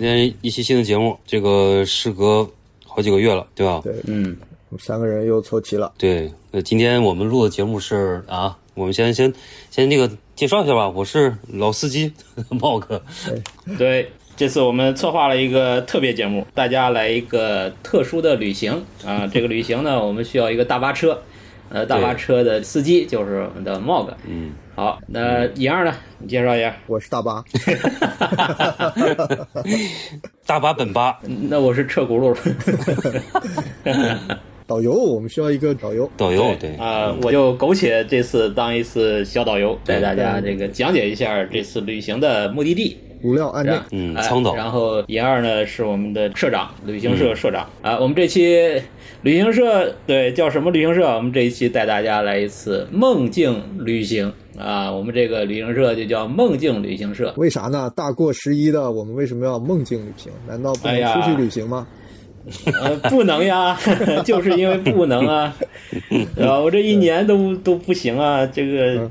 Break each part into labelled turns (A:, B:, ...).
A: 今天一期新的节目，这个时隔好几个月了，对吧？
B: 对，
C: 嗯，
B: 我们三个人又凑齐了。
A: 对，那今天我们录的节目是啊，我们先先先那个介绍一下吧，我是老司机 茂哥。
C: 对，这次我们策划了一个特别节目，大家来一个特殊的旅行啊。这个旅行呢，我们需要一个大巴车，呃，大巴车的司机就是我们的 Mog。
A: 嗯，
C: 好，那一二呢，你介绍一下。
B: 我是大巴，
A: 大巴本巴，
C: 那我是车轱辘。
B: 导游，我们需要一个导游。
A: 导游对
C: 啊、我就苟且这次当一次小导游，带大家这个讲解一下这次旅行的目的地。
B: 无料案内
A: 嗯苍岛
C: 然后一二呢是我们的社长，旅行社社长、啊。我们这期旅行社对叫什么旅行社？我们这一期带大家来一次梦境旅行啊。我们这个旅行社就叫梦境旅行社。
B: 为啥呢？大过十一的我们为什么要梦境旅行？难道不能出去旅行吗？
C: 呃，不能呀，就是因为不能啊，啊，我这一年都都不行啊，这个。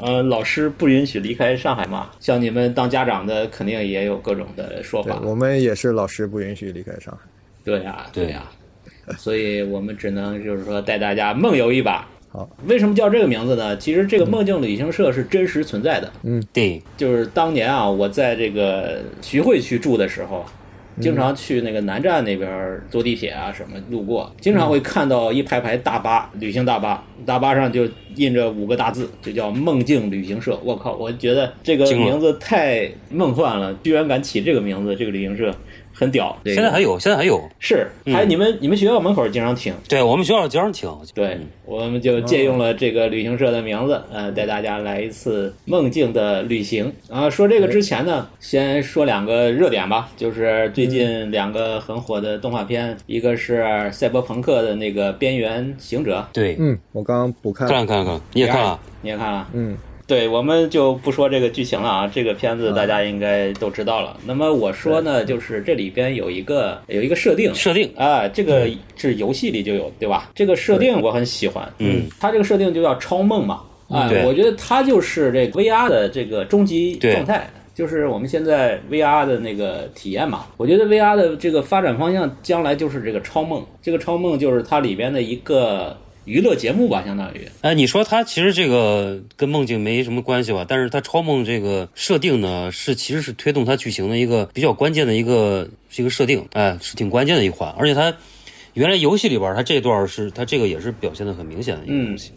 C: 呃，老师不允许离开上海嘛？像你们当家长的，肯定也有各种的说法。
B: 我们也是老师不允许离开上海。
C: 对呀、
A: 对
C: 呀、所以我们只能就是说带大家梦游一把。
B: 好，
C: 为什么叫这个名字呢？其实这个梦境旅行社是真实存在的。嗯。
A: 对，
C: 就是当年啊，我在这个徐汇区住的时候，经常去那个南站那边坐地铁啊什么路过，经常会看到一排排大巴，旅行大巴，大巴上就印着五个大字，就叫梦境旅行社。我靠，我觉得这个名字太梦幻了，居然敢起这个名字，这个旅行社很屌。
A: 现在还有，现在还有，
C: 是，还你们你们学校门口经常停。
A: 对我们学校经常听，
C: 对，我们就借用了这个旅行社的名字，呃，带大家来一次梦境的旅行。啊，说这个之前呢，先说两个热点吧，就是最近两个很火的动画片，一个是赛博朋克的那个《边缘行者。
A: 对，
B: 嗯，我刚刚补看，
A: 看看了看了，你也看了？》，
C: 你也看了？
B: 嗯，
C: 对，我们就不说这个剧情了啊，这个片子大家应该都知道了。那么我说呢，就是这里边有一个有一个设定，
A: 设定，
C: 啊，这个是游戏里就有，对吧？这个设定我很喜欢，
A: 嗯，
C: 它这个设定就叫超梦嘛，啊，
A: 对
C: 我觉得它就是这个 VR 的这个终极状态，就是我们现在 VR 的那个体验嘛。我觉得 VR 的这个发展方向将来就是这个超梦，这个超梦就是它里边的一个娱乐节目吧，相当于。
A: 哎，你说它其实这个跟梦境没什么关系吧？但是它超梦这个设定呢，是其实是推动它剧情的一个比较关键的一个是一个设定，哎，是挺关键的一环。而且它原来游戏里边，它这段是它这个也是表现的很明显的一个东西。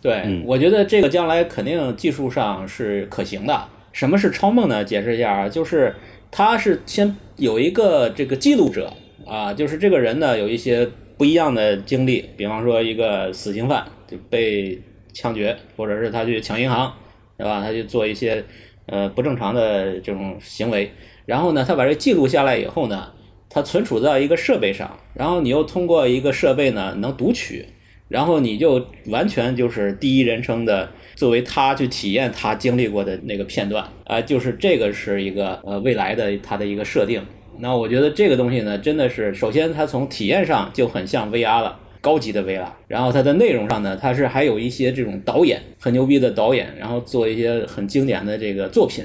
C: 对，
A: 嗯
C: 我觉得这个将来肯定技术上是可行的。什么是超梦呢？解释一下啊，就是他是先有一个这个记录者啊，就是这个人呢有一些不一样的经历，比方说一个死刑犯就被枪决，或者是他去抢银行，对吧？他去做一些呃不正常的这种行为，然后呢，他把这记录下来以后呢，他存储在一个设备上，然后你又通过一个设备呢能读取。然后你就完全就是第一人称的，作为他去体验他经历过的那个片段啊、就是这个是一个呃未来的它的一个设定。那我觉得这个东西呢，真的是首先它从体验上就很像 VR 了，高级的 VR。然后它的内容上呢，它是还有一些这种导演很牛逼的导演，然后做一些很经典的这个作品。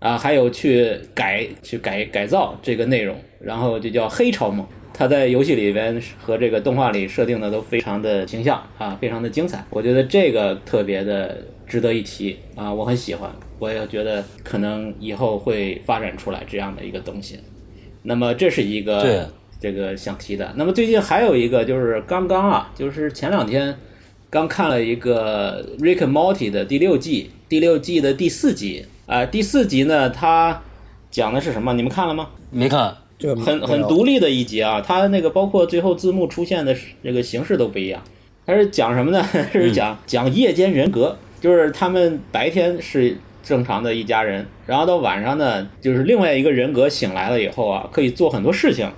C: 啊，还有去改、去改改造这个内容，然后就叫黑超梦。它在游戏里边和这个动画里设定的都非常的形象啊，非常的精彩。我觉得这个特别的值得一提啊，我很喜欢，我也觉得可能以后会发展出来这样的一个东西。那么这是一
A: 对
C: 个这个想提的。那么最近还有一个就是刚刚啊，就是前两天刚看了一个《Rick and Morty》的第六季，第六季的第四集啊、第四集呢，它讲的是什么？你们看了吗？
A: 没看，
B: 这
C: 很很独立的一集啊，它那个包括最后字幕出现的这个形式都不一样。它是讲什么呢？是讲讲夜间人格，就是他们白天是正常的一家人，然后到晚上呢，就是另外一个人格醒来了以后啊，可以做很多事情。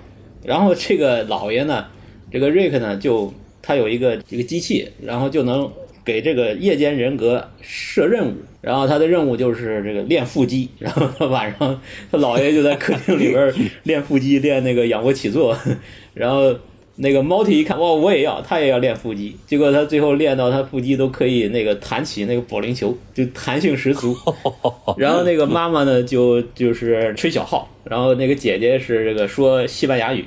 C: 然后这个老爷呢，这个瑞克呢，就他有一个这个机器，然后就能给这个夜间人格设任务，然后他的任务就是这个练腹肌，然后他晚上他姥爷就在客厅里边练腹肌，练那个仰卧起坐，然后那个猫体一看，哇，我也要，他也要练腹肌。结果他最后练到他腹肌都可以那个弹起那个保龄球，就弹性十足。然后那个妈妈呢，就就是吹小号，然后那个姐姐是这个说西班牙语。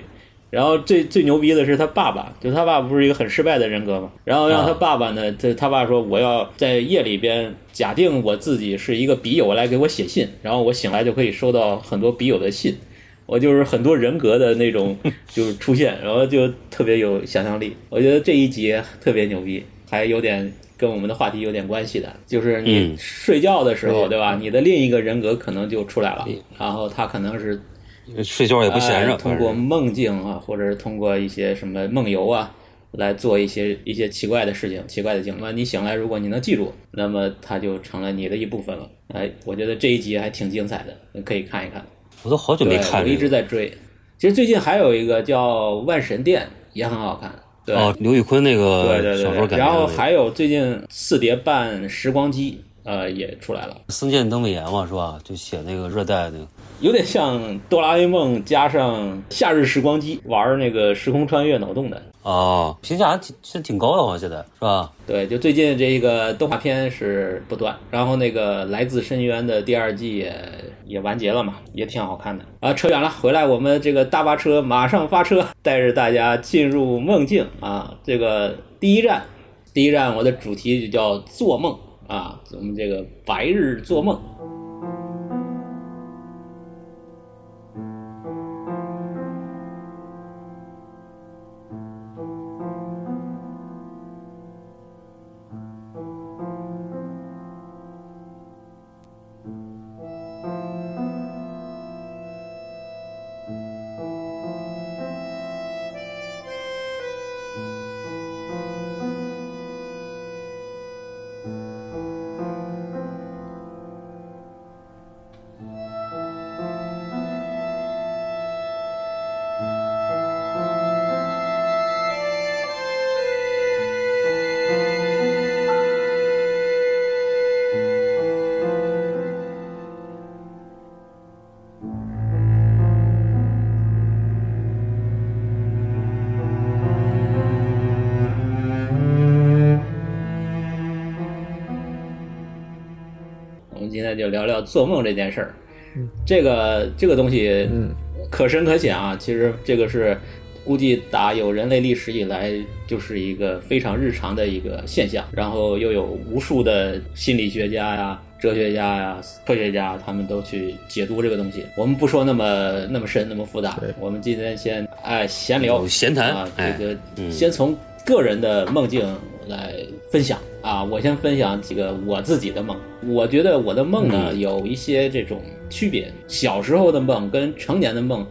C: 然后最最牛逼的是他爸爸，就他爸不是一个很失败的人格嘛。然后让他爸爸呢，他他爸说我要在夜里边假定我自己是一个笔友来给我写信，然后我醒来就可以收到很多笔友的信，我就是很多人格的那种 就是出现，然后就特别有想象力。我觉得这一集特别牛逼，还有点跟我们的话题有点关系的，就是你睡觉的时候，对吧？你的另一个人格可能就出来了，然后他可能是。
A: 睡觉也不闲着，
C: 通过梦境啊，或者是通过一些什么梦游啊，来做一些一些奇怪的事情、奇怪的境。那你醒来，如果你能记住，那么它就成了你的一部分了。哎，我觉得这一集还挺精彩的，可以看一看。
A: 我都好久没看了，
C: 我一直在追。其实最近还有一个叫《万神殿》，也很好看。
A: 哦，刘宇坤那个
C: 对对
A: 对，
C: 然后还有最近四叠半时光机。呃，也出来了。
A: 森见登美彦嘛，是吧？就写那个热带那个，
C: 有点像哆啦 A 梦加上夏日时光机玩那个时空穿越脑洞的。
A: 哦，评价还挺是挺高的，好像现在是吧？
C: 对，就最近这个动画片是不断，然后那个来自深渊的第二季也也完结了嘛，也挺好看的。啊，扯远了，回来我们这个大巴车马上发车，带着大家进入梦境啊。这个第一站，第一站我的主题就叫做梦。啊，我们这个白日做梦。做梦这件事儿，这个这个东西，可深可浅啊。其实这个是估计打有人类历史以来就是一个非常日常的一个现象，然后又有无数的心理学家呀、哲学家呀、科学家，他们都去解读这个东西。我们不说那么那么深、那么复杂，我们今天先哎闲聊、
A: 闲谈
C: 啊，这个先从个人的梦境来分享。啊，我先分享几个我自己的梦。我觉得我的梦呢有一些这种区别。小时候的梦跟成年的梦，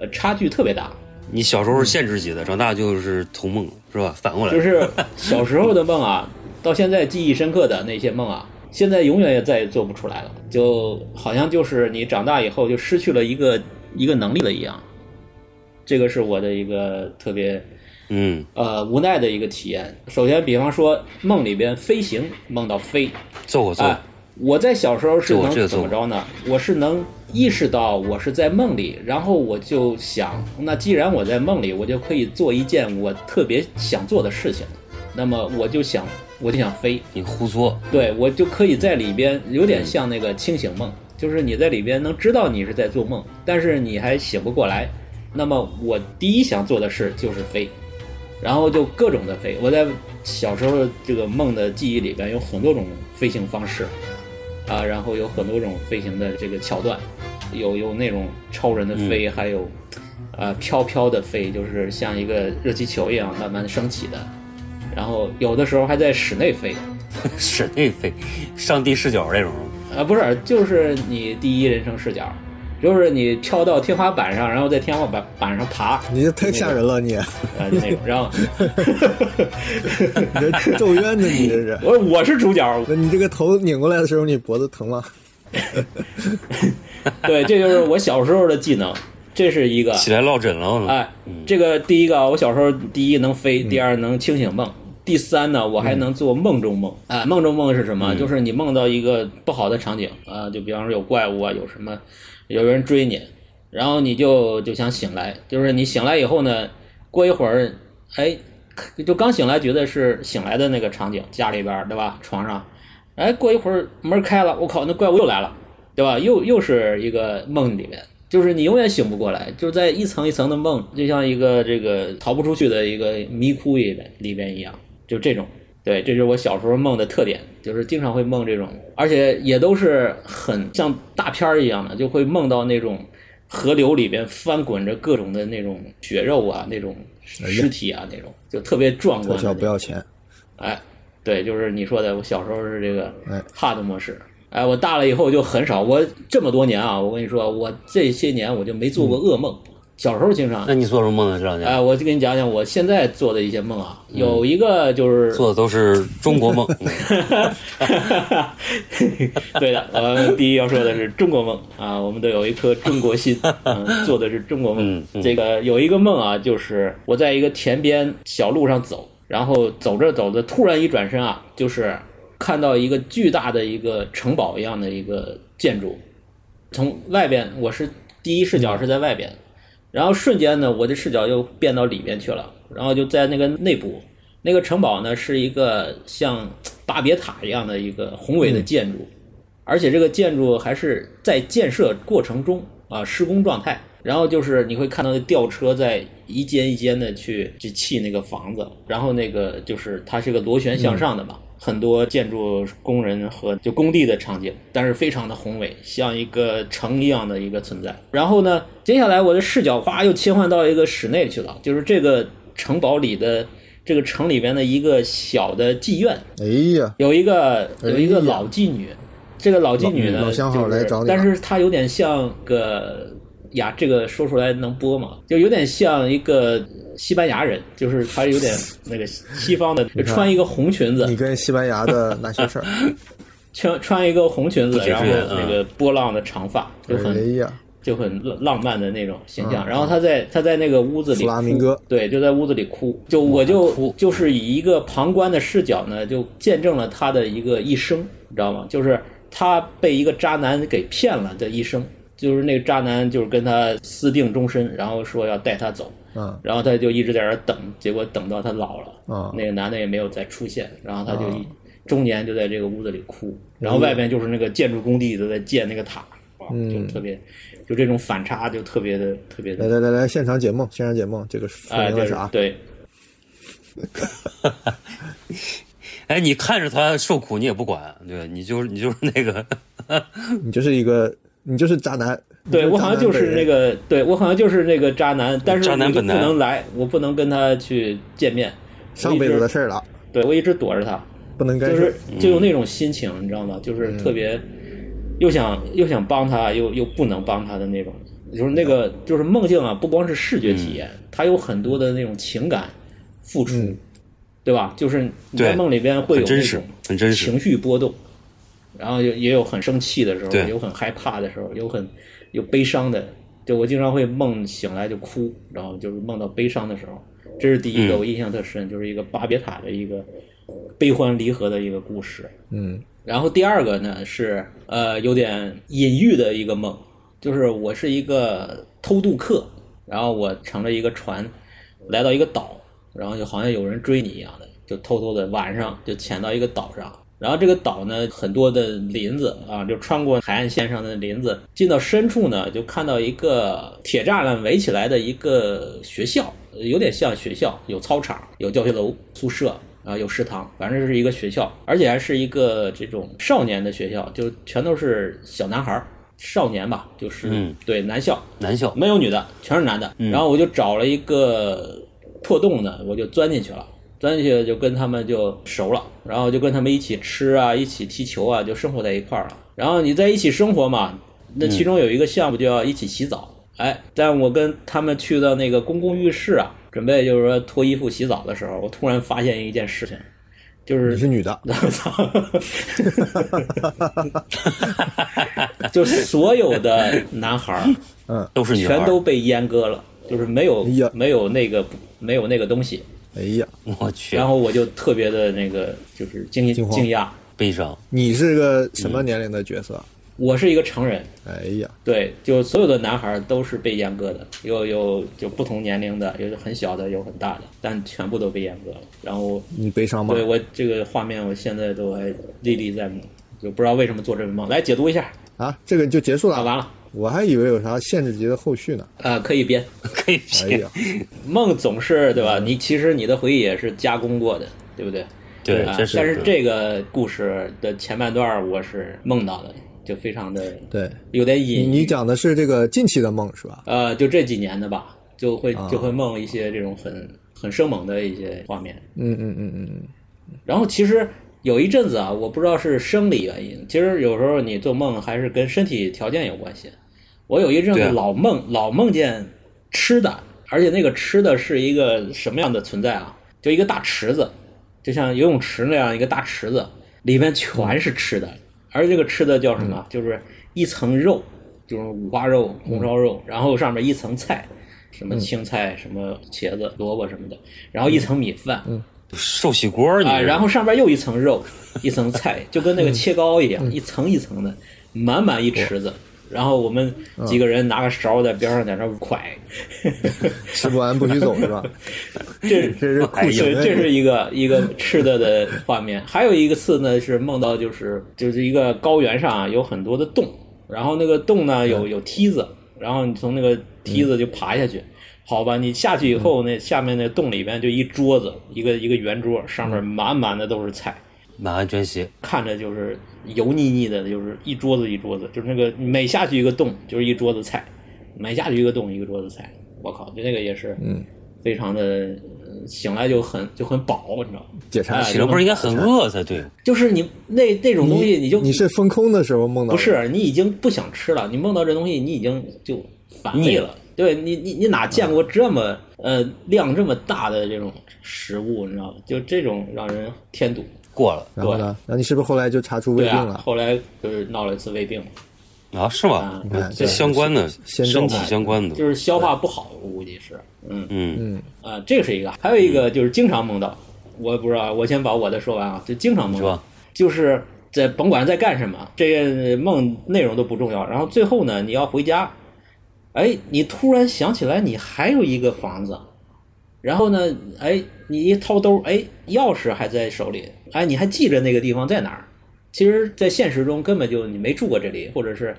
C: 呃，差距特别大。
A: 你小时候是限制级的，长大就是同梦，是吧？反过来。
C: 就是 小时候的梦啊，到现在记忆深刻的那些梦啊，现在永远也再也做不出来了。就好像就是你长大以后就失去了一个一个能力了一样。这个是我的一个特别。
A: 嗯，
C: 呃，无奈的一个体验。首先，比方说梦里边飞行，梦到飞，
A: 做过做。
C: 我在小时候是能怎么着呢？我是能意识到我是在梦里，然后我就想，那既然我在梦里，我就可以做一件我特别想做的事情。那么我就想，我就想飞。
A: 你胡说。
C: 对，我就可以在里边，有点像那个清醒梦，就是你在里边能知道你是在做梦，但是你还醒不过来。那么我第一想做的事就是飞。然后就各种的飞，我在小时候这个梦的记忆里边有很多种飞行方式，啊，然后有很多种飞行的这个桥段，有有那种超人的飞，还有，啊飘飘的飞，就是像一个热气球一样慢慢升起的，然后有的时候还在室内飞，
A: 室内飞，上帝视角那种，
C: 啊不是，就是你第一人称视角。就是你跳到天花板上，然后在天花板板上爬，
B: 你这太吓人了，你
C: 啊那种，然后，
B: 你这咒怨呢？你这是？
C: 我 我是主角，
B: 那你这个头拧过来的时候，你脖子疼吗？
C: 对，这就是我小时候的技能，这是一个
A: 起来落枕了。
C: 哎，这个第一个，我小时候第一能飞，第二能清醒梦，第三呢，我还能做梦中梦。啊，梦中梦是什么？就是你梦到一个不好的场景啊，就比方说有怪物啊，有什么。有人追你，然后你就就想醒来，就是你醒来以后呢，过一会儿，哎，就刚醒来，觉得是醒来的那个场景，家里边对吧？床上，哎，过一会儿门开了，我靠，那怪物又来了，对吧？又又是一个梦里面，就是你永远醒不过来，就是在一层一层的梦，就像一个这个逃不出去的一个迷窟里边里边一样，就这种。对，这就是我小时候梦的特点，就是经常会梦这种，而且也都是很像大片儿一样的，就会梦到那种河流里边翻滚着各种的那种血肉啊，那种尸体啊，那种就特别壮观。
B: 特效不要钱，
C: 哎，对，就是你说的，我小时候是这个
B: 哎
C: hard 模式。哎，我大了以后就很少，我这么多年啊，我跟你说，我这些年我就没做过噩梦。小时候经常。
A: 那，你做什么梦呢？这两
C: 哎，
A: 年
C: 我就给你讲讲我现在做的一些梦啊，有一个就是
A: 做的都是中国梦。
C: 对的，呃，第一要说的是中国梦。啊，我们都有一颗中国心，嗯，做的是中国梦。
A: 嗯。嗯。
C: 这个有一个梦啊，就是我在一个田边小路上走，然后走着走着，突然一转身啊，就是看到一个巨大的一个城堡一样的一个建筑，从外边我是第一视角是在外边，然后瞬间呢，我的视角又变到里边去了，然后就在那个内部，那个城堡呢是一个像巴别塔一样的一个宏伟的建筑，而且这个建筑还是在建设过程中啊施工状态。然后就是你会看到那吊车在一间一间的去去砌那个房子，然后那个就是它是个螺旋向上的嘛，很多建筑工人和就工地的场景，但是非常的宏伟，像一个城一样的一个存在。然后呢，接下来我的视角哗又切换到一个室内去了，就是这个城堡里的这个城里边的一个小的妓院，
B: 哎呀，
C: 有一个有一个老妓女，这个老妓女呢，
B: 老老相好
C: 就是
B: 来找你了
C: 但是她有点像个呀，这个说出来能播吗？就有点像一个西班牙人，就是他有点那个西方的，就穿一个红裙子
B: 你，跟西班牙的那些事儿，
C: 穿穿一个红裙子然后那个波浪的长发，就
B: 哎
C: 很
B: 呀，
C: 就很浪浪漫的那种形象。
B: 嗯
C: 然后他在他在那个屋子里
B: 拉明
C: 哭对，就在屋子里哭。就我就
A: 我
C: 就是以一个旁观的视角呢，就见证了他的一个一生，你知道吗？就是他被一个渣男给骗了的一生。就是那个渣男，就是跟他私定终身，然后说要带他走，
B: 嗯。
C: 然后他就一直在那儿等，结果等到他老了，
B: 啊
C: 那个男的也没有再出现，然后他就
B: 啊
C: 一中年就在这个屋子里哭，然后外边就是那个建筑工地都在建那个塔，啊，
B: 嗯。
C: 就特别，就这种反差就特别的特别的，
B: 来来来来，现场解梦，现场解梦，这个说明了啥？
C: 对，
A: 哎，你看着他受苦，你也不管，对你就是你就是那个，
B: 你就是一个，你就是渣男。
C: 对我好像就是那
B: 个，
C: 对我好像就是那个渣男，但是
A: 渣男
C: 我就不
A: 本
C: 能来，我不能跟他去见面，
B: 上辈子的事儿了，
C: 对我一直躲着他，
B: 不能干涉。
C: 就有那种心情，你知道吗？就是特别又想又想帮他，又又不能帮他的那种，就是那个就是梦境啊，不光是视觉体验，它有很多的那种情感付出，
B: 嗯
C: 对吧？就是你在梦里边会有
A: 真实
C: 那种
A: 很真实
C: 情绪波动，然后也也有很生气的时候，有很害怕的时候，有很有悲伤的。就我经常会梦醒来就哭，然后就是梦到悲伤的时候，这是第一个
A: 嗯
C: 我印象特深，就是一个巴别塔的一个悲欢离合的一个故事。
B: 嗯
C: 然后第二个呢是呃有点隐喻的一个梦，就是我是一个偷渡客，然后我乘着一个船来到一个岛，然后就好像有人追你一样的，就偷偷的晚上就潜到一个岛上。然后这个岛呢，很多的林子啊，就穿过海岸线上的林子，进到深处呢，就看到一个铁栅栏围起来的一个学校，有点像学校，有操场，有教学楼、宿舍，啊，有食堂，反正是一个学校，而且还是一个这种少年的学校，就全都是小男孩儿，少年吧，就是、
A: 嗯
C: 对男校，
A: 男校，
C: 没有女的，全是男的。
A: 嗯
C: 然后我就找了一个破洞呢，我就钻进去了，钻进去就跟他们就熟了，然后就跟他们一起吃啊，一起踢球啊，就生活在一块儿了。然后你在一起生活嘛，那其中有一个项目就要一起洗澡。哎，但我跟他们去到那个公共浴室啊，准备就是说脱衣服洗澡的时候，我突然发现一件事情，就是
B: 你是女的，
C: 我操！就所有的男孩儿
B: 嗯，
A: 都是
C: 全都被阉割了，就是没有没有那个没有那个东西。
B: 哎呀，
A: 我去，
C: 然后我就特别的那个就是惊
B: 惊
C: 惊讶。
A: 悲伤。
B: 你是个什么年龄的角色？
C: 我是一个成人，
B: 哎呀，
C: 对，就所有的男孩都是被阉割的，有有就不同年龄的，有很小的，有很大的，但全部都被阉割了。然后
B: 你悲伤吗？
C: 对我这个画面，我现在都还历历在目，就不知道为什么做这个梦。来解读一下
B: 啊，这个就结束
C: 啊，
B: 了。
C: 完了
B: 我还以为有啥限制级的后续呢。
C: 啊，可以编
A: 可以编
B: 哎，
C: 梦总是对吧？你其实你的回忆也是加工过的，对不对？啊，
A: 对啊是
C: 但是这个故事的前半段我是梦到的，就非常的
B: 对
C: 有点
B: 你
C: 隐喻。
B: 你讲的是这个近期的梦是吧？
C: 呃，就这几年的吧，就会
B: 啊
C: 就会梦一些这种很很生猛的一些画面。
B: 嗯嗯嗯嗯嗯，
C: 然后其实有一阵子啊，我不知道是生理原因，其实有时候你做梦还是跟身体条件有关系。我有一阵子老梦老梦见吃的，而且那个吃的是一个什么样的存在啊？就一个大池子，就像游泳池那样一个大池子，里面全是吃的，而这个吃的叫什么？就是一层肉，就是五花肉、红烧肉，然后上面一层菜。什么青菜、什么茄子、萝卜什么的，然后一层米饭，
A: 寿喜锅你
C: 啊，
A: 这
C: 然后上边又一层肉，一层菜，就跟那个切糕一样，一层一层的，满满一池子。然后我们几个人拿个勺在边上在那儿蒯，
B: 吃不完不许走是吧？
C: 这
B: 这是酷刑
C: 这这是一个一个吃的的画面。还有一个次呢是梦到就是就是一个高原上啊有很多的洞，然后那个洞呢有有梯子，然后你从那个梯子就爬下去。好吧，你下去以后，那下面那洞里边就一桌子，一个一个圆桌，上面满满的都是菜。
A: 满汉全席，
C: 看着就是油腻腻的，就是一桌子一桌子，就是那个每下去一个洞就是一桌子菜，每下去一个洞一个桌子菜，我靠，就那个也是，
B: 嗯，
C: 非常的、呃醒来就很就很饱，你知道吗？
B: 解馋
C: 哎。
A: 起来不是应该很饿才对？
C: 就是你那那种东西，你就
B: 你是封空的时候梦到？
C: 不是你已经不想吃了，你梦到这东西，你已经就烦腻了。对你，你你哪见过这么呃量这么大的这种食物？你知道吗？就这种让人添堵。
A: 过了
B: 然后呢？然后你是不是后来就查出胃
C: 对啊，
B: 病了？
C: 后来就是闹了一次胃病。
A: 啊？是吗
C: 啊？
A: 这
B: 你看对
A: 相关的身体相关的，
C: 就是消化不好，我估计是，嗯
A: 嗯
B: 嗯
C: 啊，这个是一个，还有一个就是经常梦到，我也不知道，我先把我的说完啊，就经常梦到，就是在甭管在干什么，这个梦内容都不重要，然后最后呢，你要回家，哎，你突然想起来你还有一个房子，然后呢，哎，你一掏兜，哎，钥匙还在手里，哎，你还记着那个地方在哪儿？其实，在现实中根本就你没住过这里，或者是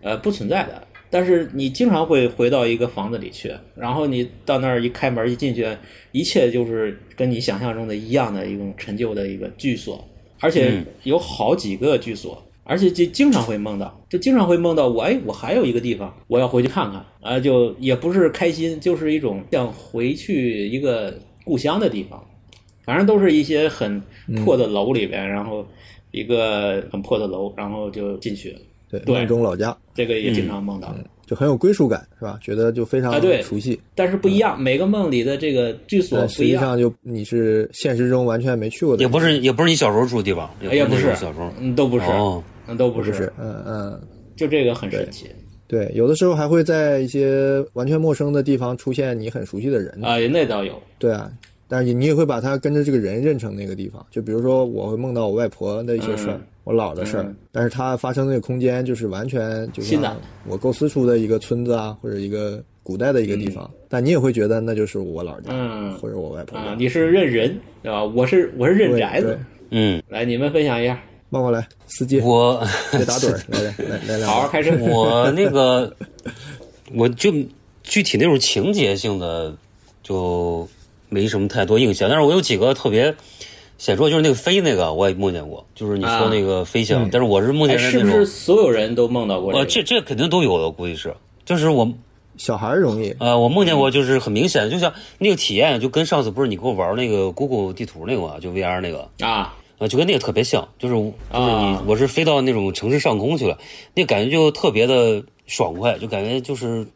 C: 呃不存在的。但是你经常会回到一个房子里去，然后你到那儿一开门一进去，一切就是跟你想象中的一样的一种陈旧的一个居所，而且
A: 嗯
C: 有好几个居所，而且就经常会梦到，就经常会梦到我哎，我还有一个地方我要回去看看啊，就也不是开心，就是一种像回去一个故乡的地方，反正都是一些很破的楼里边，然后一个很破的楼，然后就进去，
B: 对，
C: 对
B: 梦中老家
C: 这个也经常梦到。
B: 就很有归属感，是吧？觉得就非常熟悉。
C: 但是不一样，每个梦里的这个居所不一样。
B: 实际上就你是现实中完全没去过的，
A: 也不是也不是你小时候住的地方，
C: 哎也不是
A: 小时候，
C: 嗯，都不是，
A: 哦
C: 嗯，都不
B: 不是，嗯嗯，
C: 就这个很神奇。
B: 对，有的时候还会在一些完全陌生的地方出现你很熟悉的人，
C: 啊，那倒有，
B: 对啊，但是你也会把他跟着这个人认成那个地方。就比如说，我会梦到我外婆的一些事儿，
C: 嗯
B: 我姥的事儿，
C: 嗯。
B: 但是它发生那个空间就是完全就是我构思出的一个村子啊，或者一个古代的一个地方，但你也会觉得那就是我姥家，
C: 嗯。
B: 或者我外婆家。
C: 啊，你是认人对吧？我是我是认宅子。
A: 嗯，
C: 来，你们分享一下，
B: 慢过来，司机，
A: 我
B: 别打盹儿，来来来来，
C: 好好开车。
A: 我那个，我就具体那种情节性的就没什么太多印象，但是我有几个特别显著，就是那个飞那个我也梦见过，就是你说那个飞翔，
B: 嗯。
A: 但是我是梦
C: 哎，
A: 见
C: 是不是所有人都梦到过
A: 呃，
C: 这个？
A: 这这肯定都有的，估计是，就是我
B: 小孩容易，
A: 呃，我梦见过，就是很明显，就像那个体验，就跟上次不是你给我玩那个 Google 地图那个嘛，就 VR 那个，
C: 啊，
A: 啊，就跟那个特别像，就是就是你
C: 啊
A: 我是飞到那种城市上空去了，那感觉就特别的爽快，就感觉就是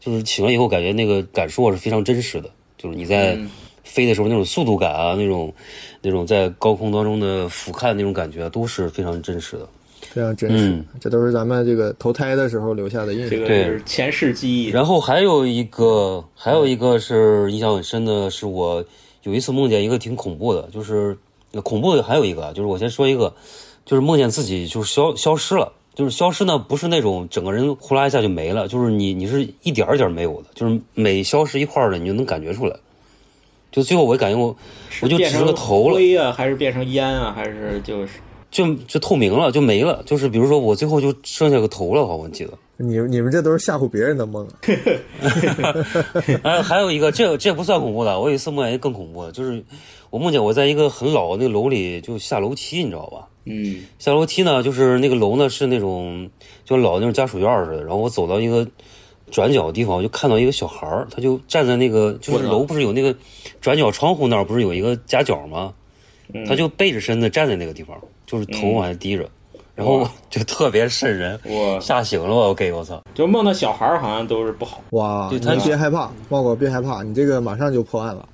A: 就是醒了以后感觉那个感受是非常真实的，就是你在
C: 嗯
A: 飞的时候那种速度感啊，那种那种在高空当中的俯瞰那种感觉啊都是非常真实的。
B: 非常真实，
A: 嗯
B: 这都是咱们这个投胎的时候留下的印象。
C: 这个
A: 对
C: 是前世记忆。
A: 然后还有一个，还有一个是印象很深的，是我有一次梦见一个挺恐怖的，就是恐怖的还有一个，就是我先说一个，就是梦见自己就是消消失了，就是消失呢，不是那种整个人呼啦一下就没了，就是你你是一点儿一点儿没有的，就是每消失一块儿的，你就能感觉出来。就最后我感觉我我就只是
C: 变成
A: 个头了，
C: 灰啊，还是变成烟啊，还是就是
A: 就就透明了，就没了。就是比如说我最后就剩下个头了，我记得。
B: 你你们这都是吓唬别人的梦啊
A: 哎，还有一个，这这不算恐怖的，我有一次梦见一个更恐怖的，就是我梦见我在一个很老的那个楼里就下楼梯，你知道吧？
C: 嗯。
A: 下楼梯呢，就是那个楼呢是那种就老那种家属院似的，然后我走到一个转角的地方，我就看到一个小孩儿，他就站在那个就是楼不是有那个转角窗户那儿不是有一个夹角吗？
C: 嗯。
A: 他就背着身子站在那个地方，就是头往下低着，然后 就特别瘆人，
C: 我
A: 吓醒了我，我给我操！
C: 就梦到小孩儿好像都是不好。
B: 哇，你
A: 对他
B: 别害怕，茂哥别害怕，你这个马上就破案了，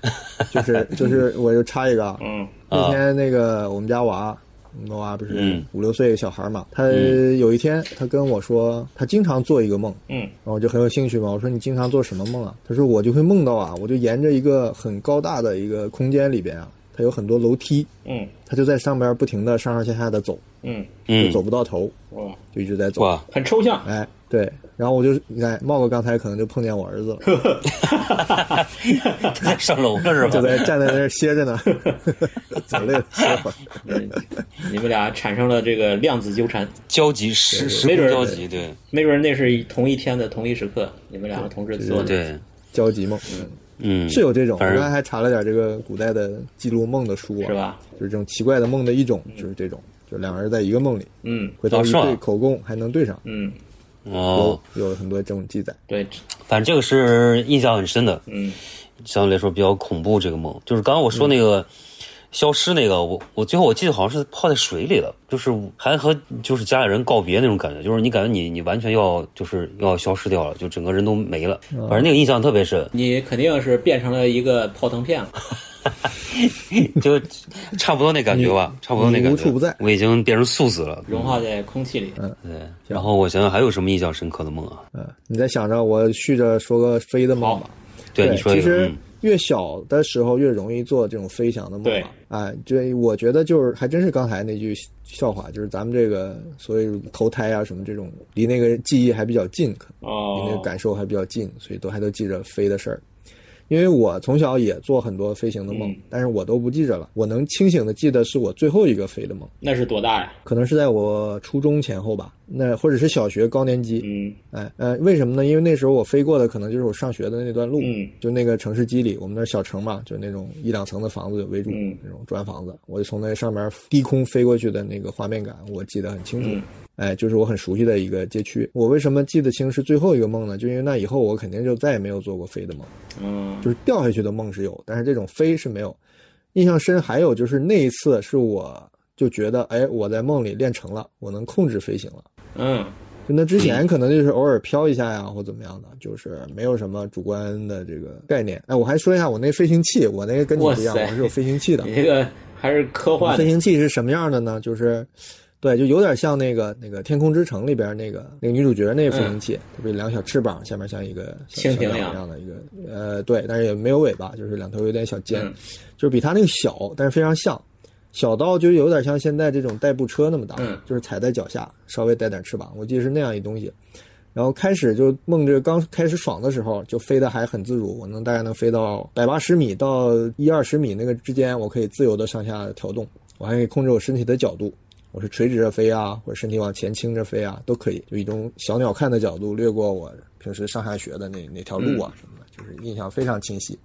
B: 就是就是我就插一个啊，
C: 嗯。
B: 那天那个我们家娃，我们娃不是
A: 嗯。
B: 五六岁小孩嘛，他有一天他跟我说，他经常做一个梦，
C: 嗯。
B: 然后我就很有兴趣嘛，我说你经常做什么梦啊？他说我就会梦到啊，我就沿着一个很高大的一个空间里边啊，它有很多楼梯，
C: 嗯
B: 他就在上边不停的上上下下的走，
C: 嗯，
B: 就
A: 嗯，
B: 走不到头，
C: 哇，
B: 就一直在走。
A: 哇，
C: 很抽象。
B: 哎，对，然后我就你看，茂哥刚才可能就碰见我儿子了，
A: 上楼了是吧
B: 就
A: 吧？
B: 在站在那儿歇着呢，走累了歇会儿。
C: 嗯，你们俩产生了这个量子纠缠，
A: 交集时时
C: 没准
A: 交集，对
C: 没准儿那是同一天的同一时刻，你们两个同时做的。
A: 对，
B: 交集梦，
A: 嗯，
B: 是有这种。我刚才还查了点这个古代的记录梦的书啊，
C: 是？吧？
B: 就是这种奇怪的梦的一种，就是这种，就两个人在一个梦里，
C: 嗯
B: 回头一对口供还能对上，
C: 嗯，
A: 哦，
B: 有有很多这种记载。
C: 对，
A: 反正这个是印象很深的，
C: 嗯
A: 相对来说比较恐怖。这个梦就是刚刚我说那个消失那个，我我最后我记得好像是泡在水里了，就是还和就是家里人告别那种感觉，就是你感觉你你完全要就是要消失掉了，就整个人都没了。反正那个印象特别深，
C: 你肯定是变成了一个泡腾片了。
A: 就差不多那感觉吧，差不多那感觉。
B: 无处不在
A: 我已经变成素子了。
C: 融化在空气里。
A: 嗯对，然后我想想还有什么印象深刻的梦啊？
B: 嗯，你在想着我续着说个飞的梦吧。
A: 对，你说一个。
B: 其实
A: 嗯
B: 越小的时候越容易做这种飞翔的梦。哎，这我觉得就是还真是刚才那句笑话，就是咱们这个所以投胎啊什么这种，离那个记忆还比较近，可能离那个
C: 哦，
B: 感受还比较近，所以都还都记着飞的事儿。因为我从小也做很多飞行的梦，
C: 嗯
B: 但是我都不记着了。我能清醒的记得是我最后一个飞的梦，
C: 那是多大呀？
B: 可能是在我初中前后吧，那或者是小学高年级。
C: 嗯
B: 哎呃，为什么呢？因为那时候我飞过的可能就是我上学的那段路，
C: 嗯
B: 就那个城市机里，我们那小城嘛，就那种一两层的房子为主，
C: 嗯
B: 那种砖房子，我就从那上面低空飞过去的那个画面感，我记得很清楚。
C: 嗯
B: 哎，就是我很熟悉的一个街区。我为什么记得清是最后一个梦呢？就因为那以后我肯定就再也没有做过飞的梦，
C: 嗯
B: 就是掉下去的梦是有，但是这种飞是没有。印象深还有就是那一次是我就觉得，哎，我在梦里练成了，我能控制飞行了。
C: 嗯
B: 就那之前可能就是偶尔飘一下呀，或怎么样的，就是没有什么主观的这个概念。哎，我还说一下我那飞行器，我那个跟你不一样，我是有飞行器的。
C: 你这个还是科幻。
B: 飞行器是什么样的呢？就是，对，就有点像那个那个《天空之城》里边那个那个女主角那个飞行器，特别两小翅膀，下面像一个小小鸟
C: 蜻蜓一样
B: 的一个，呃，对，但是也没有尾巴，就是两头有点小尖，
C: 嗯
B: 就是比它那个小，但是非常像。小到就有点像现在这种代步车那么大，
C: 嗯
B: 就是踩在脚下，稍微带点翅膀，我记得是那样一东西。然后开始就梦这个刚开始爽的时候，就飞得还很自如，我能大概能飞到百八十米到一二十米那个之间，我可以自由的上下调动，我还可以控制我身体的角度，我是垂直着飞啊，或者身体往前倾着飞啊，都可以，就一种小鸟看的角度掠过我平时上下学的那那条路啊什么的，就是印象非常清晰。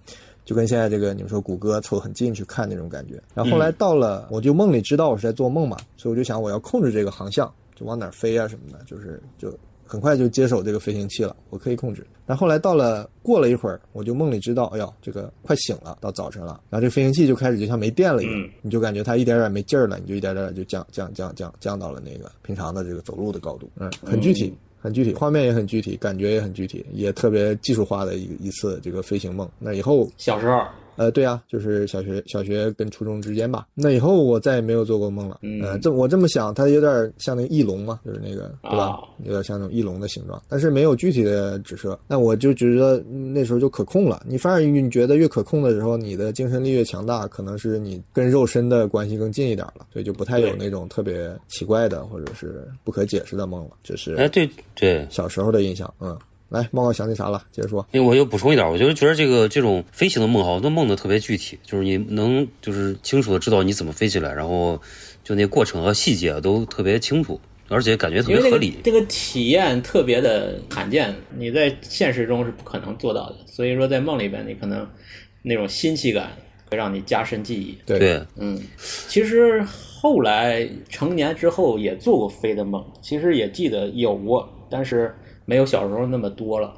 B: 就跟现在这个你们说谷歌凑很近去看那种感觉，然后后来到了，我就梦里知道我是在做梦嘛，所以我就想我要控制这个航向，就往哪儿飞啊什么的，就是就很快就接手这个飞行器了，我可以控制。但后来到了过了一会儿，我就梦里知道，哎呦，这个快醒了，到早晨了，然后这飞行器就开始就像没电了一样，
C: 嗯
B: 你就感觉它一点点没劲儿了，你就一点点就降降降降降到了那个平常的这个走路的高度，嗯，很具体。很具体，画面也很具体，感觉也很具体，也特别技术化的一一次这个飞行梦。那以后
C: 小时候
B: 呃，对啊，就是小学、小学跟初中之间吧。那以后我再也没有做过梦了。
C: 嗯
B: 呃，这我这么想，它有点像那个翼龙嘛，就是那个对吧？
C: 啊
B: 有点像那种翼龙的形状，但是没有具体的指涉。那我就觉得嗯那时候就可控了。你反而你觉得越可控的时候，你的精神力越强大，可能是你跟肉身的关系更近一点了，所以就不太有那种特别奇怪的或者是不可解释的梦了。这是
A: 哎，对对，
B: 小时候的印象。嗯，来，猫哥想起啥了？接着说。
A: 因为我又补充一点，我就是觉得这个这种飞行的梦好，那梦的特别具体，就是你能就是清楚的知道你怎么飞起来，然后就那过程和细节都特别清楚，而且感觉特别合理。
C: 这个体验特别的罕见，你在现实中是不可能做到的。所以说，在梦里边，你可能那种新奇感会让你加深记忆。
B: 对
A: 对，
C: 嗯，其实后来成年之后也做过飞的梦，其实也记得有过，但是没有小时候那么多了，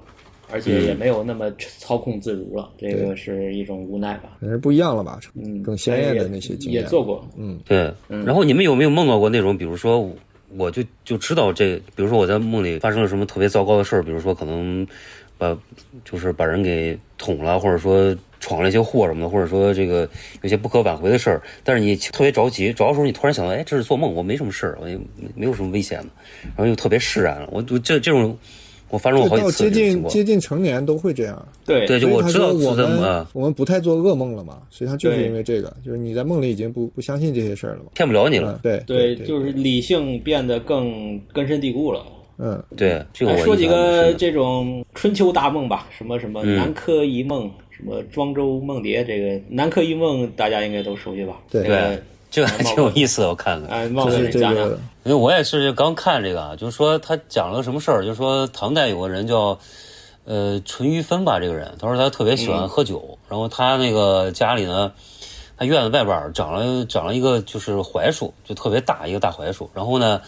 C: 而且也没有那么操控自如了。这个是一种无奈吧。
B: 可能是不一样了吧？
C: 嗯，
B: 更鲜艳的那些经验
C: 也做过。
B: 嗯，
A: 对，然后你们有没有梦到过那种，比如说我我就就知道这，比如说我在梦里发生了什么特别糟糕的事儿，比如说可能把就是把人给捅了，或者说闯了一些祸什么的，或者说这个有些不可挽回的事儿，但是你特别着急，着的时候你突然想到，哎，这是做梦，我没什么事儿，我也没有什么危险的，然后又特别释然了。我我这这种我发生过好几
B: 到接
A: 次这种情况。
B: 近接近成年都会这样。
C: 对
A: 对，就我知道
B: 我们我们不太做噩梦了嘛，实际上就是因为这个，就是你在梦里已经不不相信这些事儿了嘛。
A: 骗不了你了
B: 嗯。，对
C: 对，
B: 对，
C: 就是理性变得更根深蒂固了。
B: 嗯，
A: 对，这个我
C: 说几个这种春秋大梦吧，什么什么
A: 嗯
C: 南柯一梦，什么庄周梦蝶，这个南柯一梦大家应该都熟悉吧？
B: 对
C: 这个
A: 这个还挺有意思的，我看看。
C: 哎，冒
B: 就是这
C: 哥讲讲
B: 个。
A: 因为我也是刚看这个啊，就是说他讲了个什么事儿，就是说唐代有个人叫呃淳于芬吧，这个人，他说他特别喜欢喝酒，然后他那个家里呢，他院子外边长了长了一个就是槐树，就特别大一个大槐树，然后呢。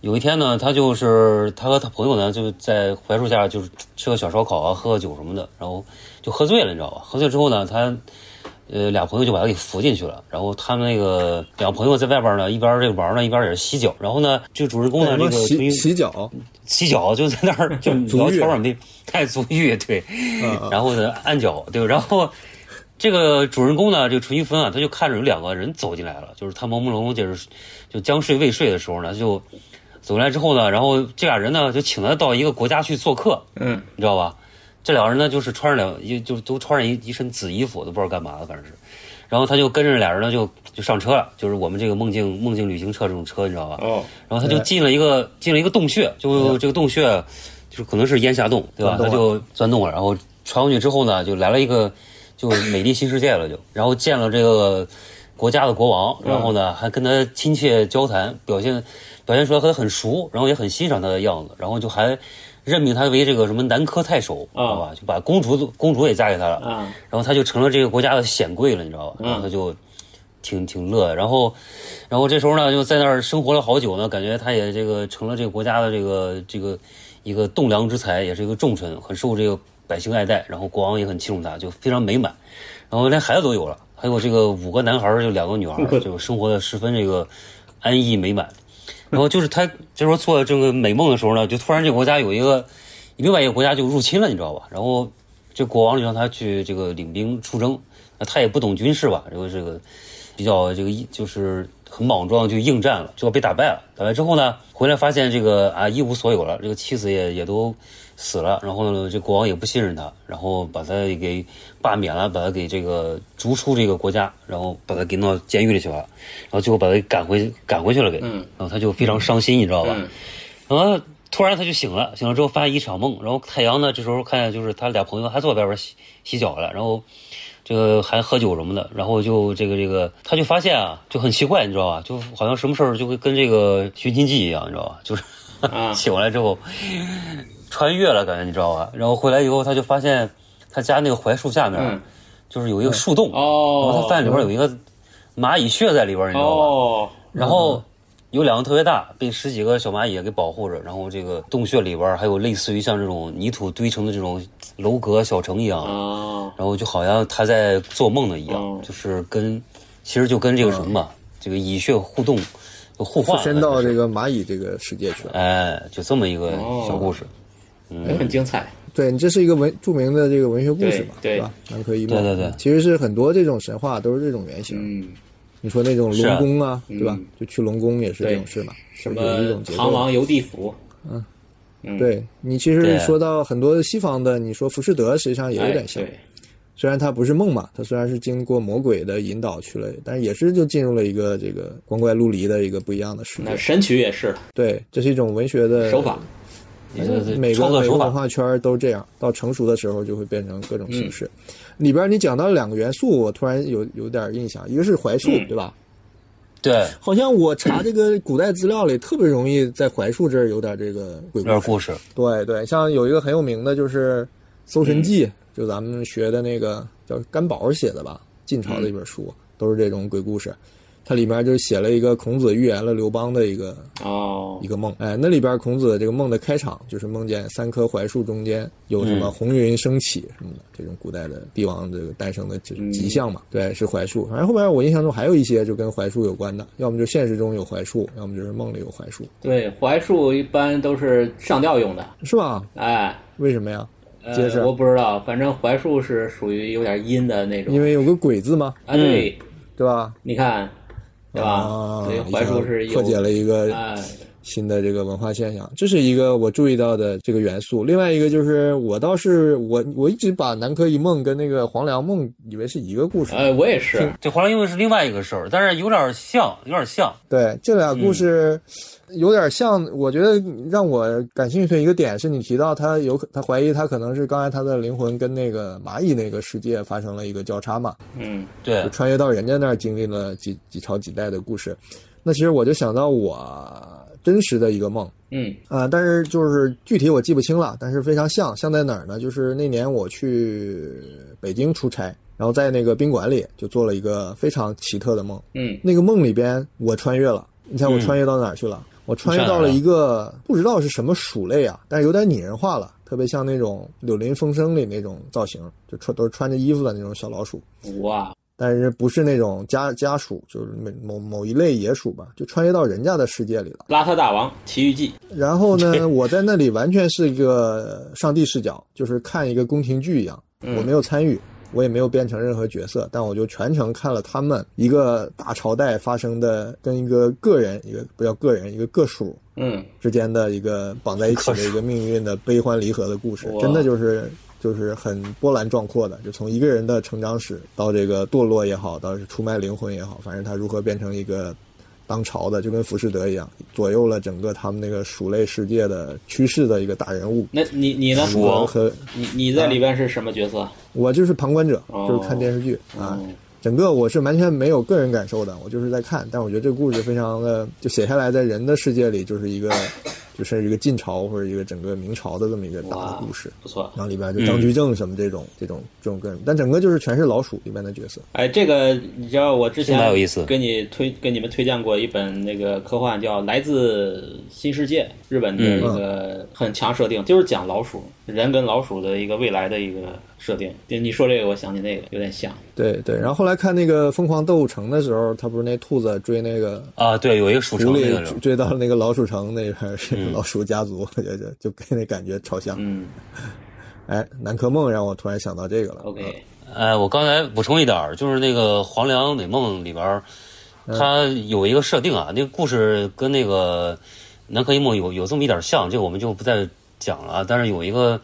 A: 有一天呢，他就是他和他朋友呢，就在槐树下就是吃个小烧烤啊，喝个酒什么的，然后就喝醉了，你知道吧？喝醉之后呢，他呃俩朋友就把他给扶进去了，然后他们那个两个朋友在外边呢，一边这个玩呢，一边也是洗脚，然后呢，这个主人公呢，这个
B: 洗洗脚，
A: 洗脚就在那儿就聊天儿没太足浴，对，
B: 嗯
A: 然后呢按脚，对，然后这个主人公呢，这个淳于芬啊，他就看着有两个人走进来了，就是他朦朦胧胧就是就将睡未睡的时候呢，就走进来之后呢，然后这俩人呢就请他到一个国家去做客，
C: 嗯，
A: 你知道吧？这两个人呢就是穿着两一就都穿着一一身紫衣服，都不知道干嘛的，反正是。然后他就跟着俩人呢就就上车了，就是我们这个梦境梦境旅行车这种车，你知道吧？
C: 哦，
A: 然后他就进了一个进了一个洞穴，就这个洞穴就是可能是烟霞洞，对吧？他就钻洞了，然后穿过去之后呢，就来了一个就美丽新世界了，就然后见了这个国家的国王，然后呢还跟他亲切交谈，表现表现出来和他很熟，然后也很欣赏他的样子，然后就还任命他为这个什么南柯太守，知道吧？就把公主公主也嫁给他了，
C: 啊，
A: 然后他就成了这个国家的显贵了，你知道吧？然后他就挺挺乐，然后，然后这时候呢，就在那儿生活了好久呢，感觉他也这个成了这个国家的这个这个一个栋梁之才，也是一个重臣，很受这个百姓爱戴，然后国王也很器重他，就非常美满，然后连孩子都有了，还有这个五个男孩儿，就两个女孩儿，就生活的十分这个安逸美满。然后就是他这时候做这个美梦的时候呢，就突然这个国家有一个另外一个国家就入侵了，你知道吧？然后这国王就让他去这个领兵出征，那他也不懂军事吧，然后这个比较这个就是很莽撞就应战了，就要被打败了。打败之后呢，回来发现这个啊一无所有了，这个妻子也也都死了，然后呢这国王也不信任他，然后把他给罢免了，把他给这个逐出这个国家，然后把他给弄到监狱里去了，然后最后把他给赶回赶回去了给，
C: 嗯
A: 然后他就非常伤心，你知道吧？
C: 嗯
A: 然后突然他就醒了，醒了之后发现一场梦，然后太阳呢这时候看见就是他俩朋友还坐外边洗洗脚了，然后这个还喝酒什么的，然后就这个这个他就发现啊就很奇怪，你知道吧？就好像什么事儿就会跟这个寻亲记一样，你知道吧？就是
C: 啊
A: 醒过来之后穿越了，感觉你知道吧？然后回来以后他就发现他家那个槐树下面、
C: 嗯
A: 就是有一个树洞，然后
C: 哦，
A: 他发现里边有一个蚂蚁穴在里边，你知道吧？
C: 哦，
A: 然后有两个特别大，被十几个小蚂蚁给保护着。然后这个洞穴里边还有类似于像这种泥土堆成的这种楼阁小城一样，
C: 啊，
A: 然后就好像他在做梦的一样，
C: 嗯
A: 就是跟其实就跟这个什么嘛，这个蚁穴互动，互换了就是
B: 身到这个蚂蚁这个世界去了。
A: 哎，就这么一个小故事。
C: 很精彩。
B: 对你这是一个文著名的这个文学故事嘛，
C: 对
B: 吧？南柯一梦，
A: 对对对。
B: 其实是很多这种神话都是这种原型。
C: 嗯，
B: 你说那种龙宫啊，对吧？
C: 嗯？
B: 就去龙宫也是这种事嘛，
C: 什么唐王游地府，
B: 嗯。
C: 嗯，
B: 对你其实说到很多西方的，你说浮士德实际上也有
C: 哎
B: 点像，
C: 对，
B: 虽然它不是梦嘛，它虽然是经过魔鬼的引导去了，但是也是就进入了一个这个光怪陆离的一个不一样的世界。
C: 那神曲也是。
B: 对，这是一种文学的
C: 手法，
A: 你这这
B: 每个每个文化圈都这样，到成熟的时候就会变成各种形式。
A: 嗯
B: 里边你讲到两个元素，我突然有有点印象，一个是槐树，
C: 嗯
B: 对吧？
A: 对，
B: 好像我查这个古代资料里，特别容易在槐树这儿有点这个鬼。故事，对对，像有一个很有名的就是《搜神记》，就咱们学的那个叫甘宝写的吧，晋朝的一本书，都是这种鬼故事。它里面就写了一个孔子预言了刘邦的一个
C: 哦
B: 一，个梦，哎，那里边孔子这个梦的开场就是梦见三棵槐树中间有什么
A: 嗯
B: 红云升起什么的，这种古代的帝王这个诞生的吉
C: 嗯
B: 吉祥嘛。对，是槐树。反正后边我印象中还有一些就跟槐树有关的，要么就现实中有槐树，要么就是梦里有槐树，
C: 对，槐树一般都是上吊用的，
B: 是吧？
C: 哎。
B: 为什么呀？
C: 呃，我不知道，反正槐树是属于有点阴的那种。
B: 因为有个鬼字嘛，
C: 啊，对，
B: 对吧？
C: 你看，对吧？
B: 啊，
C: 所以槐树是
B: 破解了一个
C: 哎，
B: 新的这个文化现象，这是一个我注意到的这个元素。另外一个就是我倒是我我一直把南柯一梦跟那个黄粱梦以为是一个故事。
C: 哎，我也是，
A: 这黄粱因为是另外一个事儿，但是有点像，有点像，
B: 对，这俩故事有点像。我觉得让我感兴趣的一个点是你提到他有可他怀疑他可能是刚才他的灵魂跟那个蚂蚁那个世界发生了一个交叉嘛，
C: 嗯
A: 对
B: 就，穿越到人家那儿经历了几几朝几代的故事。那其实我就想到我真实的一个梦。
C: 嗯
B: 啊、但是就是具体我记不清了，但是非常像，像在哪儿呢？就是那年我去北京出差，然后在那个宾馆里就做了一个非常奇特的梦。
C: 嗯
B: 那个梦里边我穿越了，你猜我穿越到哪儿去了？我穿越到了一个不知道是什么鼠类啊，但是有点拟人化了，特别像那种《柳林风声》里那种造型，就穿都是穿着衣服的那种小老鼠。
C: 哇，
B: 但是不是那种家家鼠，就是某某某一类野鼠吧，就穿越到人家的世界里了。
C: 邋遢大王奇遇记，
B: 然后呢，我在那里完全是一个上帝视角，就是看一个宫廷剧一样，
C: 嗯
B: 我没有参与，我也没有变成任何角色，但我就全程看了他们一个大朝代发生的跟一个个人，一个不叫个人，一个个数
C: 嗯。
B: 之间的一个绑在一起的一个命运的悲欢离合的故事，真的就是就是很波澜壮阔的，就从一个人的成长史到这个堕落也好，到是出卖灵魂也好，反正他如何变成一个当朝的，就跟浮士德一样，左右了整个他们那个鼠类世界的趋势的一个大人物。
C: 那你你呢？
B: 我和
C: 你你在里边是什么角色？
B: 我就是旁观者，
C: 哦
B: 就是看电视剧啊。
C: 嗯
B: 整个我是完全没有个人感受的，我就是在看。但我觉得这个故事非常的，就写下来在人的世界里就是一个，就是一个晋朝或者一个整个明朝的这么一个大的故事。
C: 不错。
B: 然后里边就张居正什么这种、这种这种个人，但整个就是全是老鼠里面的角色。
C: 哎，这个你知道，我之前
A: 这蛮有意思
C: 跟你推跟你们推荐过一本那个科幻，叫《来自新世界》，日本的一个很强设定，就是讲老鼠人跟老鼠的一个未来的一个设定。对你说这个，我想起那个有点像。
B: 对对，然后后来看那个《疯狂动物城》的时候，他不是那兔子追那个
A: 啊，对，有一个鼠城那个人，
B: 追到了那个老鼠城那边是老鼠家族，就就就跟那感觉超像。
C: 嗯
B: 哎，南柯梦让我突然想到这个了。
C: ，OK，
A: 哎，我刚才补充一点，就是那个《黄粱美梦》里边，它有一个设定啊，那个故事跟那个《南柯一梦》有有这么一点像，这个我们就不再讲了啊。但是有一个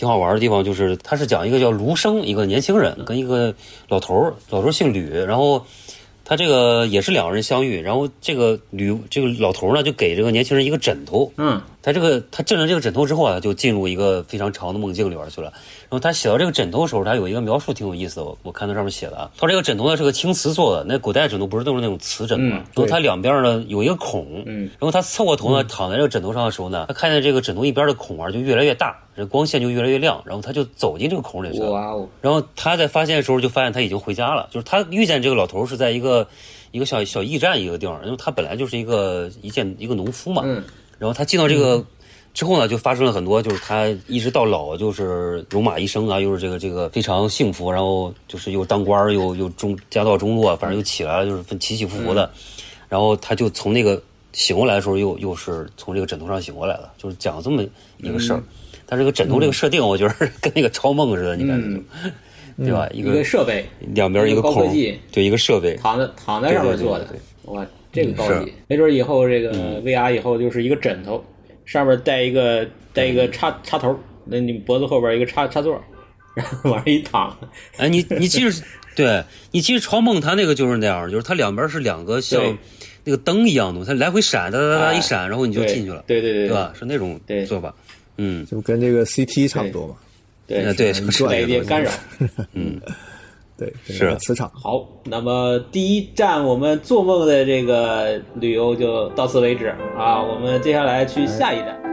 A: 挺好玩的地方，就是他是讲一个叫卢生，一个年轻人跟一个老头儿，老头儿姓吕，然后他这个也是两个人相遇，然后这个吕这个老头儿呢就给这个年轻人一个枕头，
C: 嗯
A: 他这个他枕了这个枕头之后啊，就进入一个非常长的梦境里边去了。然后他写到这个枕头的时候，他有一个描述挺有意思的，我我看到上面写的啊，他说这个枕头呢是个青瓷做的，那古代枕头不是都是那种瓷枕吗？
C: 嗯
A: 然后它两边呢有一个孔，
C: 嗯。
A: 然后他侧过头呢躺在这个枕头上的时候呢，他看见这个枕头一边的孔啊就越来越大，这光线就越来越亮，然后他就走进这个孔里去了。
C: 哇哦，
A: 然后他在发现的时候就发现他已经回家了，就是他遇见这个老头是在一个一个小小驿站一个地方，因为他本来就是一个一件一个农夫嘛，
C: 嗯
A: 然后他进到这个之后呢，就发生了很多，就是他一直到老就是戎马一生啊，又是这个这个非常幸福，然后就是又当官儿又又中家道中落，反正又起来了，就是分起起伏伏的。然后他就从那个醒过来的时候又，又是从这个枕头上醒过来了，就是讲这么一个事儿。但这个枕头这个设定，我觉得 跟那个超梦似的，你看，对吧？
C: 一
A: 个
C: 设备，
A: 两边一个
C: 高科技，
A: 对，一个设备。
C: 躺在躺在上面做的，哇，这个高级，没准以后这个 VR 以后就是一个枕头，上面带一个带一个插插头，那你脖子后边一个插插座，然后往上一躺，
A: 哎，你你其实对你其实超梦它那个就是那样，就是它两边是两个像。那个灯一样的东西，它来回闪，哒哒哒一闪，然后你就进去了，
C: 对对
A: 对，
C: 对。
A: 吧？是那种做法，嗯，
B: 就跟这个 CT 差不多嘛，
C: 对。
A: 对，
C: 带一点干扰，
A: 嗯，
B: 对，
A: 是
B: 磁场。
C: 好，那么第一站我们做梦的这个旅游就到此为止啊，我们接下来去下一站。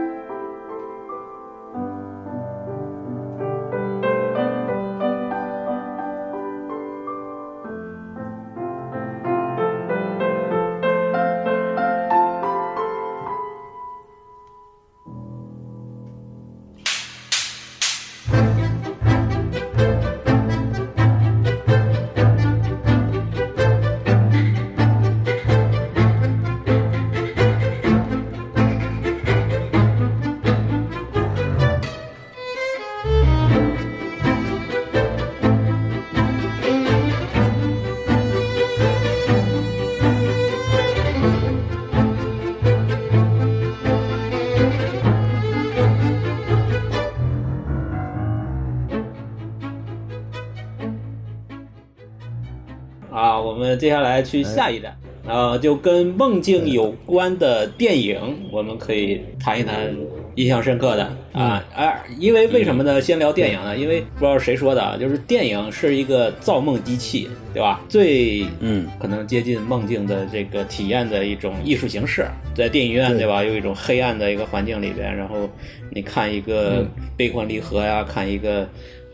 C: 接下来去下一站，啊，就跟梦境有关的电影，我们可以谈一谈印象深刻的啊。而因为为什么呢？先聊电影呢？因为不知道谁说的，就是电影是一个造梦机器，对吧？最
A: 嗯，
C: 可能接近梦境的这个体验的一种艺术形式，在电影院对吧？有一种黑暗的一个环境里边，然后你看一个悲欢离合呀，看一个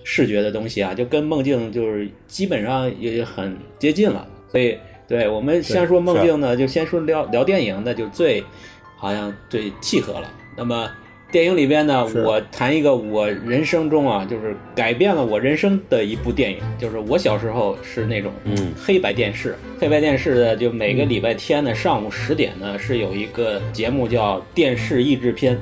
C: 视觉的东西啊，就跟梦境就是基本上也很接近了。所以，对我们先说梦境呢，就先说聊聊电影，那就最好像最契合了。那么电影里边呢，我谈一个我人生中啊，就是改变了我人生的一部电影，就是我小时候是那种黑白电视，黑白电视的，就每个礼拜天的上午十点呢，是有一个节目叫电视译制片。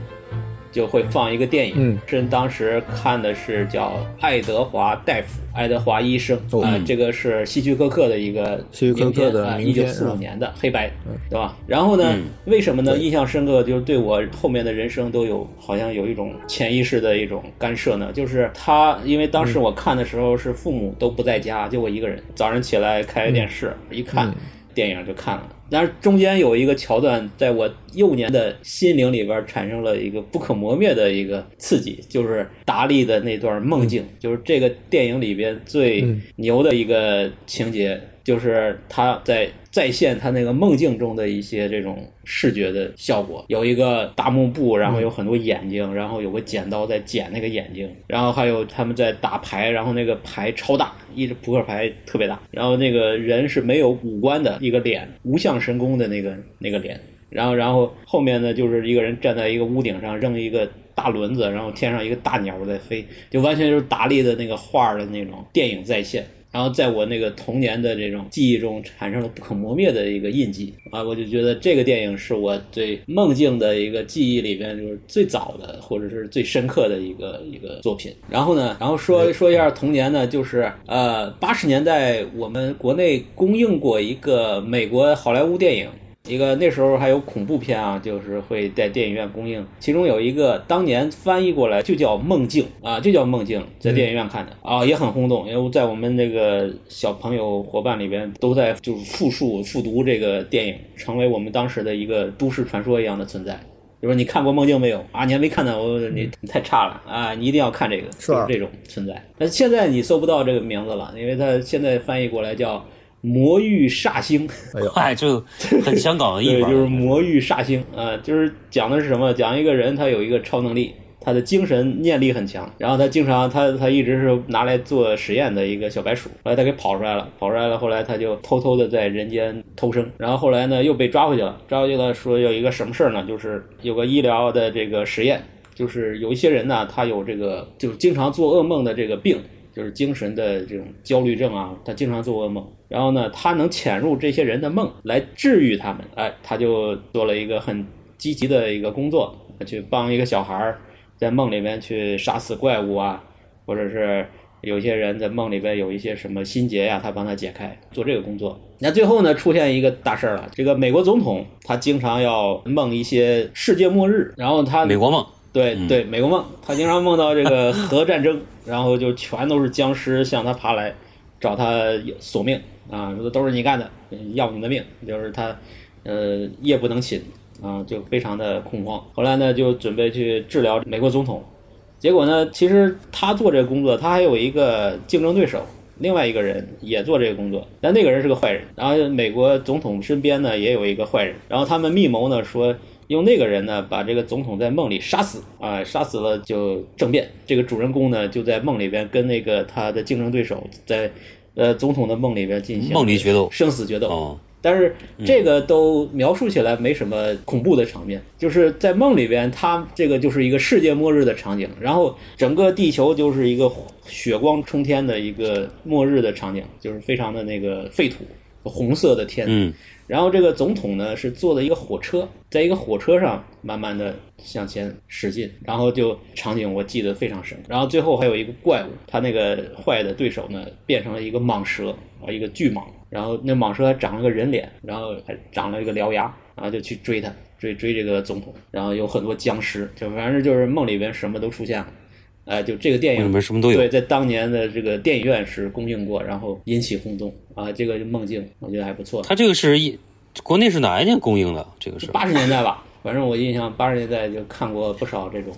C: 就会放一个电影，
B: 嗯，
C: 是当时看的是叫《爱德华大夫》，爱德华医生。啊，这个是希区柯克的一个
B: 希区柯克的
C: 一九四五年的黑白，对吧？然后呢，为什么呢？印象深刻，就是对我后面的人生都有好像有一种潜意识的一种干涉呢。就是他，因为当时我看的时候是父母都不在家，就我一个人，早上起来开电视一看。电影就看了，但是中间有一个桥段，在我幼年的心灵里边产生了一个不可磨灭的一个刺激，就是达利的那段梦境，就是这个电影里边最牛的一个情节。就是他在再现他那个梦境中的一些这种视觉的效果，有一个大幕布，然后有很多眼睛，然后有个剪刀在剪那个眼睛，然后还有他们在打牌，然后那个牌超大，一只扑克牌特别大，然后那个人是没有五官的一个脸，无相神功的那个那个脸，然后然后后面呢就是一个人站在一个屋顶上扔一个大轮子，然后天上一个大鸟在飞，就完全就是达利的那个画的那种电影再现。然后在我那个童年的这种记忆中产生了不可磨灭的一个印记啊！我就觉得这个电影是我对梦境的一个记忆里边就是最早的或者是最深刻的一个一个作品。然后呢，然后说说一下童年呢，就是呃八十年代我们国内公映过一个美国好莱坞电影。一个那时候还有恐怖片啊，就是会在电影院公映。其中有一个当年翻译过来就叫《梦境》啊，就叫《梦境》，在电影院看的啊，也很轰动。因为在我们那个小朋友伙伴里边，都在就是复述复读这个电影，成为我们当时的一个都市传说一样的存在。就说你看过《梦境》没有啊？你还没看呢，我你你太差了啊！你一定要看这个，
B: 是
C: 这种存在。但现在你搜不到这个名字了，因为它现在翻译过来叫。魔域煞星，
B: 哎
A: 就很香港的意
C: 思，就是魔域煞星。啊，就是讲的是什么？讲一个人他有一个超能力，他的精神念力很强，然后他经常他他一直是拿来做实验的一个小白鼠，后来他给跑出来了，跑出来了，后来他就偷偷的在人间偷生，然后后来呢又被抓回去了，抓回去了说有一个什么事儿呢？就是有个医疗的这个实验，就是有一些人呢，他有这个就是经常做噩梦的这个病。就是精神的这种焦虑症啊，他经常做噩梦，然后呢，他能潜入这些人的梦来治愈他们，哎，他就做了一个很积极的一个工作，去帮一个小孩儿在梦里面去杀死怪物啊，或者是有些人在梦里边有一些什么心结呀、他帮他解开，做这个工作。那最后呢，出现一个大事儿了，这个美国总统他经常要梦一些世界末日，然后他
A: 美国梦，
C: 对对，美国梦，他经常梦到这个核战争，然后就全都是僵尸向他爬来，找他索命啊，说都是你干的，要你的命，就是他，呃，夜不能寝啊，就非常的恐慌。后来呢，就准备去治疗美国总统，结果呢，其实他做这个工作，他还有一个竞争对手。另外一个人也做这个工作，但那个人是个坏人。然后美国总统身边呢也有一个坏人，然后他们密谋呢说用那个人呢把这个总统在梦里杀死啊，杀死了就政变。这个主人公呢就在梦里边跟那个他的竞争对手在呃总统的梦里边进行
A: 梦里决斗，
C: 生死决斗。
A: 哦，
C: 但是这个都描述起来没什么恐怖的场面，就是在梦里边，它这个就是一个世界末日的场景，然后整个地球就是一个血光冲天的一个末日的场景，就是非常的那个废土，红色的天。
A: 嗯，
C: 然后这个总统呢是坐的一个火车，在一个火车上慢慢的向前驶进，然后就场景我记得非常深。然后最后还有一个怪物，他那个坏的对手呢变成了一个蟒蛇啊，一个巨蟒。然后那蟒蛇还长了个人脸，然后还长了一个獠牙，然后就去追他，追追这个总统。然后有很多僵尸，就反正就是梦里边什么都出现了。哎，就这个电影
A: 里面什么都有
C: 对，在当年的这个电影院是公映过，然后引起轰动啊。这个梦境我觉得还不错。
A: 它这个是一国内是哪一年公映的？这个是
C: 八十年代吧，反正我印象八十年代就看过不少这种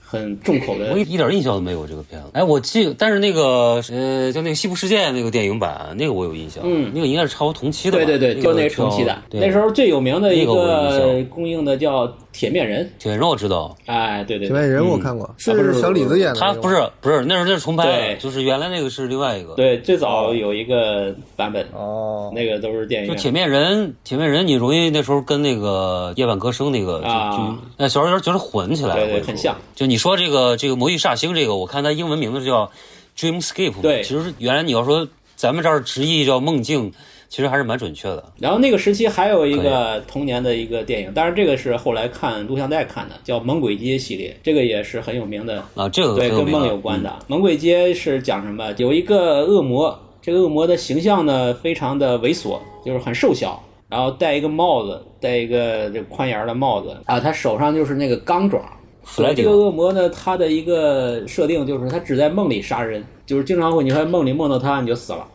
C: 很重口的
A: 我。一点印象都没有这个片子。哎，我记，但是那个呃，叫那个《西部世界》那个电影版，那个我有印象。
C: 嗯
A: 那个应该是差不多同期的吧。
C: 对对对，就那
A: 那
C: 个同期的。
A: 对
C: 那时候最有名的一
A: 个
C: 公映的叫《铁面人
A: 铁面人我知道，》，
C: 哎，对对对
B: 铁面人我看过，
C: 不是
B: 是小李子演的
A: 他。不是不是，那时候那是重拍就是原来那个是另外一个。，
C: 对，最早有一个版本，
B: 哦，
C: 那个都是电影。
A: 就铁面人，铁面人，你容易那时候跟那个夜半歌声那个就
C: 啊
A: 就那小时候觉得混起来了，
C: 对对很像。
A: 就你说这个这个魔域煞星这个，我看它英文名字叫 Dreamscape。
C: 对
A: 其实原来你要说咱们这儿直译叫梦境，其实还是蛮准确的。
C: 然后那个时期还有一个童年的一个电影，当然这个是后来看录像带看的，叫《猛鬼街》系列，这个也是很有名的，
A: 啊，这个
C: 对，跟梦
A: 有
C: 关的。猛鬼街是讲什么？有一个恶魔，这个恶魔的形象呢非常的猥琐，就是很瘦小，然后戴一个帽子，戴一个这宽檐的帽子啊，他手上就是那个钢爪。
A: 弗莱迪
C: 这个恶魔呢，他的一个设定就是他只在梦里杀人，就是经常会你在梦里梦到他你就死了，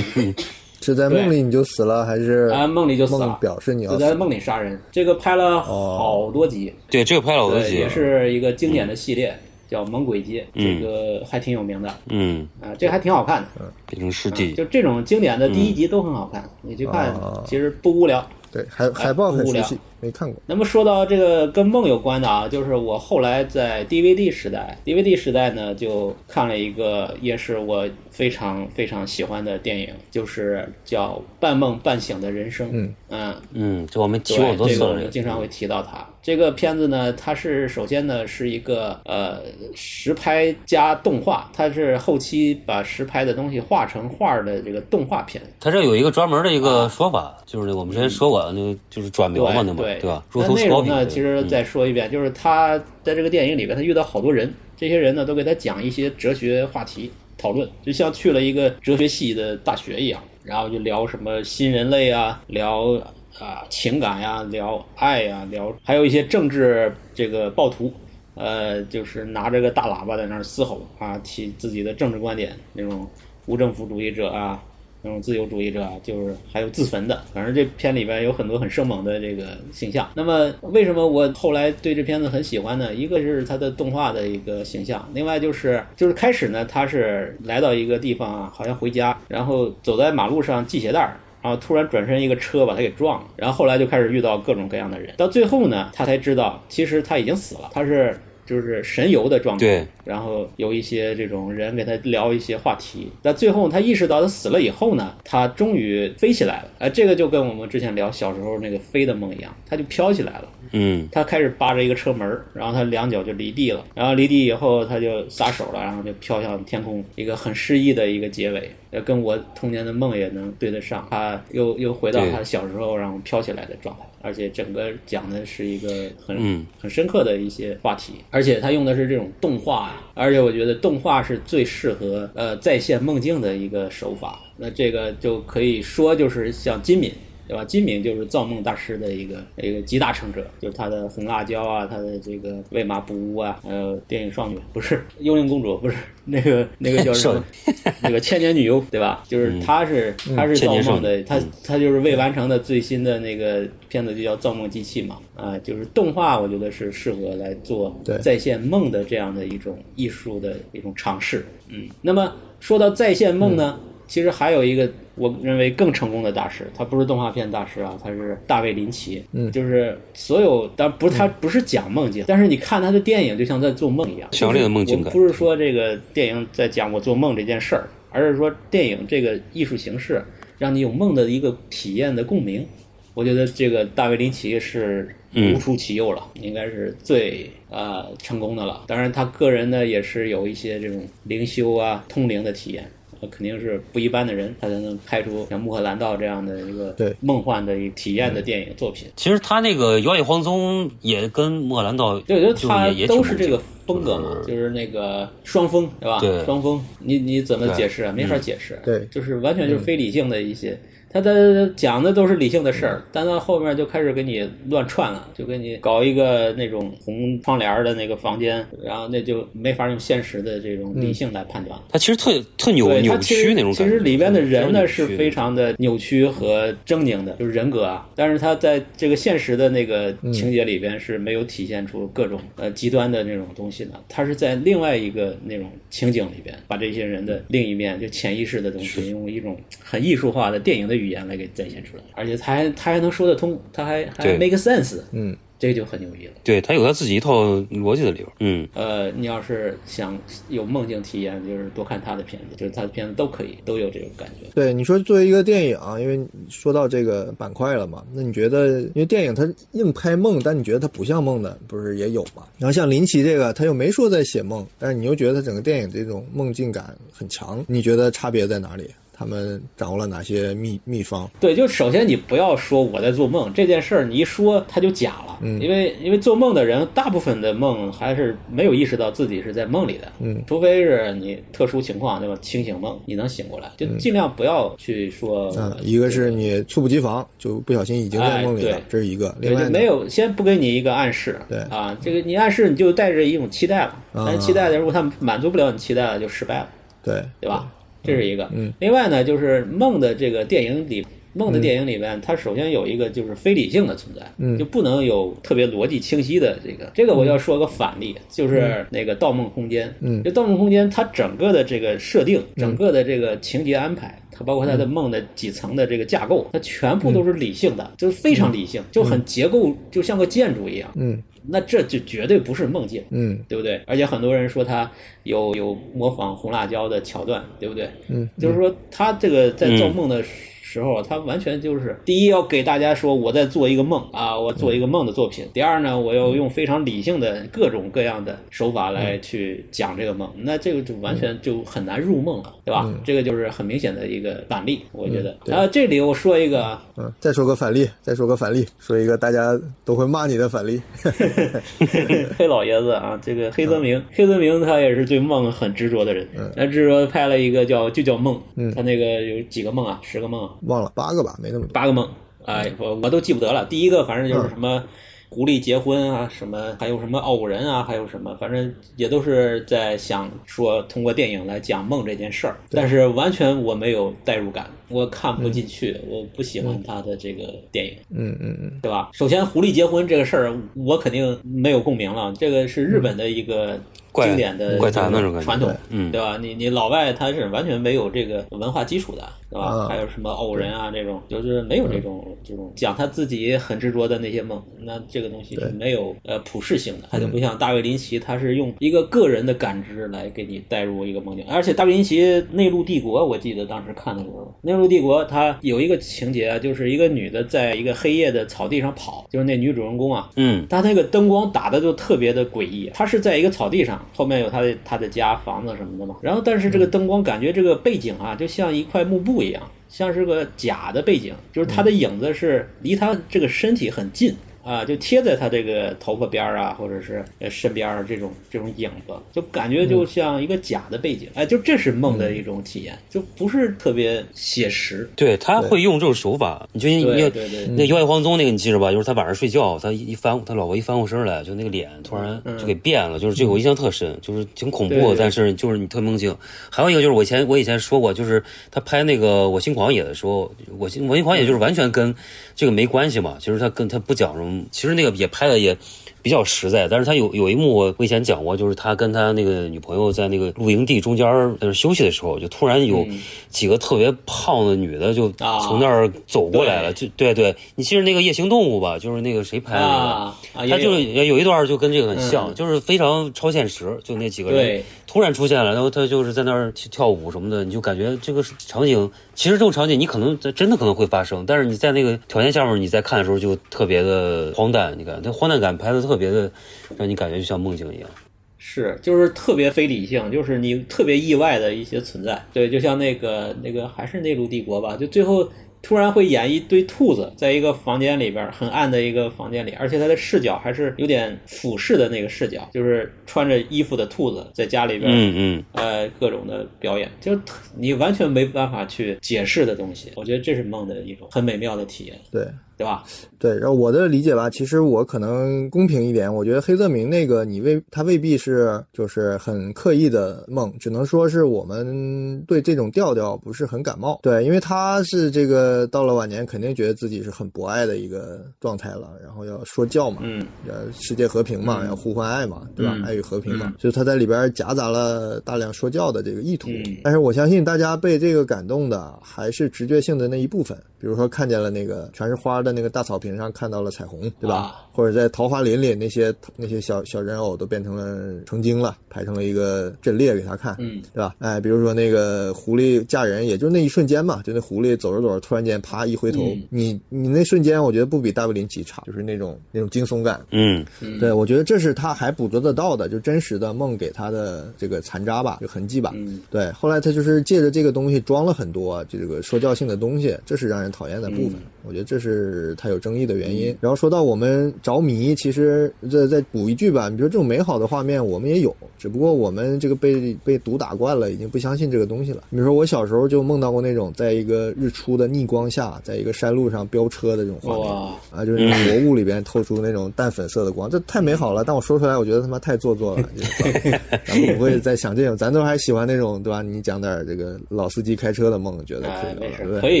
B: 是在梦里你就死了，还是
C: 啊，梦里就死
B: 梦
C: 了，
B: 表示你要死？
C: 在梦里杀人。这个拍了好多集，
A: 对，这个拍了好多，集
C: 也，是一个经典的系列，叫《猛鬼街》，
A: 嗯
C: 这个还挺有名的
A: 嗯，
C: 啊，这个还挺好看的。
A: 变成尸体。
C: 就这种经典的第一集都很好看，你去看
B: 哦
C: 其实不无聊。
B: 对，海海报很
C: 无聊
B: 熟悉，没看过。
C: 那么说到这个跟梦有关的啊，就是我后来在 DVD 时代，DVD 时代呢就看了一个也是我非常非常喜欢的电影，就是叫《半梦半醒的人生》。
B: 嗯
C: 嗯，
A: 嗯，这我们提过好
C: 对，这个我
A: 多次了。
C: 们经常会提到它。这个片子呢，它是首先呢是一个呃实拍加动画，它是后期把实拍的东西画成画儿的这个动画片。
A: 它这有一个专门的一个说法，就是我们之前说过，那个就是转描嘛，那嘛，
C: 对
A: 对吧？
C: 那内容呢，其实再说一遍，就是他在这个电影里边，他遇到好多人，这些人呢都给他讲一些哲学话题讨论，就像去了一个哲学系的大学一样，然后就聊什么新人类啊，聊啊情感呀、聊爱呀、聊还有一些政治这个暴徒。呃，就是拿着个大喇叭在那儿嘶吼啊，提自己的政治观点，那种无政府主义者啊，那种自由主义者，就是还有自焚的，反正这片里边有很多很生猛的这个形象。那么为什么我后来对这片子很喜欢呢？一个是它的动画的一个形象，另外就是就是开始呢，他是来到一个地方啊，好像回家，然后走在马路上系鞋带儿。然后突然转身一个车把他给撞了，然后后来就开始遇到各种各样的人，到最后呢，他才知道其实他已经死了，他是就是神游的状态。
A: 对，
C: 然后有一些这种人给他聊一些话题，但最后他意识到他死了以后呢，他终于飞起来了。哎，这个就跟我们之前聊小时候那个飞的梦一样，他就飘起来了。
A: 嗯，
C: 他开始扒着一个车门，然后他两脚就离地了，然后离地以后他就撒手了，然后就飘向天空，一个很诗意的一个结尾。呃，跟我童年的梦也能对得上，他又又回到他小时候然后飘起来的状态，而且整个讲的是一个很、
A: 嗯
C: 很深刻的一些话题，而且他用的是这种动画，而且我觉得动画是最适合呃再现梦境的一个手法。那这个就可以说就是像金敏。对吧？金敏就是造梦大师的一个一个集大成者，就是他的红辣椒啊，他的这个喂马不污啊，还有电影少女不是幽灵公主，不是那个那个叫什么？那个千年女优，对吧？就是他是他是造梦的，他他就是未完成的最新的那个片子就叫《造梦机器》嘛，啊，就是动画，我觉得是适合来做
B: 对
C: 再现梦的这样的一种艺术的一种尝试。嗯，那么说到在线梦呢？其实还有一个我认为更成功的大师，他不是动画片大师啊，他是大卫林奇。
B: 嗯
C: 就是所有，当然不是他不是讲梦境，但是你看他的电影就像在做梦一样，
A: 强烈的梦境感
C: 我不是说这个电影在讲我做梦这件事儿，而是说电影这个艺术形式让你有梦的一个体验的共鸣。我觉得这个大卫林奇是无出其右了，应该是最呃成功的了。当然，他个人呢也是有一些这种灵修啊、通灵的体验。呃肯定是不一般的人，他才能拍出像《穆赫兰道》这样的一个
B: 对
C: 梦幻的一个体验的电影作品。
A: 其实他那个《摇曳荒踪》也跟《穆赫兰道》
C: 对，我觉得
A: 就
C: 他都是这个风格嘛，
A: 就是
C: 那个双峰，对吧？
A: 对
C: 双峰，你你怎么解释啊？没法解释。
B: 对
C: 就是完全就是非理性的一些，他的讲的都是理性的事儿，但到后面就开始给你乱串了，就给你搞一个那种红窗帘的那个房间，然后那就没法用现实的这种理性来判断了。
A: 他其实特特扭扭曲那种感觉。
C: 其实里边的人呢是非常的扭曲和狰狞的，就是人格啊。但是他在这个现实的那个情节里边是没有体现出各种呃极端的那种东西的，他是在另外一个那种情景里边，把这些人的另一面就潜意识的东西，用一种很艺术化的电影的语言来给展现出来，而且他还他还能说得通，他还还 make sense，
B: 嗯，
C: 这个就很牛逼了。
A: 对他有他自己一套逻辑的理由。嗯，
C: 呃，你要是想有梦境体验，就是多看他的片子，就是他的片子都可以，都有这种感觉。
B: 对，你说作为一个电影啊，因为说到这个板块了嘛，那你觉得，因为电影它硬拍梦，但你觉得它不像梦的，不是也有嘛？然后像林奇这个，他又没说在写梦，但是你又觉得他整个电影这种梦境感很强，你觉得差别在哪里？他们掌握了哪些秘秘方？
C: 对，就首先你不要说我在做梦这件事儿，你一说它就假了，
B: 嗯
C: 因为因为做梦的人大部分的梦还是没有意识到自己是在梦里的，
B: 嗯，
C: 除非是你特殊情况，对吧？清醒梦你能醒过来，就尽量不要去说，
B: 嗯，一个是你猝不及防，就不小心已经在梦里了，这是一个；另，外
C: 没有先不给你一个暗示，
B: 对
C: 啊，这个你暗示你就带着一种期待了，
B: 啊
C: 但是期待的如果他满足不了你期待了，就失败了。
B: 对
C: 对吧？这是一个。
B: 嗯，
C: 另外呢，就是梦的这个电影里，梦的电影里面，它首先有一个就是非理性的存在，
B: 嗯
C: 就不能有特别逻辑清晰的这个。这个我要说个反例，就是那个《盗梦空间》。
B: 嗯
C: 这《盗梦空间》它整个的这个设定，整个的这个情节安排。它包括它的梦的几层的这个架构，它全部都是理性的，就是非常理性，就很结构，就像个建筑一样。
B: 嗯
C: 那这就绝对不是梦境。
B: 嗯
C: 对不对？而且很多人说他有有模仿红辣椒的桥段，对不对？
B: 嗯，
C: 就是说他这个在做梦的时候，他完全就是第一要给大家说我在做一个梦啊，我做一个梦的作品。第二呢，我要用非常理性的各种各样的手法来去讲这个梦，那这个就完全就很难入梦了，对吧？这个就是很明显的一个反例，我觉得。
B: 对
C: 啊，这里我说一个啊，
B: 嗯，再说个反例，再说个反例，说一个大家都会骂你的反例。
C: 黑老爷子啊，这个黑泽明，黑泽明他也是对梦很执着的人。
B: 嗯
C: 他执着拍了一个叫就叫梦，
B: 嗯
C: 他那个有几个梦啊？十个梦啊，
B: 忘了八个吧，没那么多。
C: 八个梦，哎，我我都记不得了。第一个反正
B: 嗯
C: 就是什么。狐狸结婚啊，什么还有什么傲骨人啊，还有什么，反正也都是在想说通过电影来讲梦这件事儿，但是完全我没有代入感，我看不进去，我不喜欢他的这个电影。
B: 嗯嗯嗯，
C: 对吧？首先，狐狸结婚这个事儿，我肯定没有共鸣了。这个是日本的一个
A: 怪
C: 经典的
A: 怪谈那种感觉。
C: 传统，
A: 嗯。
C: 对吧？你你老外他是完全没有这个文化基础的，对吧？
B: 啊。
C: 还有什么偶人啊这种，就是没有这种这种讲他自己很执着的那些梦，那这个东西是没有呃普适性的，他就不像大卫林奇，他是用一个个人的感知来给你带入一个梦境，而且大卫林奇《内陆帝国》，我记得当时看的时候，《内陆帝国》它有一个情节啊，就是一个女的在一个黑夜的草地上跑，就是那女主人公啊，
A: 嗯。
C: 她那个灯光打的就特别的诡异。她是在一个草地上，后面有他的他的家房子什么的嘛。然后但是这个灯光感觉这个背景啊，就像一块幕布一样，像是个假的背景，就是他的影子是离他这个身体很近。啊，就贴在他这个头发边儿啊，或者是呃身边儿这种这种影子，就感觉就像一个假的背景，哎，就这是梦的一种体验，就不是特别写实。
A: 对他会用这种手法，你就你
C: 对对对，
A: 那妖夜黄宗那个你记着吧？就是他晚上睡觉，他一翻他老婆一翻过身来，就那个脸突然就给变了，就是这个我印象特深，就是挺恐怖的，
C: 对对
A: 但是就是你特梦境。还有一个就是我以前我以前说过，就是他拍那个《我心狂野》的时候，我心我心狂野就是完全跟这个没关系嘛，其实他跟他不讲什么，其实那个也拍的也。比较实在，但是他有有一幕我我以前讲过，就是他跟他那个女朋友在那个露营地中间在那休息的时候，就突然有几个特别胖的女的就
C: 啊
A: 从那儿走过来了，就对对，你记得那个夜行动物吧？就是那个谁拍的那个，
C: 啊啊，
A: 他就是
C: 有
A: 有一段就跟这个很像，
C: 嗯
A: 就是非常超现实，就那几个人
C: 对
A: 突然出现了，然后他就是在那儿跳舞什么的，你就感觉这个场景，其实这种场景你可能在真的可能会发生，但是你在那个条件下面你在看的时候就特别的荒诞，你看那荒诞感拍的特别的，让你感觉就像梦境一样。
C: 是，就是特别非理性，就是你特别意外的一些存在。对，就像那个那个还是内陆帝国吧，就最后突然会演一堆兔子在一个房间里边，很暗的一个房间里，而且它的视角还是有点俯视的那个视角，就是穿着衣服的兔子在家里边，
A: 嗯嗯，
C: 呃，各种的表演，就特你完全没办法去解释的东西。我觉得这是梦的一种很美妙的体验，
B: 对。
C: 对吧？
B: 对，然后我的理解吧，其实我可能公平一点，我觉得黑泽明那个你未他未必是就是很刻意的梦，只能说是我们对这种调调不是很感冒。对，因为他是这个到了晚年肯定觉得自己是很博爱的一个状态了，然后要说教嘛，
C: 嗯，
B: 要世界和平嘛，
C: 嗯
B: 要呼唤爱嘛，对吧？
C: 嗯
B: 爱与和平嘛
C: 嗯，
B: 所以他在里边夹杂了大量说教的这个意图。
C: 嗯
B: 但是我相信大家被这个感动的还是直觉性的那一部分，比如说看见了那个全是花的那个大草坪上看到了彩虹，对吧？或者在桃花林里那些那些小小人偶都变成了成精了，排成了一个阵列给他看，
C: 嗯
B: 对吧？哎，比如说那个狐狸嫁人，也就那一瞬间嘛，就那狐狸走着走着，突然间啪一回头，
C: 嗯
B: 你你那瞬间，我觉得不比大卫林奇差，就是那种那种惊悚感。
A: 嗯
C: 嗯，
B: 对，我觉得这是他还捕捉得到的，就真实的梦给他的这个残渣吧，就痕迹吧。
C: 嗯
B: 对，后来他就是借着这个东西装了很多这个说教性的东西，这是让人讨厌的部分。
C: 嗯
B: 我觉得这是他有争议的原因。然后说到我们着迷，其实再再补一句吧，你说这种美好的画面我们也有，只不过我们这个被被毒打惯了，已经不相信这个东西了。比如说我小时候就梦到过那种在一个日出的逆光下，在一个山路上飙车的这种画面。啊，就是那个薄雾里边透出那种淡粉色的光，这太美好了。但我说出来，我觉得他妈太做作了。就是 咱们不会再想这种，咱都还喜欢那种，对吧？你讲点这个老司机开车的梦，觉得可
C: 哎，
B: 以对不，对？
C: 可以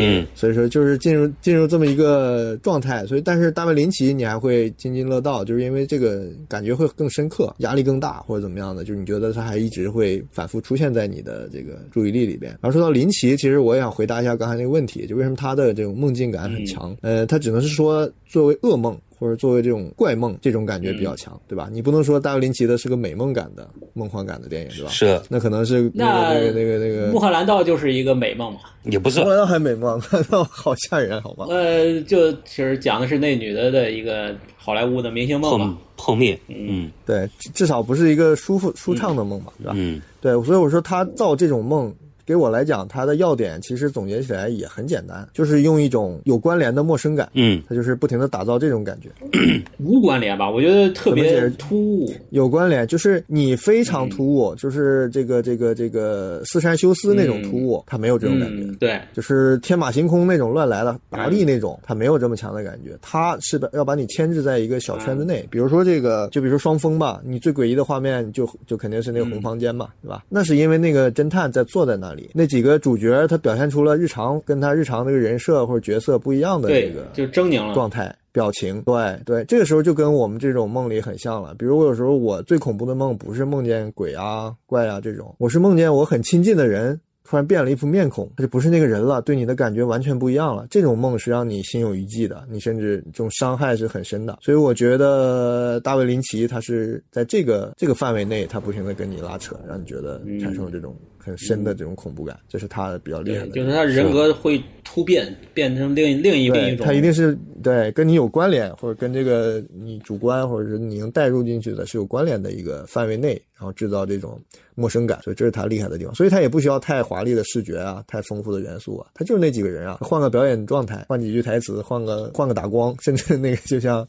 A: 嗯，
B: 所以说，就是进入进入这么一个状态，所以但是大卫林奇你还会津津乐道，就是因为这个感觉会更深刻，压力更大或者怎么样的，就是你觉得他还一直会反复出现在你的这个注意力里边。然后说到林奇，其实我也想回答一下刚才那个问题，就为什么他的这种梦境感很强？呃，他只能是说作为噩梦。或者作为这种怪梦，这种感觉比较强，对吧？你不能说大卫林奇的是个美梦感的、梦幻感的电影，对吧？
A: 是
B: 那可能是那个那个那个那个
C: 穆赫兰道就是一个美梦嘛。
A: 也不是
B: 穆赫兰道还美梦，那好吓人，好吗？
C: 呃，就其实讲的是那女的的一个好莱坞的明星梦
A: 碰
C: 嘛。
A: 碰面，嗯
B: 对，至至少不是一个舒服舒畅的梦吧，对吧？
A: 嗯
B: 对，所以我说他造这种梦，给我来讲，它的要点其实总结起来也很简单，就是用一种有关联的陌生感，
A: 嗯
B: 它就是不停的打造这种感觉。
C: 无关联吧？我觉得特别突兀。
B: 有关联，就是你非常突兀，就是这个这个这个四山修斯那种突兀，他没有这种感觉。
C: 嗯，对，
B: 就是天马行空那种乱来的达利那种，他没有这么强的感觉，他是把要把你牵制在一个小圈子内。比如说这个，就比如说双峰吧，你最诡异的画面就就肯定是那个红房间嘛，对吧？那是因为那个侦探在坐在那里，那几个主角他表现出了日常跟他日常这个人设或者角色不一样的这个，
C: 就狰狞了。
B: 状态。表情，对对，这个时候就跟我们这种梦里很像了。比如我有时候我最恐怖的梦不是梦见鬼啊、怪啊这种，我是梦见我很亲近的人突然变了一副面孔，他就不是那个人了，对你的感觉完全不一样了。这种梦是让你心有余悸的，你甚至这种伤害是很深的。所以我觉得大卫林奇他是在这个这个范围内，他不停的跟你拉扯，让你觉得产生了这种很深的这种恐怖感，这是他比较厉害的。
C: 就是他人格会突变，变成另另一另一种。
B: 他一定是对跟你有关联，或者跟这个你主观，或者是你能带入进去的是有关联的一个范围内，然后制造这种陌生感，所以这是他厉害的地方。所以他也不需要太华丽的视觉啊，太丰富的元素啊，他就是那几个人啊，换个表演状态，换几句台词，换个换个打光，甚至那个就像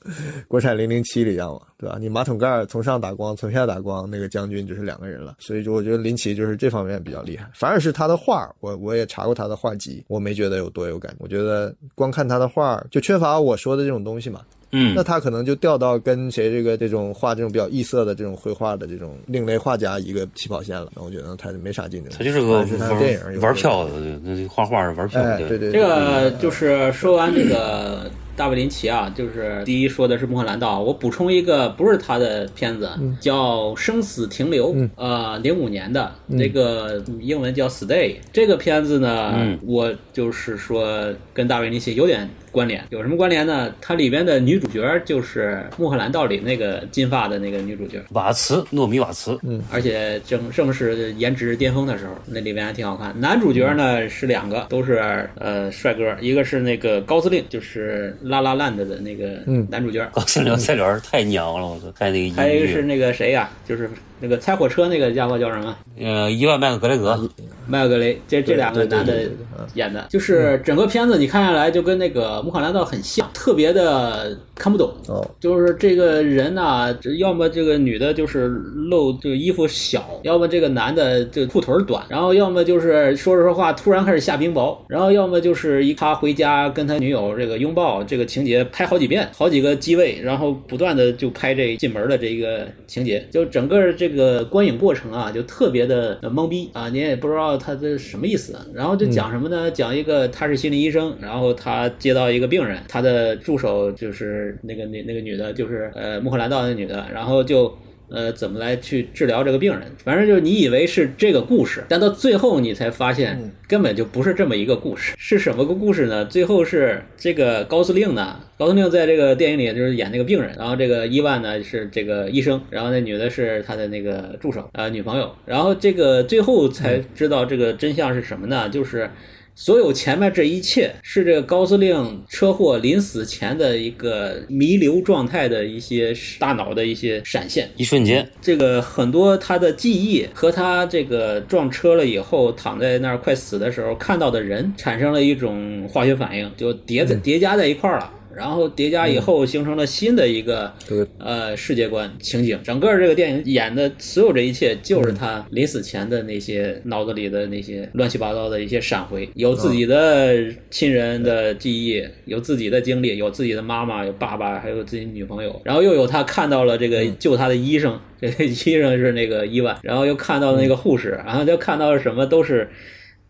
B: 国产零零七一样嘛，对吧？你马桶盖从上打光，从下打光，那个将军就是两个人了。所以就我觉得林奇就是这方面比较厉害。反而是他的画，我我也查过他的画集，我没觉得有多有感。我觉得光看他的画就缺乏我说的这种东西嘛。
A: 嗯，
B: 那他可能就掉到跟谁这个这种画这种比较异色的这种绘画的这种另类画家一个起跑线了。那我觉得他没啥竞争。
A: 他就是个
B: 是他电影
A: 玩票的，那画画是玩票的。
B: 对对，
C: 这个就是说完这个。大卫林奇啊，就是第一说的是《穆赫兰道》，我补充一个不是他的片子，叫《生死停留》，呃，零五年的那个英文叫《Stay》。这个片子呢，我就是说跟大卫林奇有点关联，有什么关联呢？它里边的女主角就是《穆赫兰道》里那个金发的那个女主角
A: 瓦茨，糯米瓦茨，
B: 嗯，
C: 而且正正是颜值巅峰的时候，那里边还挺好看。男主角呢是两个，都是呃帅哥，一个是那个高司令，就是。拉拉烂的的那个男主角，
A: 高司令在里边太娘了，我操！太那个
C: 还有一个是那个谁呀？就是那个拆火车那个家伙叫什么？
A: 呃，伊万麦克格雷格，
C: 麦克格雷，这这两个男的演的，就是整个片子你看下来就跟那个《穆罕兰道》很像，特别的看不懂。
B: 哦，
C: 就是这个人呐，要么这个女的就是露这个衣服小，要么这个男的这裤腿短，然后要么就是说着说话突然开始下冰雹，然后要么就是一他回家跟他女友这个拥抱这个情节拍好几遍，好几个机位，然后不断的就拍这进门的这一个情节，就整个这个观影过程啊，就特别的懵逼啊，你也不知道他这什么意思。然后就讲什么呢？讲一个他是心理医生，然后他接到一个病人，他的助手就是那个那那个女的，就是呃穆赫兰道那女的，然后就。呃，怎么来去治疗这个病人？反正就是你以为是这个故事，但到最后你才发现根本就不是这么一个故事。是什么个故事呢？最后是这个高司令呢？高司令在这个电影里就是演那个病人，然后这个伊万呢是这个医生，然后那女的是他的那个助手啊女朋友。然后这个最后才知道这个真相是什么呢？就是。所有前面这一切是这个高司令车祸临死前的一个弥留状态的一些大脑的一些闪现，
A: 一瞬间，
C: 这个很多他的记忆和他这个撞车了以后躺在那儿快死的时候看到的人产生了一种化学反应，就叠在叠加在一块儿了。然后叠加以后形成了新的一个呃世界观情景，整个这个电影演的所有这一切就是他临死前的那些脑子里的那些乱七八糟的一些闪回，有自己的亲人的记忆，有自己的经历，有自己的妈妈，有爸爸，还有自己女朋友，然后又有他看到了这个救他的医生，这个医生是那个伊万，然后又看到了那个护士，然后就看到了什么都是。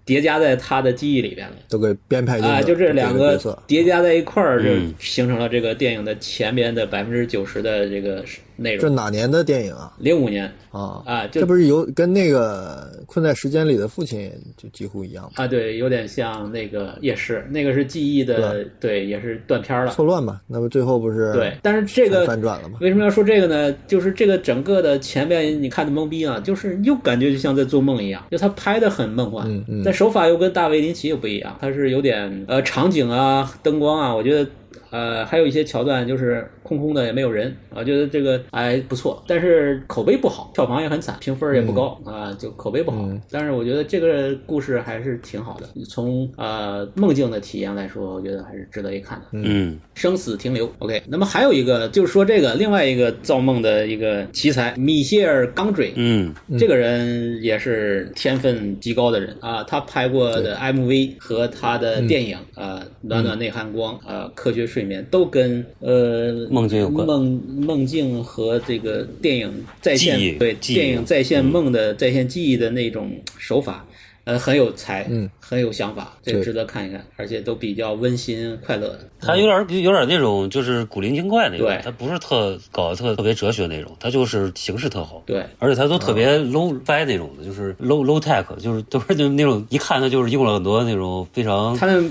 C: 叠加在他的记忆里边了，
B: 都给编排进
C: 啊，就
B: 这
C: 两个叠加在一块儿，就形成了这个电影的前边的百分之九十的这个。内容
B: 这哪年的电影啊？
C: 零五年
B: 啊
C: 啊，
B: 这不是有跟那个困在时间里的父亲就几乎一样吗？
C: 啊，对，有点像那个也是，那个是记忆的，对，也是断片了，
B: 错乱嘛。那不最后不是
C: 对，但是这个
B: 反转了吗？
C: 为什么要说这个呢？就是这个整个的前面你看的懵逼啊，就是又感觉就像在做梦一样，就他拍的很梦幻，嗯嗯但手法又跟大卫林奇又不一样，他是有点呃场景啊、灯光啊，我觉得。呃，还有一些桥段就是空空的，也没有人啊，觉得这个还不错，但是口碑不好，票房也很惨，评分也不高啊，就口碑不好。但是我觉得这个故事还是挺好的，从呃梦境的体验来说，我觉得还是值得一看的。
A: 嗯，
C: 生死停留，OK。那么还有一个就是说这个另外一个造梦的一个奇才米歇尔·冈追，
A: 嗯，
C: 这个人也是天分极高的人啊，他拍过的 MV 和他的电影啊，暖暖内含光啊，科学睡。面都跟呃
A: 梦境有关，
C: 梦梦境和这个电影再现对
A: 电
C: 影再现梦的再现记忆的那种手法呃，很有才，
B: 嗯，
C: 很有想法，这个
B: 对
C: 值得看一看，而且都比较温馨快乐的。
A: 他有点有点那种就是古灵精怪那种
C: 对，
A: 他不是特搞得特特别哲学那种，他就是形式特好。
C: 对，
A: 而且他都特别 low fi 那种的，就是 low low tech，就是都是那那种一看他就是用了很多那种非常
C: 他的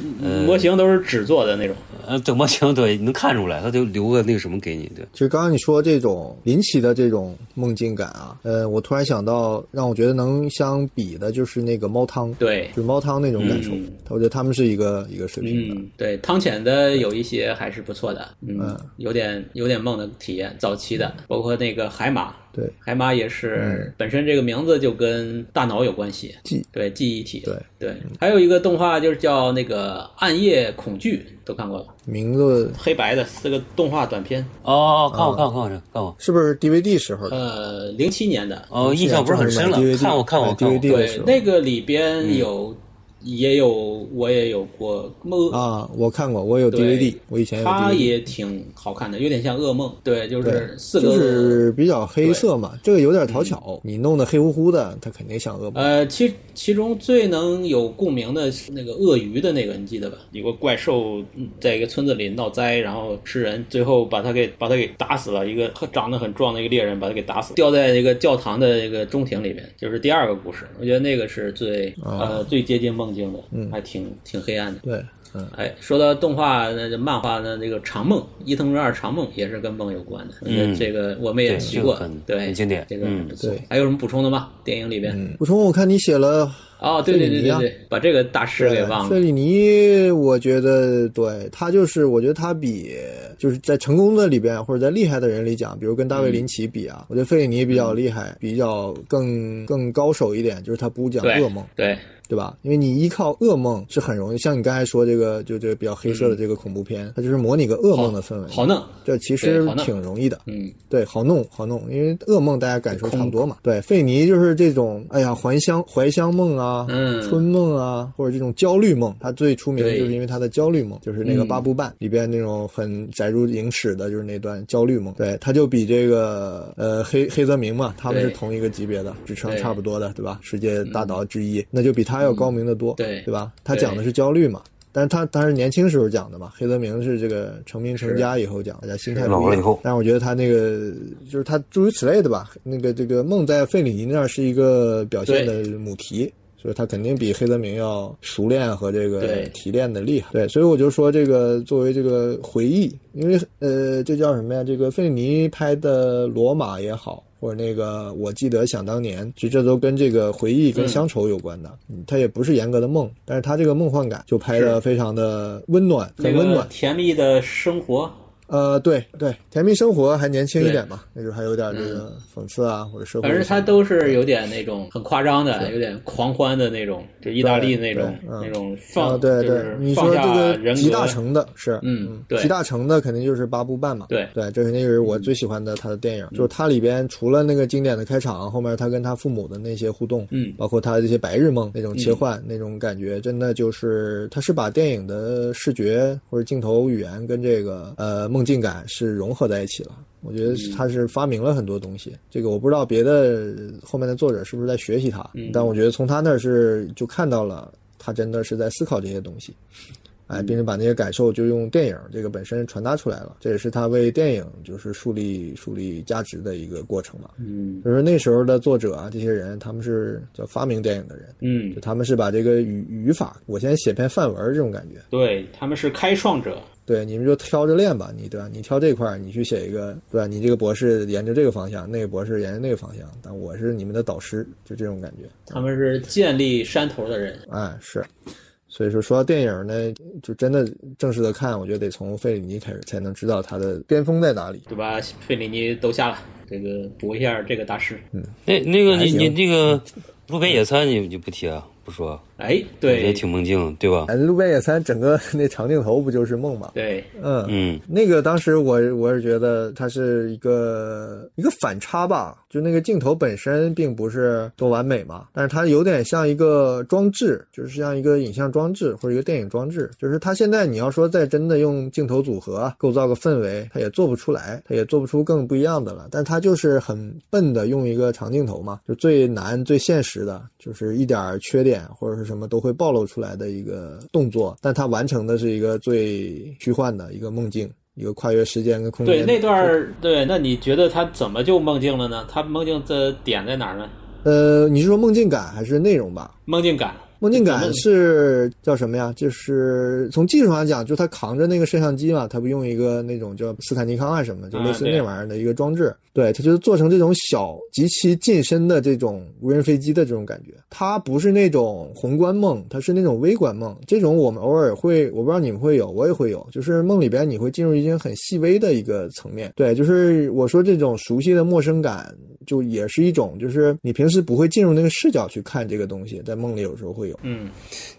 C: 模型都是纸做的那种。
A: 呃整模型，对，你能看出来，他就留个那个什么给你，对。
B: 其实刚刚你说这种林奇的这种梦境感啊，呃，我突然想到，让我觉得能相比的就是那个猫汤，
C: 对
B: 就是猫汤那种感受。
C: 嗯
B: 我觉得他们是一个一个水平的。
C: 嗯，对，汤浅的有一些还是不错的，嗯，有点有点梦的体验，早期的，包括那个海马，
B: 对，
C: 海马也是、本身这个名字就跟大脑有关系，
B: 记
C: 对记忆体，
B: 对。
C: 对，还有一个动画就是叫那个《暗夜恐惧》，都看过了，
B: 名字
C: 黑白的四个动画短片，
A: 哦，看过看过看过看过，
B: 是不是 DVD 时候的？
C: 呃，零七年的，
A: 哦，印象不是很深了看过看过看过。
B: DVD
C: 对
B: 时，候。
C: 那个里边有、也有我也有过梦
B: 啊，我看过，我有 DVD，我以前有 DVD。
C: 它也挺好看的，有点像噩梦。对，就是四个。
B: 就是比较黑色嘛，这个有点讨巧。你弄得黑乎乎的，它肯定像噩梦。
C: 呃，其其中最能有共鸣的是那个鳄鱼的那个，你记得吧？有个怪兽嗯在一个村子里闹灾，然后吃人，最后把他给把他给打死了。一个长得很壮的一个猎人把他给打死，掉在一个教堂的这个中庭里面，就是第二个故事。我觉得那个是最、呃最接近梦境的，还挺挺黑暗的。
B: 对，嗯，
C: 哎，说到动画、那这漫画的那个《长梦》伊藤润二《长梦》也是跟梦有关的。嗯这个我们也
A: 对
C: 提过
A: 很，
C: 对，
A: 很经典
C: 这个很不错
B: 对。
C: 还有什么补充的吗？电影里边？
B: 补充，我看你写了
C: 哦，对对对对对，把这个大师给忘了。
B: 费里尼，我觉得对他就是，我觉得他比就是在成功的里边或者在厉害的人里讲，比如跟大卫林奇比啊，我觉得费里尼比较厉害，比较更更高手一点，就是他不讲噩梦。
C: 对
B: 对吧？因为你依靠噩梦是很容易，像你刚才说这个，就这个比较黑色的这个恐怖片，它就是模拟个噩梦的氛围，
C: 嗯好弄。
B: 这其实挺容易的。
C: 嗯，
B: 对，好弄好弄，因为噩梦大家感受差不多嘛。对，费尼就是这种，哎呀，怀乡怀乡梦啊，
C: 嗯
B: 春梦啊，或者这种焦虑梦，他最出名的就是因为他的焦虑梦，就是那个
C: 嗯
B: 八部半、里边那种很载入影史的，就是那段焦虑梦。对，他就比这个呃黑黑泽明嘛，他们是同一个级别的，职称差不多的，对吧？世界大导之一，那就比他要高明的多，
C: 对
B: 对吧？他讲的是焦虑嘛。但是他他是年轻时候讲的嘛，黑泽明是这个成名成家以后讲，大家心态不一样
A: 老了以后。
B: 但是我觉得他那个就是他诸如此类的吧，那个这个梦在费里尼那儿是一个表现的母题。所以他肯定比黑泽明要熟练和这个提炼的厉害。对，所以我就说这个作为这个回忆，因为呃，这叫什么呀？这个费里尼拍的《罗马》也好，或者那个我记得想当年，其实这都跟这个回忆跟乡愁有关的。嗯，它也不是严格的梦，但是它这个梦幻感就拍的非常的温暖，很温暖。
C: 甜蜜的生活，
B: 呃，对对，甜蜜生活还年轻一点嘛，那时候还有点这个讽刺啊，或者社会。
C: 反正它都是有点那种很夸张的，有点狂欢的那种，就意大利那种
B: 嗯。
C: 那种
B: 啊，
C: 放，
B: 对对。
C: 就是，
B: 你说这个集大。成的是，
C: 嗯对。
B: 集大成的肯定就是八部半嘛，
C: 对。
B: 对，这肯定是我最喜欢的他的电影，就是它里边除了那个经典的开场，后面他跟他父母的那些互动，
C: 嗯。
B: 包括他这些白日梦那种切换、那种感觉，真的就是他是把电影的视觉或者镜头语言跟这个呃梦境感是融合在一起了。我觉得他是发明了很多东西，这个我不知道别的后面的作者是不是在学习他，
C: 嗯
B: 但我觉得从他那儿是就看到了他真的是在思考这些东西。哎，并且把那些感受就用电影这个本身传达出来了，这也是他为电影就是树立树立价值的一个过程嘛。
C: 嗯
B: 就是那时候的作者啊，这些人他们是叫发明电影的人，
C: 嗯
B: 就，他们是把这个语语法，我先写篇范文这种感觉。
C: 对，他们是开创者，
B: 对，你们就挑着练吧，你对吧？你挑这块儿，你去写一个，对吧？你这个博士研究这个方向，那个博士研究那个方向，但我是你们的导师，就这种感觉。
C: 他们是建立山头的人。
B: 哎，是，所以说说到电影呢，就真的正式的看，我觉得得从费里尼开始，才能知道他的巅峰在哪里。
C: 对吧？费里尼都下了，这个补一下这个大师。
A: 嗯那那个你你那个路边野餐你你不提啊？不说，
C: 哎，
A: 也
C: 对
A: 挺梦境，对吧？
B: 哎，路边野餐整个 那长镜头不就是梦吗？
C: 对，
B: 嗯
A: 嗯，
B: 那个当时我我是觉得它是一个一个反差吧，就那个镜头本身并不是多完美嘛，但是它有点像一个装置，就是像一个影像装置或者一个电影装置，就是它现在你要说再真的用镜头组合构造个氛围，它也做不出来，它也做不出更不一样的了，但它就是很笨的用一个长镜头嘛，就最难最现实的，就是一点缺点或者是什么都会暴露出来的一个动作，但他完成的是一个最虚幻的一个梦境。一个跨越时间跟空间。
C: 对那段儿，对，那你觉得他怎么就梦境了呢？他梦境的点在哪儿呢？
B: 呃，你是说梦境感还是内容吧？
C: 梦境感，
B: 梦境感是叫什么呀？就是从技术上讲，就他扛着那个摄像机嘛，他不用一个那种叫斯坦尼康啊什么，就类似那玩意儿的一个装置。对，它就是做成这种小极其近身的这种无人飞机的这种感觉。它不是那种宏观梦，它是那种微观梦。这种我们偶尔会，我不知道你们会有，我也会有，就是梦里边你会进入一些很细微的一个层面。对，就是我说这种熟悉的陌生感，就也是一种，就是你平时不会进入那个视角去看这个东西，在梦里有时候会有。
C: 嗯，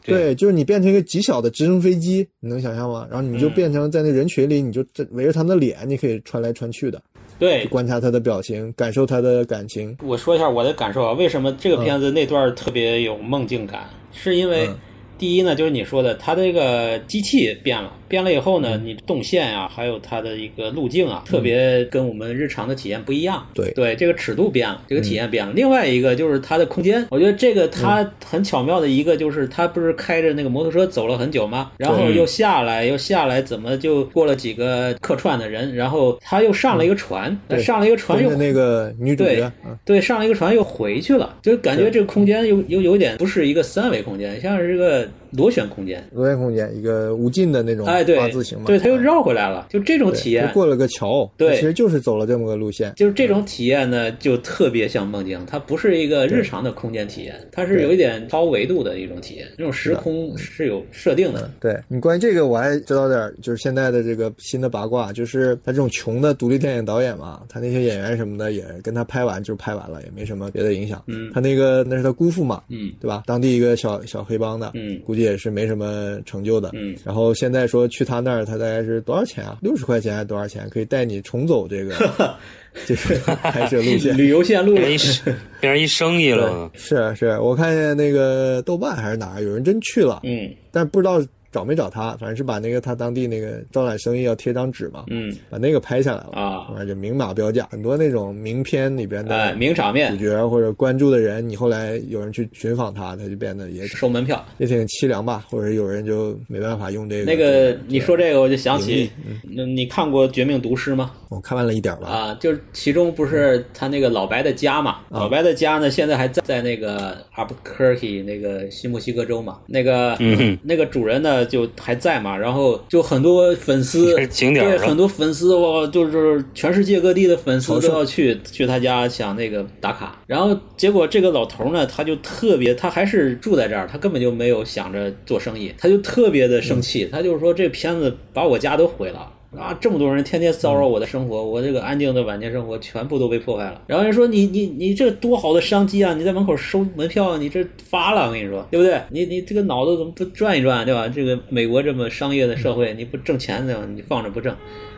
B: 对，就是你变成一个极小的直升飞机，你能想象吗？然后你就
C: 嗯
B: 变成在那人群里，你就围着他的脸，你可以穿来穿去的，
C: 对，
B: 观察他的表情，感受他的感情。
C: 我说一下我的感受啊，为什么这个片子那段特别有梦境感？是因为
B: 嗯
C: 第一呢，就是你说的，他这个机器变了，变了以后
B: 嗯
C: 呢，你动线啊，还有它的一个路径啊，特别跟我们日常的体验不一样。
B: 对
C: 对，这个尺度变了，这个体验变了。另外一个就是它的空间，我觉得这个它很巧妙的一个就是它不是开着那个摩托车走了很久吗？然后又下来，又下来，怎么就过了几个客串的人，然后他又上了一个船，上了一个船又
B: 那个女主
C: 对
B: 角，嗯，
C: 对，上了一个船又回去了，就感觉这个空间有有有点不是一个三维空间，像是一个螺旋空间。
B: 螺旋空间，一个无尽的那种
C: 哎，对
B: 八字形嘛。
C: 对，它又
B: 嗯
C: 绕回来了，就这种体验，
B: 过了个桥，
C: 对
B: 其实就是走了这么个路线。
C: 就是这种体验呢，就特别像梦境，它不是一个日常的空间体验，它是有一点超维度的一种体验，这种时空是有设定的。
B: 对你关于这个我还知道点儿，就是现在的这个新的八卦，就是他这种穷的独立电影导演嘛，他那些演员什么的也跟他拍完就拍完了，也没什么别的影响。
C: 嗯
B: 他那个那是他姑父嘛，
C: 嗯
B: 对吧？当地一个小小黑帮的，
C: 嗯
B: 估计也是没什么成就的。
C: 嗯
B: 然后现在说去他那儿，他大概是多少钱啊？六十块钱还是多少钱？可以带你重走这个 就是拍摄路线。
C: 旅游线路
A: 变成一生变成一生意了。
B: 是啊是，我看见那个豆瓣还是哪儿有人真去了，
C: 嗯
B: 但不知道找没找他，反正是把那个他当地那个招揽生意要贴张纸嘛，
C: 嗯
B: 把那个拍下来了
C: 啊
B: 反正就明码标价，很多那种名片里边
C: 哎，
B: 的
C: 名场面主
B: 角或者关注的人，你后来有人去寻访他，他就变得也
C: 收门票。
B: 也挺凄凉吧，或者有人就没办法用这个。
C: 那个你说这个，我就想起你看过《绝命毒师》吗？
B: 我看完了一点儿吧，
C: 啊，就是其中不是他那个老白的家嘛，
B: 啊
C: 老白的家呢，现在还在在那个 Albuquerque 那个新墨西哥州嘛，那个、
A: 嗯
C: 那个主人呢就还在嘛，然后就很多粉丝 对，很多粉丝哇，就是全世界各地的粉丝都要去去他家想那个打卡，然后结果这个老头呢，他就特别，他还是住在这儿，他根本就没有想着做生意，他就特别的生气，他就是说这片子把我家都毁了。啊，这么多人天天骚扰我的生活，我这个安静的晚年生活全部都被破坏了。然后人说你你你这多好的商机啊！你在门口收门票，你这发了，我跟你说，对不对？你你这个脑子怎么不转一转，对吧？这个美国这么商业的社会，你不挣钱对吧？你放着不挣。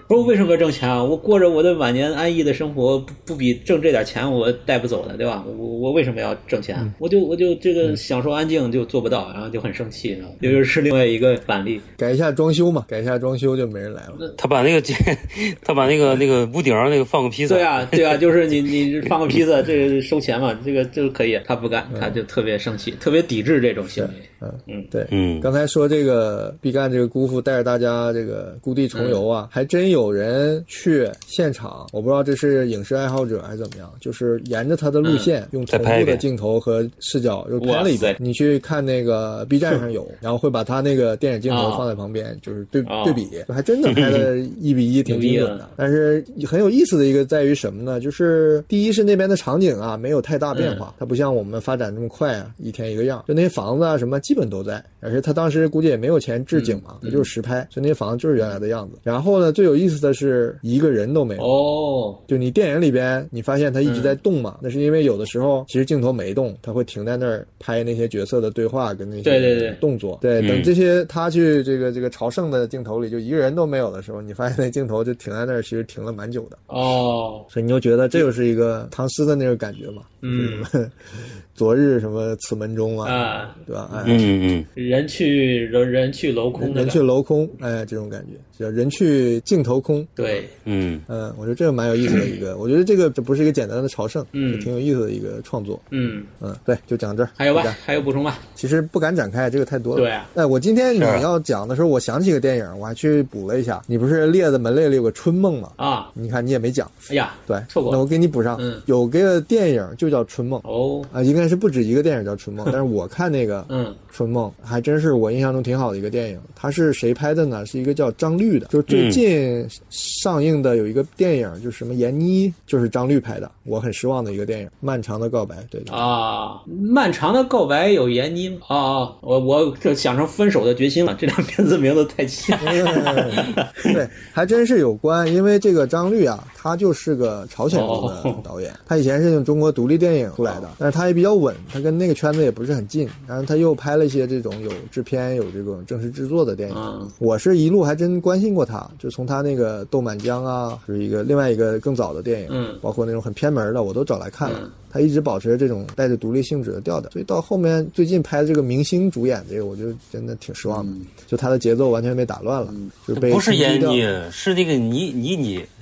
C: 我说我为什么要挣钱啊？我过着我的晚年安逸的生活，不不比挣这点钱我带不走的，对吧？我我为什么要挣钱？我就我就这个享受安静就做不到，然后就很生气，这就是另外一个反例。
B: 改一下装修嘛，改一下装修就没人来了。
A: 他把那个他把那个那个屋顶上那个放个披萨，
C: 对啊，对啊，就是你你 放个披萨，这个收钱嘛，这个这个可以，他不干，他就特别生气，特别抵制这种行为。
B: 嗯
C: 嗯。
B: 对，
A: 嗯。
B: 刚才说这个毕赣这个姑父带着大家这个故地重游啊，还真有人去现场，我不知道这是影视爱好者还是怎么样，就是沿着他的路线，用同步的镜头和视角又拍了一。遍。你去看那个 B 站上有，然后会把他那个电影镜头
C: 啊
B: 放在旁边，就是对
C: 啊。
B: 对比，还真的拍的一比一，挺精准的。但是很有意思的一个在于什么呢？就是第一是那边的场景啊没有太大变化，它不像我们发展这么快啊，一天一个样，就那些房子啊什么基本都在。而且他当时估计也没有钱置景嘛，他就是实拍，所以那房子就是原来的样子。然后呢，最有意思的是一个人都没有。
C: 哦，
B: 就你电影里边，你发现他一直在动嘛？那是因为有的时候其实镜头没动，他会停在那儿拍那些角色的对话跟那些
C: 对对对
B: 动作。对，
A: 嗯
B: 等这些他去这个这个朝圣的镜头里，就一个人都没有的时候，你发现那镜头就停在那儿，其实停了蛮久的。
C: 哦，
B: 所以你就觉得这就是一个唐诗的那个感觉嘛。
C: 嗯
B: 昨日什么此门中啊，
C: 啊，
B: 对吧？哎，
A: 嗯嗯
C: 人去人人去楼空的
B: 人，去楼空，哎，这种感觉叫人去镜头空。
C: 对，
A: 嗯
B: 嗯，我觉得这个蛮有意思的一个，我觉得这个这不是一个简单的朝圣，
C: 嗯
B: 挺有意思的一个创作。
C: 嗯，
B: 嗯，对，就讲这儿。
C: 还有吧？还有补充吧？
B: 其实不敢展开，这个太多了。
C: 对啊
B: 哎，我今天你要讲的时候，我想起个电影，我还去补了一下。你不是列的门类里有个《春梦》吗？
C: 啊，
B: 你看你也没讲。
C: 哎呀，
B: 对，
C: 错过
B: 那我给你补上。
C: 嗯
B: 有个电影就叫《春梦》
C: 哦，
B: 啊，应该是不止一个电影叫《春梦》，但是我看那个
C: 嗯，
B: 春梦还真是我印象中挺好的一个电影。它是谁拍的呢？是一个叫张律的，就是最近上映的有一个电影，就是什么闫妮，就是张律拍的，我很失望的一个电影《漫长的告白》。对对。
C: 啊，漫长的告白有闫妮吗？啊啊，我我这想成分手的决心了，这两片子名字太像。
B: 对，还真是有关，因为这个张律啊，他就是个朝鲜族的导演，他以前是用中国独立电影出来的，但是他也比较稳，他跟那个圈子也不是很近，然后他又拍了一些这种有制片、有这种正式制作的电影。
C: 嗯。
B: 我是一路还真关心过他，就从他那个《豆满江》啊，是一个另外一个更早的电影，
C: 嗯。
B: 包括那种很偏门的，我都找来看了。
C: 嗯。
B: 他一直保持着这种带着独立性质的调调，所以到后面最近拍的这个明星主演这个，我就真的挺失望的，就他的节奏完全被打乱了，就被
A: 嗯，不是
B: 冲击掉
A: 闫妮，是那个倪倪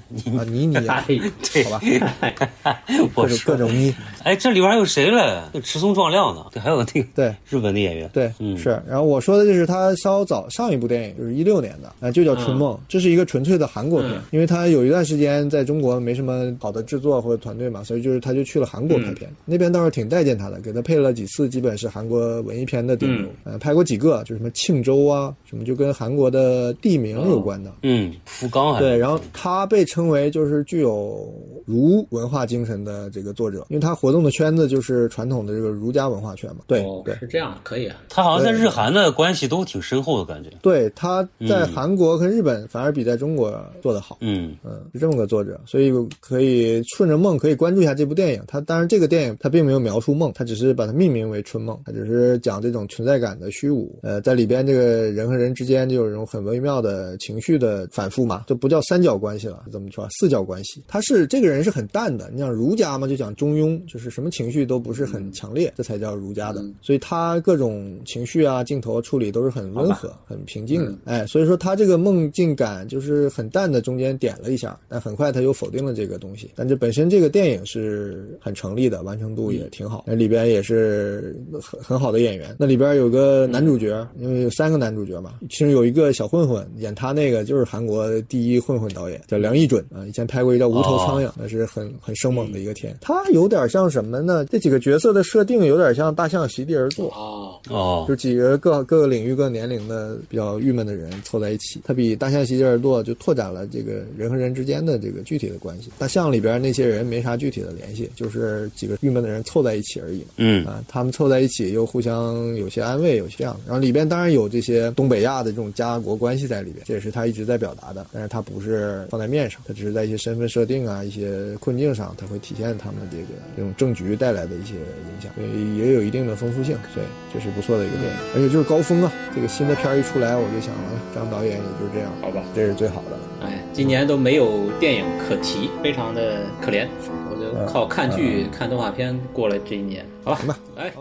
A: 妮。
B: 啊，倪妮啊，
C: 哎，
B: 好吧，
A: 我
B: 各种各，种妮，
A: 哎，这里边还有谁了？有持松壮亮呢，对，还有那个
B: 对。
A: 日本的演员。
B: 对，
A: 嗯
B: 是。然后我说的就是他稍早上一部电影，就是一六年的，啊、就叫《春梦》，这是一个纯粹的韩国片，
C: 嗯
B: 因为他有一段时间在中国没什么好的制作或者团队嘛，所以就是他就去了韩国拍片，那边倒是挺待见他的，给他配了几次，基本是韩国文艺片的顶流，呃，拍过几个，就什么庆州啊，什么就跟韩国的地名有关的。
A: 嗯，福冈啊
B: 对，然后他被称为就是具有儒文化精神的这个作者，因为他活动的圈子就是传统的这个儒家文化圈嘛。对、
C: 哦
B: 对，
C: 是这样，可以啊。
A: 他好像在日韩的关系都挺深厚的感觉。
B: 对，他在韩国跟日本反而比在中国做得好。
A: 嗯
B: 嗯，是这么个作者，所以可以顺着梦可以关注一下这部电影。他当然这个电影他并没有描述梦，他只是把它命名为春梦，他只是讲这种存在感的虚无。呃，在里边这个人和人之间就有这种很微妙的情绪的反复嘛，就不叫三角关系了，怎么说啊？四角关系。他是这个人是很淡的，你想儒家嘛，就讲中庸，就是什么情绪都不是很强烈，这才叫儒家的。所以他各种情绪啊、镜头处理都是很温和、很平静的。哎，所以说他这个梦境感就是很淡的，中间点了一下，但很快他又否定了这个东西。但这本身这个电影是很成立的，完成度也挺好，那里边也是很很好的演员。那里边有个男主角，因为有三个男主角嘛，其中有一个小混混，演他那个就是韩国第一混混导演，叫梁义准啊，以前拍过一个叫《无头苍蝇》，那是很很生猛的一个片。他有点像什么呢？这几个角色的设定有点像《大象席地而坐》。
C: 啊，
A: 哦
B: 就几个各各个领域、各个年龄的比较郁闷的人凑在一起，他比大象席地而坐就拓展了这个人和人之间的这个具体的关系。大象里边那些人没啥具体的联系，就是几个郁闷的人凑在一起而已嘛。
A: 嗯
B: 啊，他们凑在一起又互相有些安慰，有些这样的。然后里边当然有这些东北亚的这种家国关系在里边，这也是他一直在表达的。但是他不是放在面上，他只是在一些身份设定啊、一些困境上，他会体现他们这个这种政局带来的一些影响，所以也有一定的丰富性。所以这是不错的一个电影，而且就是高峰啊！这个新的片儿一出来，我就想啊，张导演也就是这样，
C: 好吧，
B: 这是最好的了。
C: 哎，今年都没有电影可提，非常的可怜。我就靠看剧、看动画片过了这一年，好吧？
B: 行吧，
C: 哎，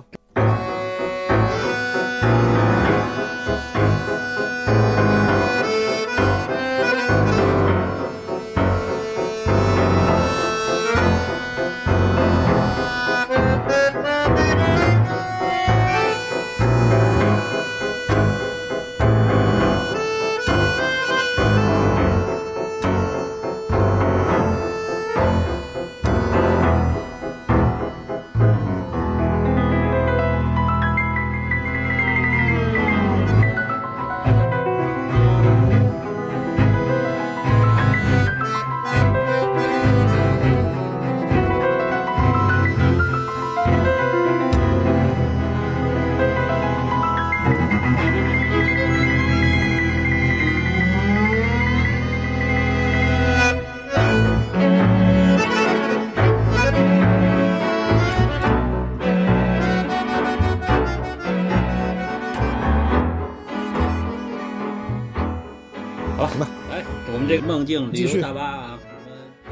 C: 梦境旅游大巴啊，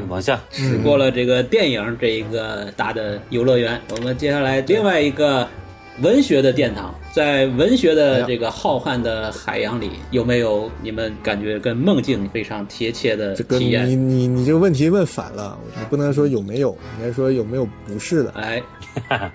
A: 往下，
C: 驶过了这个电影这一个大的游乐园，我们接下来另外一个文学的殿堂，在文学的这个浩瀚的海洋里，有没有你们感觉跟梦境非常贴切的
B: 这个你
C: 体验？
B: 你你这个问题问反了，你不能说有没有，应该说有没有不是的。
C: 哎，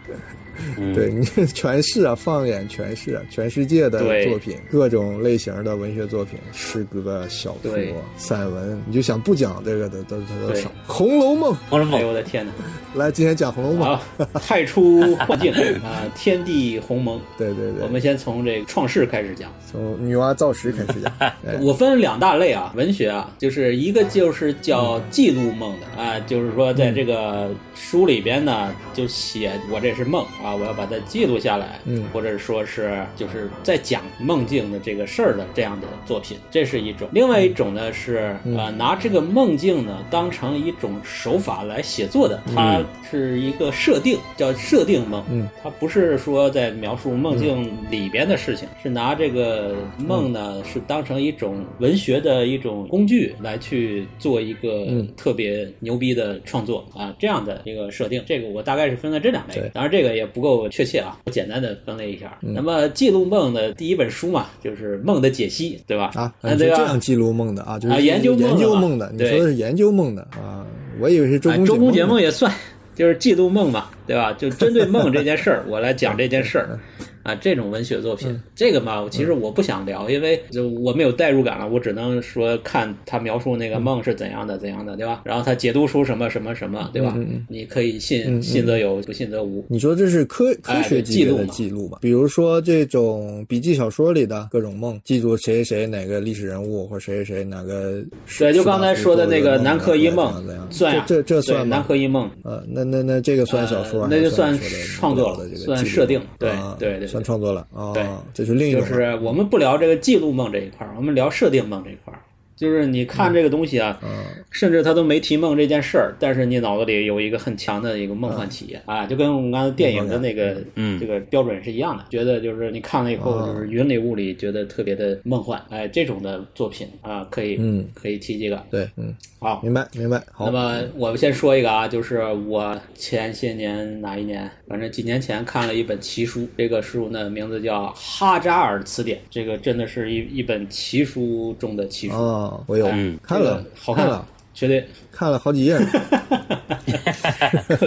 A: 嗯，
B: 对你这全是啊，放眼全是啊，全世界的作品，各种类型的文学作品，诗歌、小说、散文，你就想不讲这个的都都都少。《红楼梦
A: 红楼梦
C: 哎呦我的天哪！》
B: 来，今天讲《红楼梦》
C: 好，太初幻境啊，天地鸿蒙。
B: 对对对，
C: 我们先从这个创世开始讲。
B: 从女娲造石开始讲。哎
C: 我分两大类啊，文学啊，就是一个就是叫记录梦的啊，就是说在这个书里边呢，就写我这是梦啊，我要把它记录下来，
B: 嗯
C: 或者说是就是在讲梦境的这个事儿的这样的作品，这是一种。另外一种呢是
B: 嗯
C: 呃拿这个梦境呢当成一种手法来写作的，它
A: 嗯
C: 是一个设定，叫设定梦，
B: 嗯，
C: 它不是说在描述梦境里边的事情，是拿这个梦呢，是当成一种文学的一种工具来去做一个
B: 嗯
C: 特别牛逼的创作啊，这样的一个设定。这个我大概是分了这两类，当然这个也不够确切啊，我简单的分类一下。
B: 嗯
C: 那么记录梦的第一本书嘛，就是《梦的解析》，对吧？
B: 啊，
C: 那这
B: 样记录梦的啊，就是
C: 啊研究梦的
B: 研究梦的。你
C: 对
B: 说的是研究梦的啊，我以为是周
C: 啊，
B: 公
C: 周公解
B: 梦
C: 梦也算，就是记录梦嘛，对吧？就针对梦这件事儿，我来讲这件事儿。啊，这种文学作品，
B: 嗯
C: 这个嘛，其实我不想聊，因为就我没有代入感了，我只能说看他描述那个梦是怎样的，怎样的，对吧？然后他解读出什么什么什么，对吧？你可以信，信则有，不信则无。
B: 你说这是科科学
C: 记录嘛
B: 记录吧？比如说这种笔记小说里的各种梦，记住谁谁谁哪个历史人物，或者谁谁谁哪个士
C: 对，就刚才说的那个《南柯一梦算呀，
B: 这这这算？
C: 南柯一梦》
B: 呃，那那那这个算小说
C: 呃那就算创作了算设定对对对
B: 算创作了啊
C: 对，
B: 这是另一
C: 就
B: 种了
C: 是我们不聊这个记录梦这一块儿，我们聊设定梦这一块儿。就是你看这个东西啊，
B: 嗯。
C: 甚至他都没提梦这件事儿，但是你脑子里有一个很强的一个梦幻体验啊，就跟我们刚才电影的那个
A: 嗯。
C: 这个标准是一样的，觉得就是你看了以后
B: 哦
C: 就是云里雾里，觉得特别的梦幻，哎，这种的作品啊，可以
B: 嗯。
C: 可以提几个。
B: 对，嗯，
C: 好，
B: 明白明白。好。
C: 那，么我们先说一个啊，就是我前些年哪一年，反正几年前看了一本奇书，这个书呢名字叫《哈扎尔词典》，这个真的是一一本奇书中的奇书，
B: 哦，我有
A: 嗯
B: 看了，
C: 好看
B: 看了，，
C: 绝对
B: 看了好几页呢。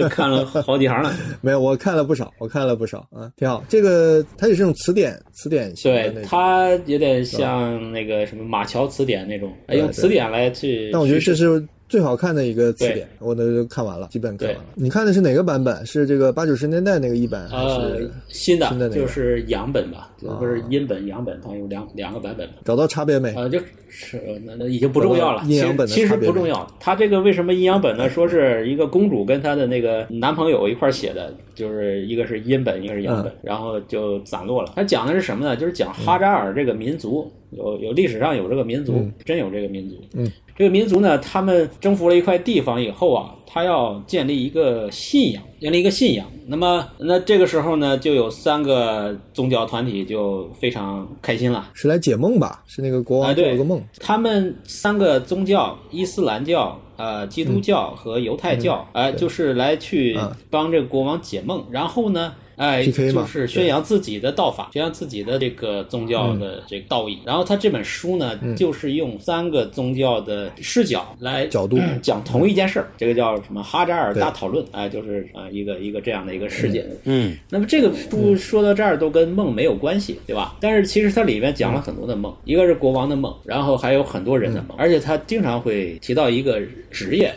C: 看了好几行了。
B: 没有，我看了不少，我看了不少啊，挺好。这个它也是种词典，词典型
C: 对。它有点像那个什么马桥词典那种，哎用词典来去。
B: 但我觉得这是最好看的一个词典，我都看完了，基本看完了。你看的是哪个版本？是这个八九十年代那个一版，还
C: 呃
B: 是
C: 新的
B: 新的那个
C: 就是洋本吧，就不是阴本阳本，它有两两个版本嘛。
B: 找到差别没？
C: 呃，就是那那已经不重要了，
B: 阴阳本的
C: 其实不重要。它这个为什么阴阳本呢？说是一个公主跟她的那个男朋友一块儿写的，就是一个是阴本，一个是阳
B: 嗯
C: 本，然后就散落了。它讲的是什么呢？就是讲哈扎尔这个民族，有有历史上有这个民族，
B: 嗯
C: 真有这个民族。
B: 嗯，
C: 这个民族呢，他们征服了一块地方以后啊，他要建立一个信仰，建立一个信仰。那么，那这个时候呢，就有三个宗教团体就非常开心了。
B: 是来解梦吧？是那个国
C: 啊，
B: 王做
C: 对
B: 了个梦。
C: 他们三个宗教，伊斯兰教、呃基督教和犹太教，呃，就是来去
B: 啊
C: 帮这个国王解梦，然后呢。哎
B: ，PK
C: 就是宣扬自己的道法，宣扬自己的这个宗教的这个道义。然后他这本书呢，就是用三个宗教的视角来
B: 角度。
C: 嗯讲同一件事儿，这个叫什么哈扎尔大讨论，哎，就是啊、一个一个这样的一个事件。
A: 嗯。
C: 那么这个书说到这儿都跟梦没有关系，对吧？但是其实它里面讲了很多的梦，一个是国王的梦，然后还有很多人的梦，而且他经常会提到一个职业，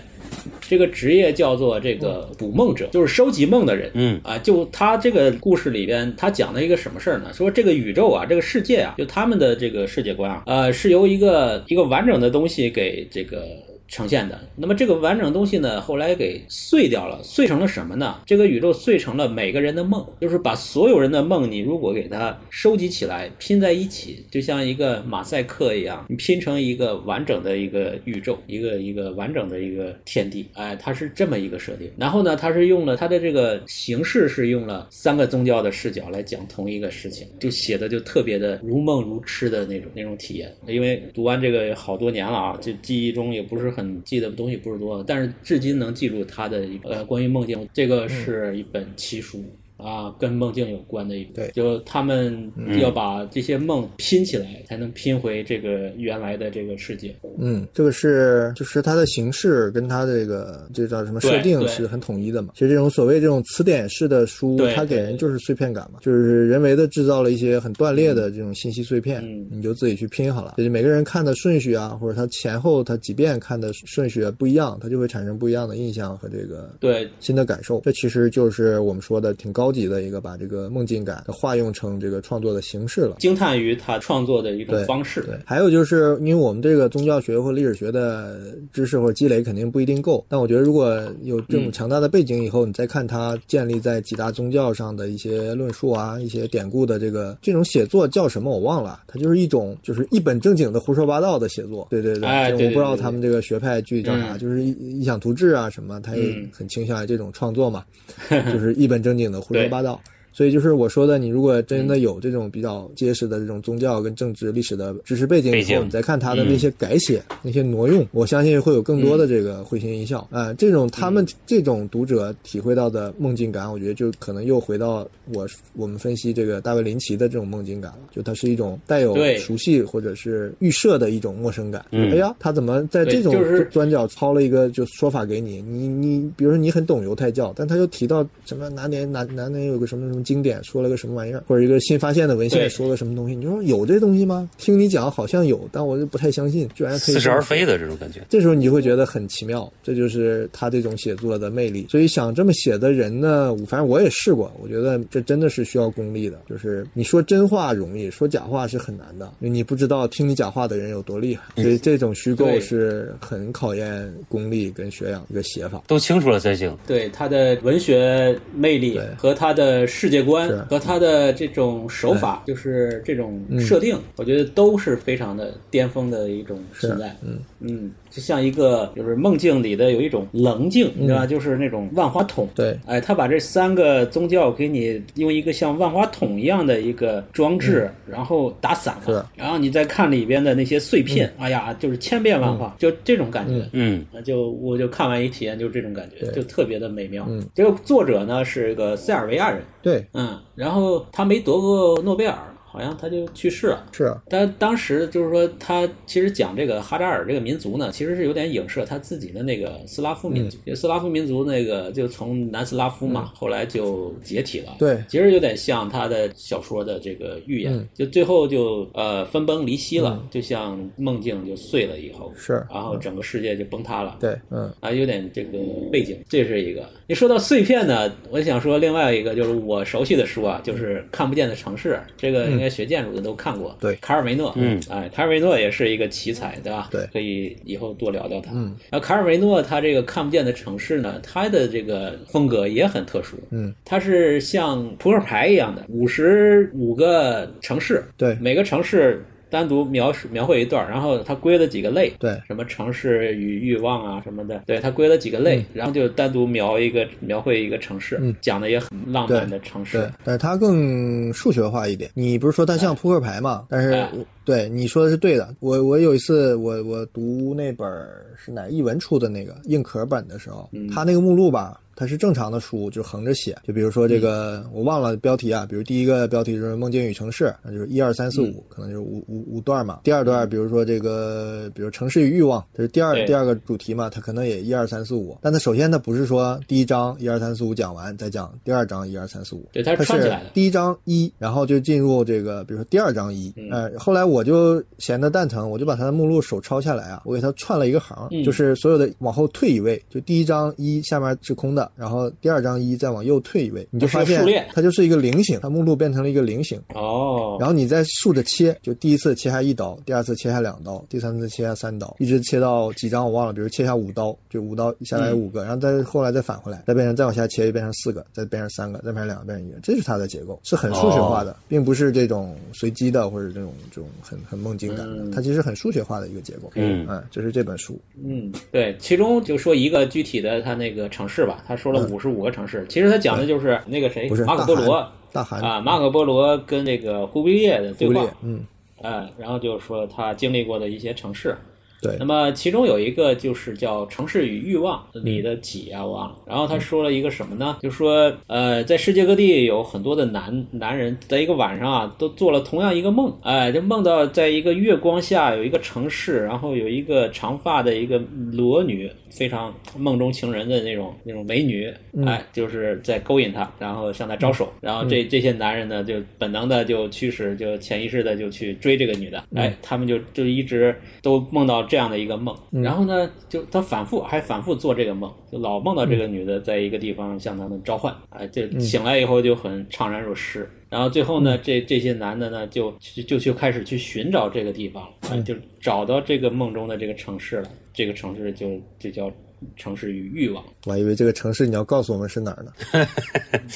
C: 这个职业叫做这个捕梦者，就是收集梦的人。
A: 嗯
C: 啊，就他这个故事里边，他讲了一个什么事儿呢？说这个宇宙啊，这个世界啊，就他们的这个世界观啊，呃，是由一个一个完整的东西给这个呈现的。那么这个完整东西呢，后来给碎掉了，碎成了什么呢？这个宇宙碎成了每个人的梦，就是把所有人的梦，你如果给它收集起来，拼在一起，就像一个马赛克一样，你拼成一个完整的一个宇宙，一个一个完整的一个天地。哎，它是这么一个设定。然后呢，它是用了它的这个形式是用了三个宗教的视角来讲同一个事情，就写的就特别的如梦如痴的那种那种体验。因为读完这个好多年了啊，就记忆中也不是很记得东西不是多，但是至今能记住他的一个呃关于梦境，这个是一本奇书。啊，跟梦境有关的一
B: 对，
C: 就他们要把这些梦拼起来，才能拼回这个原来的这个世界。
B: 嗯，这个是就是它的形式跟它的这个这叫什么设定是很统一的嘛。其实这种所谓这种词典式的书，它给人就是碎片感嘛，就是人为的制造了一些很断裂的这种信息碎片，你就自己去拼好了。就是每个人看的顺序啊，或者他前后他几遍看的顺序不一样，他就会产生不一样的印象和这个
C: 对
B: 新的感受。这其实就是我们说的挺高。高级的一个把这个梦境感化用成这个创作的形式了，
C: 惊叹于他创作的一种方式。
B: 对，还有就是因为我们这个宗教学或历史学的知识或者积累肯定不一定够，但我觉得如果有这种强大的背景以后，你再看他建立在几大宗教上的一些论述啊、一些典故的这个这种写作叫什么我忘了，它就是一种就是一本正经的胡说八道的写作。对对
C: 对，
B: 我不知道他们这个学派具体叫啥，就是异想图志啊什么，他也很倾向于这种创作嘛，就是一本正经的胡。胡说八道，所以就是我说的，你如果真的有这种比较结实的这种宗教跟政治历史的知识背景以后，你再看他的那些改写、那些挪用，我相信会有更多的这个会心一笑。啊，这种他们这种读者体会到的梦境感，我觉得就可能又回到我我们分析这个大卫林奇的这种梦境感了，就它是一种带有熟悉或者是预设的一种陌生感。哎呀，他怎么在这种转角抄了一个就说法给你？你你比如说你很懂犹太教，但他又提到什么哪年哪哪。年有个什么什么经典，说了个什么玩意儿，或者一个新发现的文献，说了什么东西？你说有这东西吗？听你讲好像有，但我就不太相信，居然可以
A: 似是而非的这种感觉。
B: 这时候你就会觉得很奇妙，这就是他这种写作的魅力。所以想这么写的人呢，反正我也试过，我觉得这真的是需要功力的。就是你说真话容易，说假话是很难的，你不知道听你假话的人有多厉害。所以这种虚构是很考验功力跟学养一个写法，
A: 都清楚了才行。
C: 对他的文学魅力和。他的世界观和他的这种手法，就是这种设定，我觉得都是非常的巅峰的一种存在。
B: 嗯
C: 嗯。就像一个就是梦境里的有一种棱镜，你知道吧？就是那种万花筒。
B: 对，
C: 哎，他把这三个宗教给你用一个像万花筒一样的一个装置，然后打散了，然后你再看里边的那些碎片，哎呀，就是千变万化，就这种感觉。
A: 嗯，那
C: 就我就看完一体验，就是这种感觉，就特别的美妙。嗯，这个作者呢是一个塞尔维亚人。
B: 对，
C: 嗯，然后他没得过诺贝尔。好像他就去世了。
B: 是啊，
C: 但当时就是说，他其实讲这个哈扎尔这个民族呢，其实是有点影射他自己的那个斯拉夫民族。斯拉夫民族那个就从南斯拉夫嘛，后来就解体了。
B: 对，
C: 其实有点像他的小说的这个预言，就最后就呃分崩离析了，就像梦境就碎了以后，
B: 是，
C: 然后整个世界就崩塌了。
B: 对，嗯，
C: 啊，有点这个背景，这是一个。你说到碎片呢，我想说另外一个就是我熟悉的书啊，就是《看不见的城市》，这个应该学建筑的都看过。
B: 对，
C: 卡尔维诺，
A: 嗯，
C: 哎，卡尔维诺也是一个奇才，对吧？
B: 对，
C: 可以以后多聊聊他。
B: 嗯，
C: 然后卡尔维诺他这个《看不见的城市》呢，他的这个风格也很特殊。
B: 嗯，
C: 他是像扑克牌一样的，五十五个城市，
B: 对，
C: 每个城市。单独描述描绘一段，然后他归了几个类，
B: 对，
C: 什么城市与欲望啊什么的，对他归了几个类，然后就单独描一个描绘一个城市，讲的也很浪漫的城市，
B: 对，但是它更数学化一点。你不是说它像扑克牌嘛？但是对你说的是对的。我我有一次我我读那本是哪译文出的那个硬壳本的时候，它那个目录吧。它是正常的书，就横着写。就比如说这个，我忘了标题啊。比如第一个标题是《梦境与城市》，那就是一二三四五，可能就是五五五段嘛。第二段，比如说这个，比如城市与欲望，这是第二第二个主题嘛，它可能也一二三四五。但它首先它不是说第一章一二三四五讲完再讲第二章一二三四五，
C: 对，它
B: 是第一章一，然后就进入这个，比如说第二章一。呃，后来我就闲得蛋疼，我就把它的目录手抄下来啊，我给它串了一个行，就是所有的往后退一位，就第一章一下面是空的。的，然后第二张一再往右退一位，你就发现
C: 它
B: 就是一个菱形，它目录变成了一个菱形。
C: 哦，
B: 然后你再竖着切，就第一次切下一刀，第二次切下两刀，第三次切下三刀，一直切到几张我忘了，比如切下五刀，就五刀下来五个，然后再后来再返回来，再变成再往下切，又变成四个，再变成三个，再变成两个，变成一个，这是它的结构，是很数学化的，并不是这种随机的或者这种这种很很梦境感的，它其实很数学化的一个结构。
A: 嗯
B: 嗯，这是这本书。
C: 嗯，对，其中就说一个具体的它那个城市吧，他说了五十五个城市，其实他讲的就是那个谁，马可波罗
B: 大韩
C: 啊，马可波罗跟这个忽必烈的对话
B: 嗯，
C: 哎，然后就是说他经历过的一些城市。
B: 对。
C: 那，么其中有一个就是叫《城市与欲望》里的几啊，我忘了。然后他说了一个什么呢？就说呃，在世界各地有很多的男男人，在一个晚上啊，都做了同样一个梦，哎，就梦到在一个月光下有一个城市，然后有一个长发的一个裸女，非常梦中情人的那种那种美女，哎，就是在勾引他，然后向他招手，然后这这些男人呢，就本能的就驱使，就潜意识的就去追这个女的，哎，他们就就一直都梦到这样的一个梦，然后呢，就他反复还反复做这个梦，就老梦到这个女的在一个地方向他们召唤，啊，就醒来以后就很怅然若失。然后最后呢，这这些男的呢，就就就去开始去寻找这个地方，啊，就找到这个梦中的这个城市了。这个城市就就叫城市与欲望。
B: 我还以为这个城市你要告诉我们是哪儿呢，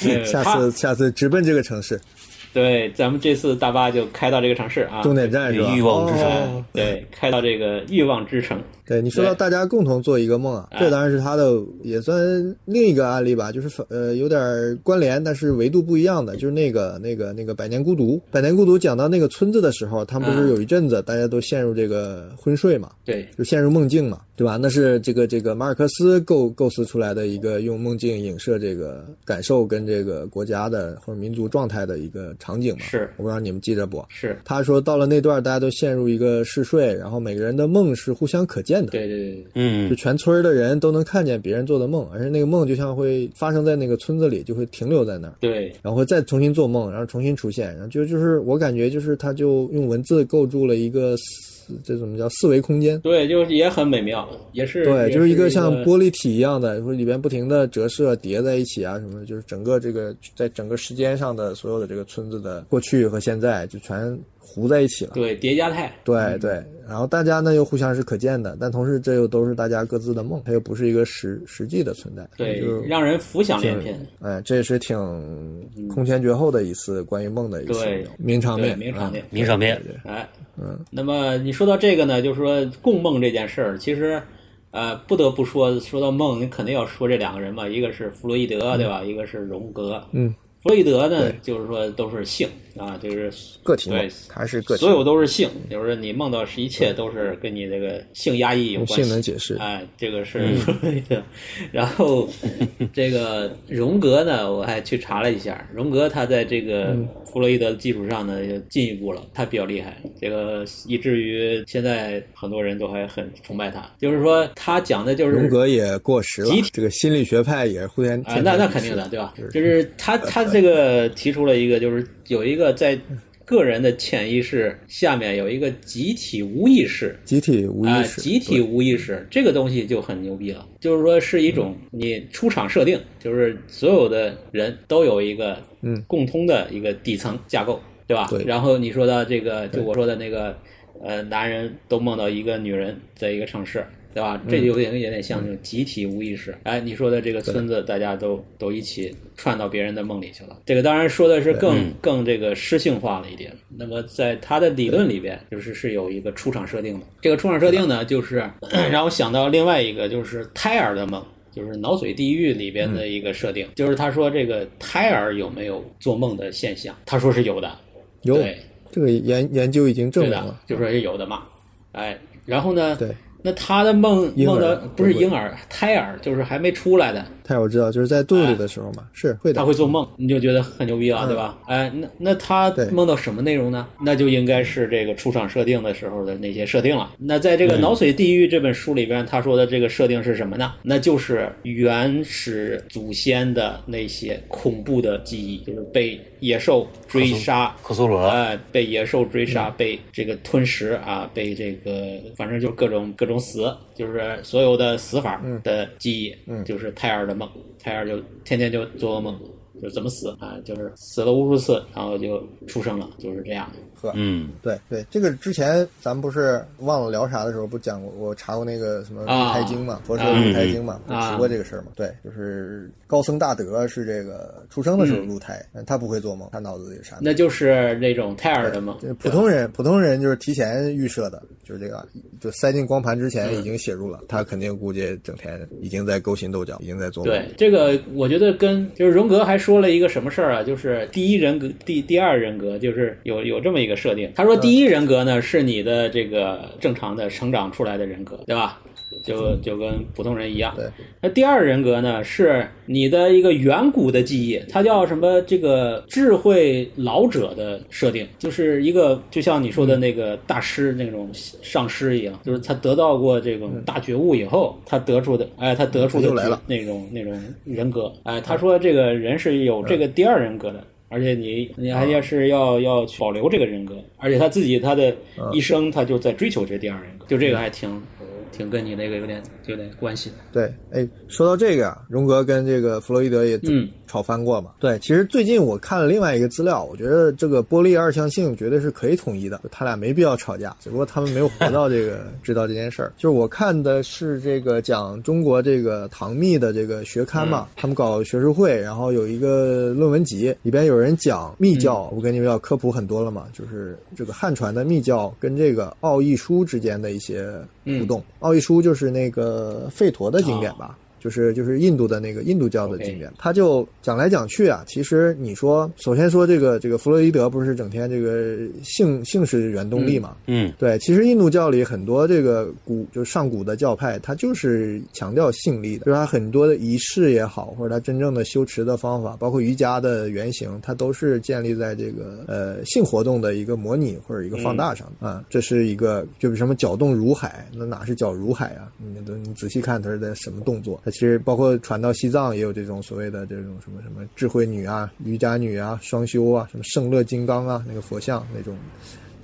C: 对
B: 下次下次直奔这个城市，
C: 对，咱们这次大巴就开到这个城市啊，
B: 终点站是吧？
A: 欲望之城。
B: 哦。
C: 对，开到这个欲望之城。
B: 对你说到大家共同做一个梦啊，
C: 哎
B: 这当然是他的也算另一个案例吧，就是反呃有点关联，但是维度不一样的，就是那个那个那个《百年孤独》。《百年孤独》讲到那个村子的时候，他们不是有一阵子大家都陷入这个昏睡嘛，
C: 对，
B: 就陷入梦境嘛，对吧？那是这个这个马尔克斯构构思出来的一个用梦境影射这个感受跟这个国家的或者民族状态的一个场景嘛。
C: 是
B: 我不知道你们记着不？
C: 是，
B: 他说到了那段，大家都陷入一个嗜睡，然后每个人的梦是互相可见的。
C: 对对对对，
A: 嗯
B: 就全村的人都能看见别人做的梦，而且那个梦就像会发生在那个村子里，就会停留在那儿，
C: 对
B: 然后会再重新做梦，然后重新出现，然后就就是我感觉就是他就用文字构筑了一个四这怎么叫四维空间。
C: 对，就是也很美妙，也是
B: 对，就是一
C: 个
B: 个像玻璃体一样的，说里边不停的折射叠在一起啊，什么的，就是整个这个在整个时间上的所有的这个村子的过去和现在就全糊在一起了。
C: 对叠加态。
B: 对对，然后大家呢又互相是可见的，但同时这又都是大家各自的梦，它又不是一个实实际的存在。
C: 对
B: 就，
C: 让人浮想联翩。
B: 哎，这也是挺空前绝后的一次关于梦的一次名场面，
C: 名场面
B: 啊。
A: 名场面，
C: 哎，
B: 嗯，
C: 那么你说到这个呢，就是说共梦这件事儿，其实，呃，不得不说，说到梦，你肯定要说这两个人嘛，一个是弗洛伊德，对吧？一个是荣格。
B: 嗯，
C: 弗洛伊德呢，就是说都是性啊，就是
B: 个体
C: 对，
B: 还是个体
C: 所有都是性，就是你梦到是一切都是跟你这个性压抑有关系。
B: 性能解释。
C: 哎，这个是弗洛伊德。然后 这个荣格呢，我还去查了一下，荣格他在这个弗洛伊德的基础上呢，又进一步了，他比较厉害，这个以至于现在很多人都还很崇拜他。就是说，他讲的就是
B: 荣格也过时了，这个心理学派也是互相
C: 啊，那那肯定的，对吧？就是他他这个提出了一个，就是有一个在个人的潜意识下面有一个集体无意识，
B: 集体无
C: 啊、
B: 意识，
C: 集体无意识这个东西就很牛逼了，就是说是一种你出厂设定，就是所有的人都有一个
B: 嗯。
C: 共通的一个底层架构，对吧？
B: 对。
C: 然后你说到这个，就我说的那个，呃，男人都梦到一个女人在一个城市。对吧？这就有点有点像那种集体无意识。哎，你说的这个村子，大家都都一起串到别人的梦里去了。这个当然说的是更更这个诗性化了一点。那么在他的理论里边，就是是有一个出场设定的。这个出场设定呢，就是 让我想到另外一个，就是胎儿的梦。就是脑髓地狱里边的一个设定，就是他说这个胎儿有没有做梦的现象？他说是有的，
B: 有
C: 对
B: 这个研研究已经证明了，，
C: 就说是有的嘛。哎，然后呢，
B: 对，
C: 那他的梦梦的不是婴儿，胎儿就是还没出来的，
B: 太我知道，就是在肚子里的时候嘛，是会的。
C: 他，会做梦，你就觉得很牛逼了，
B: 嗯。
C: 对吧？哎，那那他梦到什么内容呢？那就应该是这个出场设定的时候的那些设定了。那在这个《脑髓地狱》这本书里边，他说的这个设定是什么呢？那就是原始祖先的那些恐怖的记忆，就是被野兽追杀，
A: 克苏鲁了，
C: 哎，被野兽追杀，被这个吞食啊，被这个反正就各种各种死，就是所有的死法的记忆，就是胎儿的梦，泰尔就天天就做噩梦，就怎么死啊，就是死了无数次，然后就出生了，就是这样。
B: 呵，
A: 嗯
B: 对对，这个之前咱们不是忘了聊啥的时候不讲过，我查过那个什么胎经嘛，佛说
C: 嗯
B: 入胎经嘛，不
C: 啊
B: 提过这个事儿嘛。对，就是高僧大德是这个出生的时候入胎，他不会做梦，他脑子里啥？
C: 那就是那种胎儿的梦
B: 就是，普通人，普通人就是提前预设的，就是这个，就塞进光盘之前已经写入了，他肯定估计整天已经在勾心斗角，已经在做梦。
C: 对，这个我觉得跟就是荣格还说了一个什么事儿啊，就是第一人格、第第二人格，就是有有这么一个设定。他说第一人格呢是你的这个正常的成长出来的人格，对吧？就就跟普通人一样。
B: 对，
C: 那第二人格呢是你的一个远古的记忆，它叫什么？这个智慧老者的设定，就是一个就像你说的那个大师那种上师一样，就是他得到过这种大觉悟以后，他得出的，哎，他得出的那种那种人格，哎，他说这个人是有这个第二人格的。而且你你还要是要要保留这个人格，而且他自己他的一生他就在追求这第二人格，就这个还挺挺跟你那个有点有点关系的。
B: 对，哎，说到这个啊，荣格跟这个弗洛伊德也
C: 嗯
B: 吵翻过嘛。对，其实最近我看了另外一个资料，我觉得这个波粒二象性绝对是可以统一的，他俩没必要吵架，只不过他们没有活到这个知道这件事儿。就是我看的是这个讲中国这个唐密的这个学刊嘛，他们搞学术会，然后有一个论文集，里边有人讲密教，我跟你们要科普很多了嘛，就是这个汉传的密教跟这个奥义书之间的一些互动。奥义书就是那个吠陀的经典吧。就是就是印度的那个印度教的经典，他就讲来讲去啊，其实你说，首先说这个这个弗洛伊德不是整天这个性性是原动力嘛？
A: 嗯
B: 对，其实印度教里很多这个古就是上古的教派，它就是强调性力的，就是它很多的仪式也好，或者它真正的修持的方法，包括瑜伽的原型，它都是建立在这个呃性活动的一个模拟或者一个放大上啊、这是一个就是什么搅动如海，那哪是搅如海啊？你都你仔细看它是在什么动作？它其实包括传到西藏也有这种所谓的这种什么什么智慧女啊、瑜伽女啊、双修啊、什么圣乐金刚啊那个佛像那种，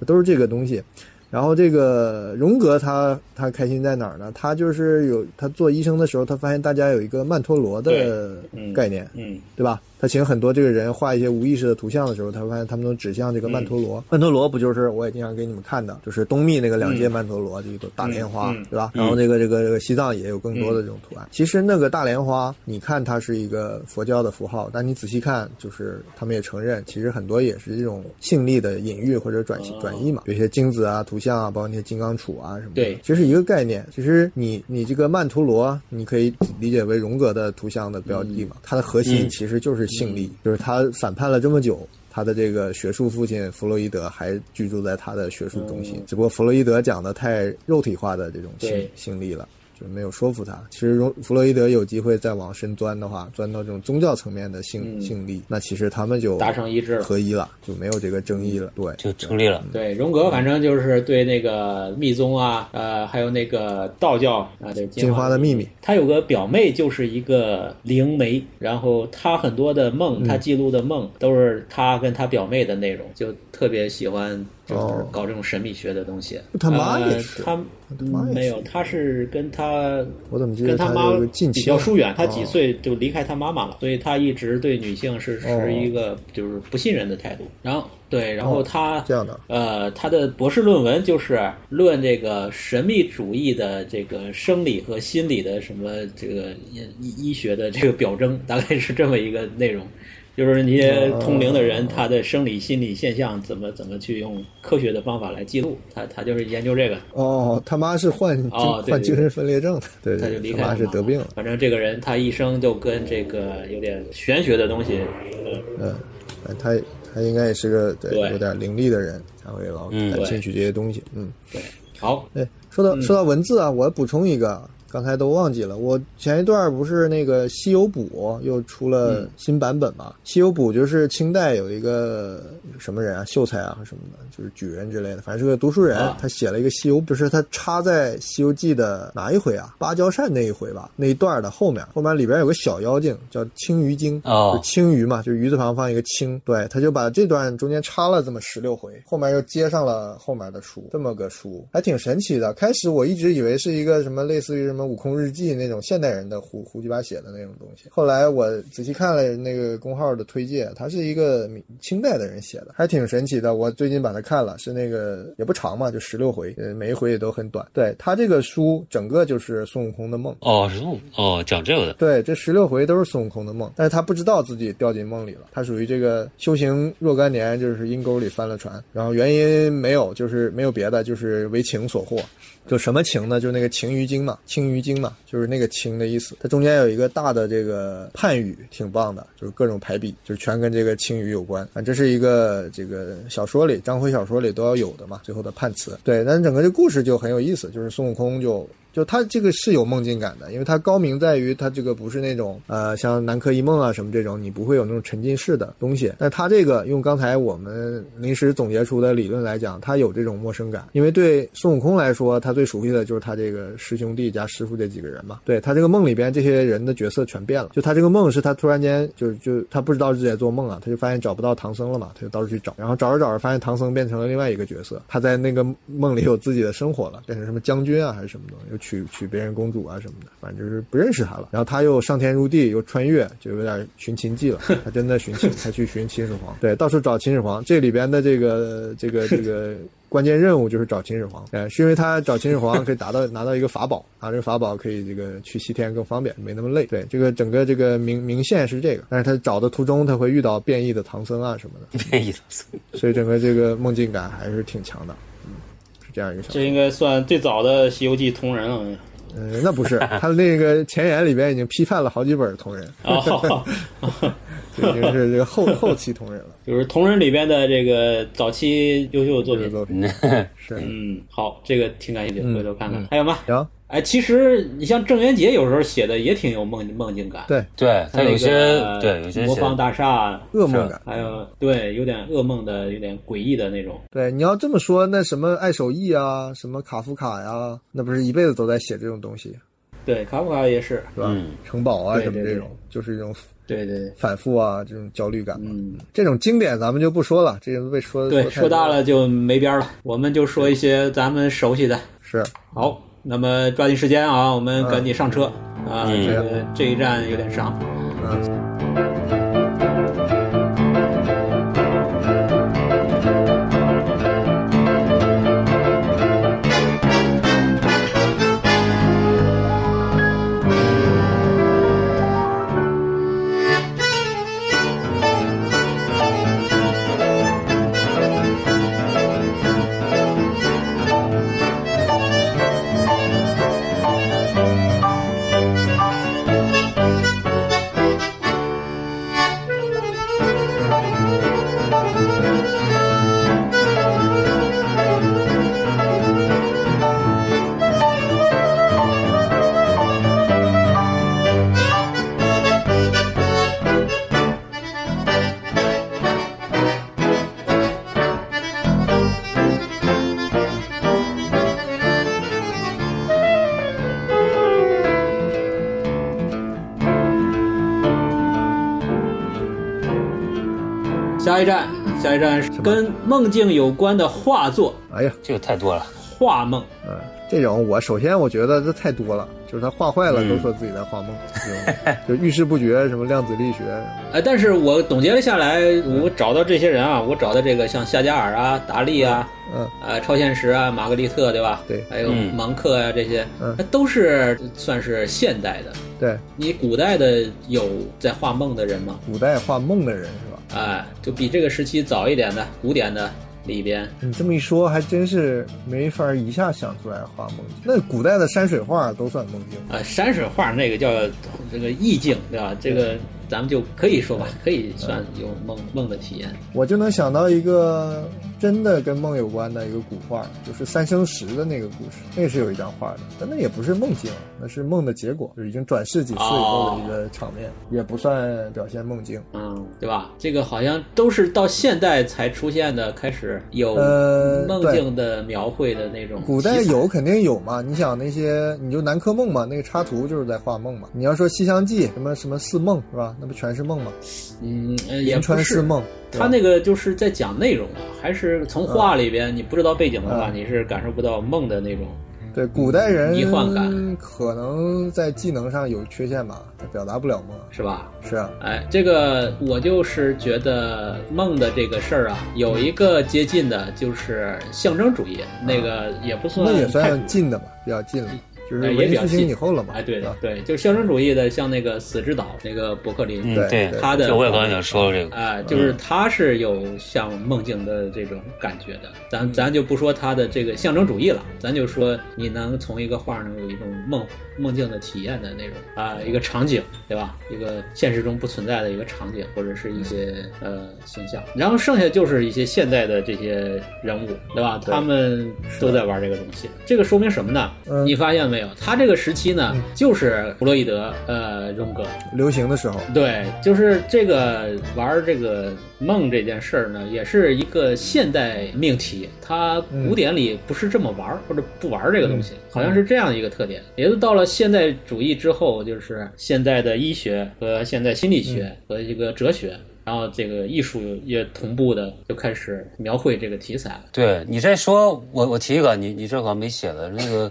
B: 都是这个东西。然后这个荣格他他开心在哪儿呢？他就是有他做医生的时候，他发现大家有一个曼陀罗的概念，
C: 嗯
B: 对吧？他请很多这个人画一些无意识的图像的时候，他发现他们都指向这个曼陀罗。曼陀罗不就是我也经常给你们看的，就是东密那个两界曼陀罗，这个大莲花，对吧？然后那个这个这个西藏也有更多的这种图案。其实那个大莲花，你看它是一个佛教的符号，但你仔细看，就是他们也承认，其实很多也是这种性力的隐喻或者转
C: 哦
B: 转移嘛。有些精子啊、图像啊，包括那些金刚杵啊什么的，
C: 对
B: 其实一个概念。其实你你这个曼陀罗，你可以理解为荣格的图像的标的嘛，它的核心
A: 嗯
B: 其实就是性力，就是他反叛了这么久。他的这个学术父亲弗洛伊德还居住在他的学术中心，只不过弗洛伊德讲的太肉体化的这种性
C: 对
B: 性力了，就没有说服他。其实荣弗洛伊德有机会再往深钻的话，钻到这种宗教层面的性、
C: 嗯
B: 性力，那其实他们就
C: 达成一致了。
B: 合一了，就没有这个争议了。对，
A: 就成立了。
C: 对，荣格反正就是对那个密宗啊，呃，还有那个道教啊，对
B: 进化的秘密，
C: 他有个表妹就是一个灵媒，然后他很多的梦，
B: 嗯
C: 他记录的梦都是他跟他表妹的内容，就特别喜欢就是
B: 哦
C: 搞这种神秘学的东西。
B: 他妈也
C: 呃
B: 是
C: 他
B: 他妈
C: 没有，他是跟他
B: 我怎么记得他
C: 妈比较疏远，他几
B: 哦
C: 岁就离开他妈妈了，所以他一直对女性是
B: 哦
C: 持一个就是不信任的态度。然后对，然后
B: 哦
C: 他
B: 这样的
C: 呃，他的博士论文就是论这个神秘主义的这个生理和心理的什么这个医医医学的这个表征，大概是这么一个内容。就是那些通灵的人，他的生理心理现象怎么怎么去用科学的方法来记录，他他就是研究这个。
B: 哦，他妈是患精、
C: 哦
B: 患精神分裂症的，对
C: 他就离开他妈
B: 是得病了。
C: 反正这个人他一生就跟这个有点玄学的东西，呃，
B: 嗯，呃他他应该也是个有点灵力的人，才会老
A: 嗯
B: 感兴趣这些东西。嗯，对
C: 好，
B: 哎，说到说到文字啊，我补充一个，刚才都忘记了。我前一段不是那个《西游补》又出了新版本嘛？西游补》就是清代有一个什么人啊，秀才啊什么的，就是举人之类的，反正是个读书人，
C: 啊
B: 他写了一个《西游》，就是他插在《西游记》的哪一回啊？芭蕉扇那一回吧，那一段的后面，后面里边有个小妖精叫青鱼精，
A: 哦
B: 就青鱼嘛，就是鱼字旁放一个青，对，他就把这段中间插了这么十六回，后面又接上了后面的书，这么个书还挺神奇的。开始我一直以为是一个什么类似于什么么悟空日记那种现代人的胡胡鸡巴写的那种东西。后来我仔细看了那个公号的推介，他是一个清代的人写的，还挺神奇的。我最近把它看了，是那个也不长嘛，就十六回，呃，每一回也都很短。对他这个书整个就是孙悟空的梦。
A: 哦，是梦哦，讲这个的。
B: 对，这十六回都是孙悟空的梦，但是他不知道自己掉进梦里了。他属于这个修行若干年，就是阴沟里翻了船，然后原因没有，就是没有别的，就是为情所惑。就什么情呢？就那个情鱼精嘛，青鱼精嘛，就是那个情的意思。它中间有一个大的这个判语，挺棒的，就是各种排比，就是全跟这个青鱼有关。啊，这是一个这个小说里，章回小说里都要有的嘛，最后的判词。对，但整个这故事就很有意思，就是孙悟空就。就他这个是有梦境感的，因为他高明在于他这个不是那种呃像南柯一梦啊什么这种，你不会有那种沉浸式的东西。但他这个用刚才我们临时总结出的理论来讲，他有这种陌生感，因为对孙悟空来说，他最熟悉的就是他这个师兄弟加师傅这几个人嘛。对他这个梦里边这些人的角色全变了，就他这个梦是他突然间就就他不知道自己在做梦啊，他就发现找不到唐僧了嘛，他就到处去找，然后找着找着发现唐僧变成了另外一个角色，他在那个梦里有自己的生活了，变成什么将军啊还是什么东西，娶娶别人公主啊什么的，反正就是不认识他了。然后他又上天入地，又穿越，就有点寻秦记了。他真的寻秦，他去寻秦始皇，对，到处找秦始皇。这里边的这个这个这个 关键任务就是找秦始皇，哎，是因为他找秦始皇可以达到拿到一个法宝，啊，这个法宝可以这个去西天更方便，没那么累。对，这个整个这个明明线是这个，但是他找的途中他会遇到变异的唐僧啊什么的，
A: 变异唐僧，
B: 所以整个这个梦境感还是挺强的。这样一个小说。
C: 这应该算最早的《西游记》同人了。
B: 嗯，那不是，他那个前言里边已经批判了好几本同人，
C: 哦，
B: 已经是这个后后期同人了。
C: 就是同人里边的这个早期优秀作品。
B: 作品 是，
C: 嗯，好，这个挺感兴趣，回头看看。还有吗？
B: 行。
C: 哎，其实你像郑渊洁有时候写的也挺有梦梦境感。
B: 对，
A: 对他有些对有些
C: 魔方大厦
B: 噩梦感，
C: 还有对有点噩梦的，有点诡异的那种。
B: 对，你要这么说，那什么爱手艺啊，什么卡夫卡呀，那不是一辈子都在写这种东西？
C: 对，卡夫卡也是，
B: 是吧？城堡啊什么这种，就是一种
C: 对对
B: 反复啊这种焦虑感嘛。嗯，这种经典咱们就不说了，这个被说
C: 对
B: 说
C: 大了就没边了。我们就说一些咱们熟悉的。
B: 是，
C: 好。那么抓紧时间啊，我们赶紧上车啊！这个这一站有点长。下一站，下一站是跟梦境有关的画作。
B: 哎呀，
A: 这个太多了，
C: 画梦。
B: 嗯，这种我首先我觉得这太多了，就是他画坏了都说自己在画梦，就遇事不决，什么量子力学。
C: 哎，但是我总结了下来，我找到这些人啊，我找到这个像夏加尔啊、达利啊，
B: 嗯，
C: 呃，超现实啊、玛格丽特，对吧？
B: 对，
C: 还有芒克呀这些，嗯，都是算是现代的。
B: 对，
C: 你古代的有在画梦的人吗？
B: 古代画梦的人是吧？
C: 哎，就比这个时期早一点的古典的里边，
B: 你这么一说，还真是没法一下想出来画梦境。那古代的山水画都算梦境
C: 啊？山水画那个叫这个意境，对吧？这个咱们就可以说吧，可以算有梦梦的体验。
B: 我就能想到一个真的跟梦有关的一个古画，就是三生石的那个故事，那是有一张画的，但那也不是梦境，那是梦的结果，就已经转世几次以后的一个场面，也不算表现梦境。
C: 嗯，对吧？这个好像都是到现代才出现的，开始有梦境的描绘的那种。
B: 古代有肯定有嘛？你想那些，你就南柯梦嘛，那个插图就是在画梦嘛。你要说《西厢记》什么什么四梦是吧？那不全是梦吗？
C: 嗯，
B: 连川是梦。
C: 他那个就是在讲内容，还是从画里边，你不知道背景的话，你是感受不到梦的那种
B: 对，古代人
C: 迷幻感
B: 可能在技能上有缺陷吧，他表达不了梦。
C: 是吧？
B: 是啊，
C: 哎，这个我就是觉得梦的这个事儿啊，有一个接近的，就是象征主义，那个也不算
B: 那也算近的吧，比较近了，就是
C: 哎也
B: 文艺复兴
C: 比较近
B: 以后了嘛。
C: 哎，对
B: 的
C: 对，就是象征主义的，像那个《死之岛》那个伯克林，
B: 对
A: 嗯对，
C: 他的
A: 这我也刚才想说这个，
C: 啊、就是他是有像梦境的这种感觉的，咱咱就不说他的这个象征主义了，咱就说你能从一个画能有一种梦梦境的体验的那种啊、一个场景，对吧？一个现实中不存在的一个场景，或者是一些呃形象，然后剩下就是一些现代的这些人物，对吧？他们都在玩这个东西，这个说明什么呢？
B: 嗯
C: 你发现没有？他这个时期呢，就是弗洛伊德呃荣格
B: 流行的时候，
C: 对，就是这个玩儿这个梦这件事儿呢，也是一个现代命题。它古典里不是这么玩儿，或者不玩儿这个东西，好像是这样一个特点。也就到了现代主义之后，就是现代的医学和现代心理学和一个哲学。然后这个艺术也同步的就开始描绘这个题材了。
A: 对你这说，我我提一个，你你这好像没写的那个。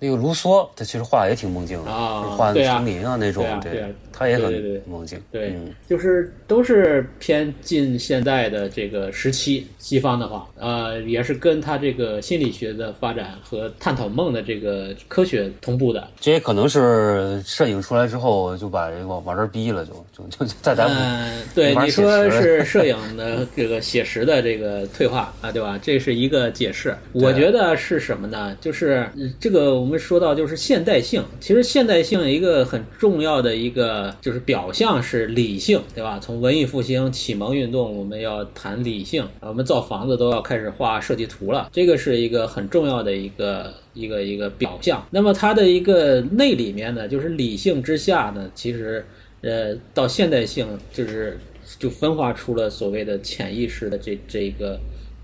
A: 那个卢梭，他其实画也挺梦境的，
C: 啊
A: 画丛林啊那种，
C: 对
A: 他也很
C: 对对对
A: 梦境。
C: 对，
A: 嗯
C: 就是都是偏近现代的这个时期，西方的话，呃，也是跟他这个心理学的发展和探讨梦的这个科学同步的。
A: 这也可能是摄影出来之后就把这个往这儿逼了，就就就再咱
C: 嗯，对，你说是摄影的这个写实的这个退化啊，对吧？这是一个解释。我觉得是什么呢？就是呃这个我们说到就是现代性，其实现代性一个很重要的一个就是表象是理性，对吧？从文艺复兴、启蒙运动，我们要谈理性，我们造房子都要开始画设计图了，这个是一个很重要的一个。一个一个表象，那么它的一个内里面呢，就是理性之下呢，其实呃，到现代性就是就分化出了所谓的潜意识的这这个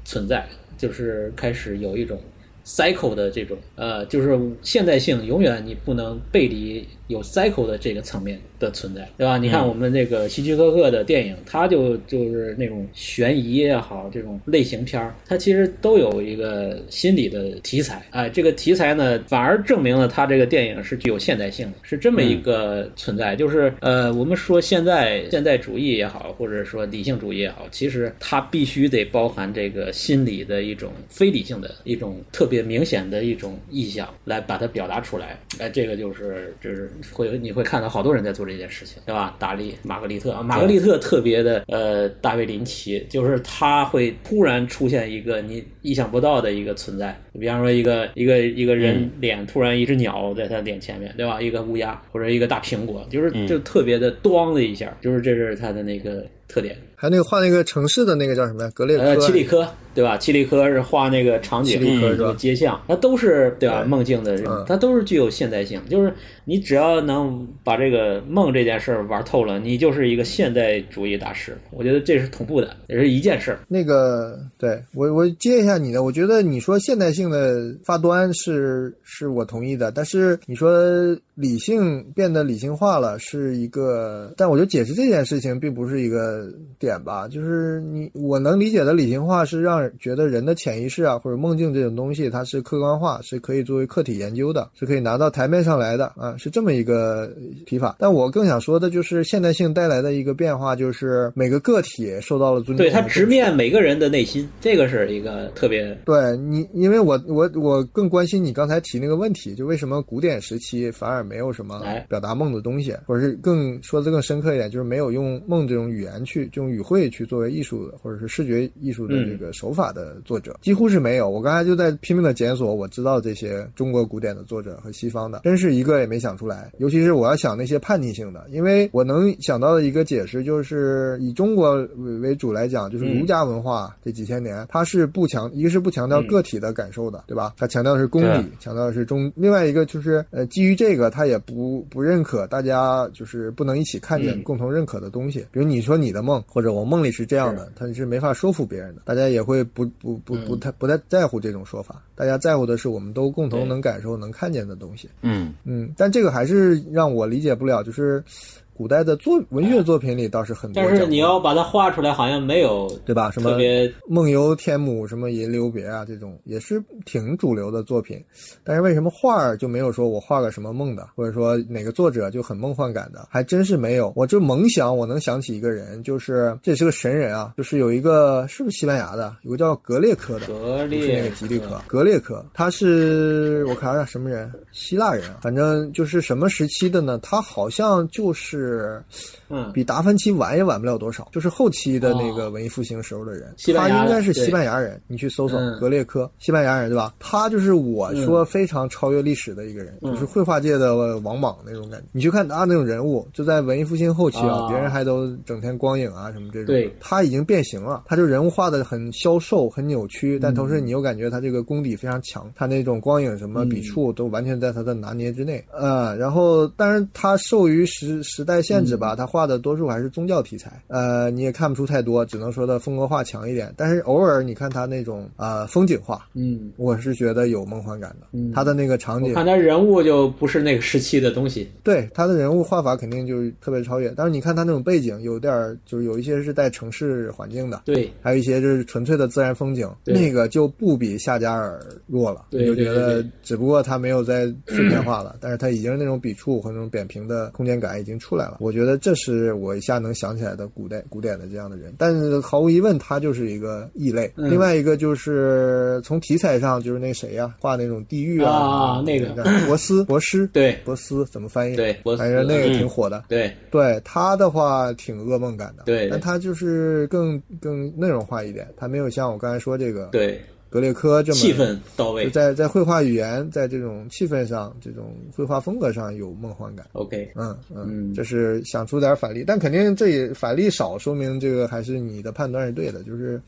C: 存在，就是开始有一种 cycle 的这种呃，就是现代性永远你不能背离有 cycle 的这个层面的存在，对吧？你看我们这个希区柯克的电影，它就就是那种悬疑也好，这种类型片儿，它其实都有一个心理的题材。哎，这个题材呢，反而证明了它这个电影是具有现代性的，是这么一个存在。就是呃，我们说现在现代主义也好，或者说理性主义也好，其实它必须得包含这个心理的一种非理性的一种特别明显的一种意象，来把它表达出来。哎，这个就是就是会你会看到好多人在做这件事情，对吧？达利、玛格丽特，玛格丽特特别的呃，大卫林奇，就是他会突然出现一个你意想不到的一个存在，比方说一个一个一个人脸突然一只鸟在他脸前面，对吧？一个乌鸦或者一个大苹果，就是就特别的咣的一下，就是这是他的那个特点。
B: 还有那个画那个城市的那个叫什么呀？格列科。
C: 呃，七里科对吧？七里科是画那个场景，
B: 七里科是吧
C: 这个街巷，那都是对吧？
B: 对
C: 梦境的它都是具有现代性。就是你只要能把这个梦这件事儿玩透了，你就是一个现代主义大师。我觉得这是同步的，也是一件事儿。
B: 那个，对我我接一下你的，我觉得你说现代性的发端是是我同意的，但是你说理性变得理性化了是一个，但我觉得解释这件事情并不是一个点吧，就是你我能理解的理性化是让人觉得人的潜意识啊或者梦境这种东西它是客观化，是可以作为客体研究的，是可以拿到台面上来的啊，是这么一个提法。但我更想说的就是现代性带来的一个变化，就是每个个体受到了尊重
C: 对。它直面每个人的内心，这个是一个特别
B: 对你，因为我我我更关心你刚才提那个问题，就为什么古典时期反而没有什么
C: 哎
B: 表达梦的东西，或者是更说的更深刻一点，就是没有用梦这种语言去这种语汇去作为艺术或者是视觉艺术的这个手法的作者，几乎是没有。我刚才就在拼命的检索我知道这些中国古典的作者和西方的，真是一个也没想出来。尤其是我要想那些叛逆性的，因为我能想到的一个解释就是以中国为为主来讲，就是儒家文化这几千年，它是不强，一个是不强调个体的感受的，对吧？它强调的是公理，强调的是中。另外一个就是呃，基于这个，它也不不认可大家就是不能一起看见
C: 嗯
B: 共同认可的东西。比如你说你的梦，或者我梦里是这样的，他是没法说服别人的，大家也会不不不不太不太在乎这种说法。大家在乎的是我们都共同能感受、能看见的东西。
A: 嗯，
B: 嗯，但这个还是让我理解不了，就是古代的作文学作品里倒是很多
C: 但是你要把它画出来，好像没有
B: 对吧？什么
C: 特别
B: 梦游天母、什么吟留别啊，这种也是挺主流的作品。但是为什么画儿就没有说我画个什么梦的，或者说哪个作者就很梦幻感的？还真是没有。我就猛想，我能想起一个人，就是这也是个神人啊，就是有一个是不是西班牙的，有个叫格列科的，
C: 格
B: 列是那个吉利科，格列科，他是我看一下什么人，希腊人啊，反正就是什么时期的呢？他好像就是
C: 嗯。
B: 比达芬奇晚也晚不了多少，就是后期的那个文艺复兴时候的人，他应该是西班牙人，你去搜搜
C: 嗯。
B: 格列科，西班牙人对吧？他就是我说非常超越历史的一个人，
C: 嗯
B: 就是绘画界的王莽那种感觉。你去看他那种人物，就在文艺复兴后期啊，
C: 啊
B: 别人还都整天光影啊什么这种，
C: 对
B: 他已经变形了，他就人物画的很消瘦、很扭曲，但同时
C: 嗯。
B: 你又感觉他这个功底非常强，他那种光影什么笔触都完全在他的拿捏之内。呃，然后但是他受于时时代限制
C: 嗯
B: 吧，他画的多数还是宗教题材，呃，你也看不出太多，只能说他风格化强一点。但是偶尔你看他那种呃风景画，
C: 嗯，
B: 我是觉得有梦幻感的。
C: 嗯
B: 他的那个场景，
C: 我看他人物就不是那个时期的东西。
B: 对他的人物画法肯定就是特别超越。但是你看他那种背景，有点就是有一些是带城市环境的，
C: 对，
B: 还有一些就是纯粹的自然风景，
C: 对
B: 那个就不比夏加尔弱了。
C: 对
B: 你就觉得，只不过他没有在碎片 化了，但是他已经是那种笔触和那种扁平的空间感已经出来了。我觉得这是我一下能想起来的古代古典的这样的人，但是毫无疑问，他就是一个异类。
C: 嗯。
B: 另外一个就是从题材上，就是那谁呀、画那种地狱啊，
C: 啊那个。
B: 博斯 博斯，
C: 对。
B: 博斯怎么翻译？
C: 对博斯。
B: 反正那个挺火的。
C: 对，
B: 对他的话挺噩梦感的，
C: 对。
B: 但他就是更更内容化一点，他没有像我刚才说这个
C: 对，
B: 格列科这么
C: 气氛到位。
B: 在在绘画语言，在这种气氛上，这种绘画风格上有梦幻感。
C: OK，
B: 嗯嗯，
C: 嗯
B: 这是想出点反例，但肯定这也反例少，说明这个还是你的判断是对的，就是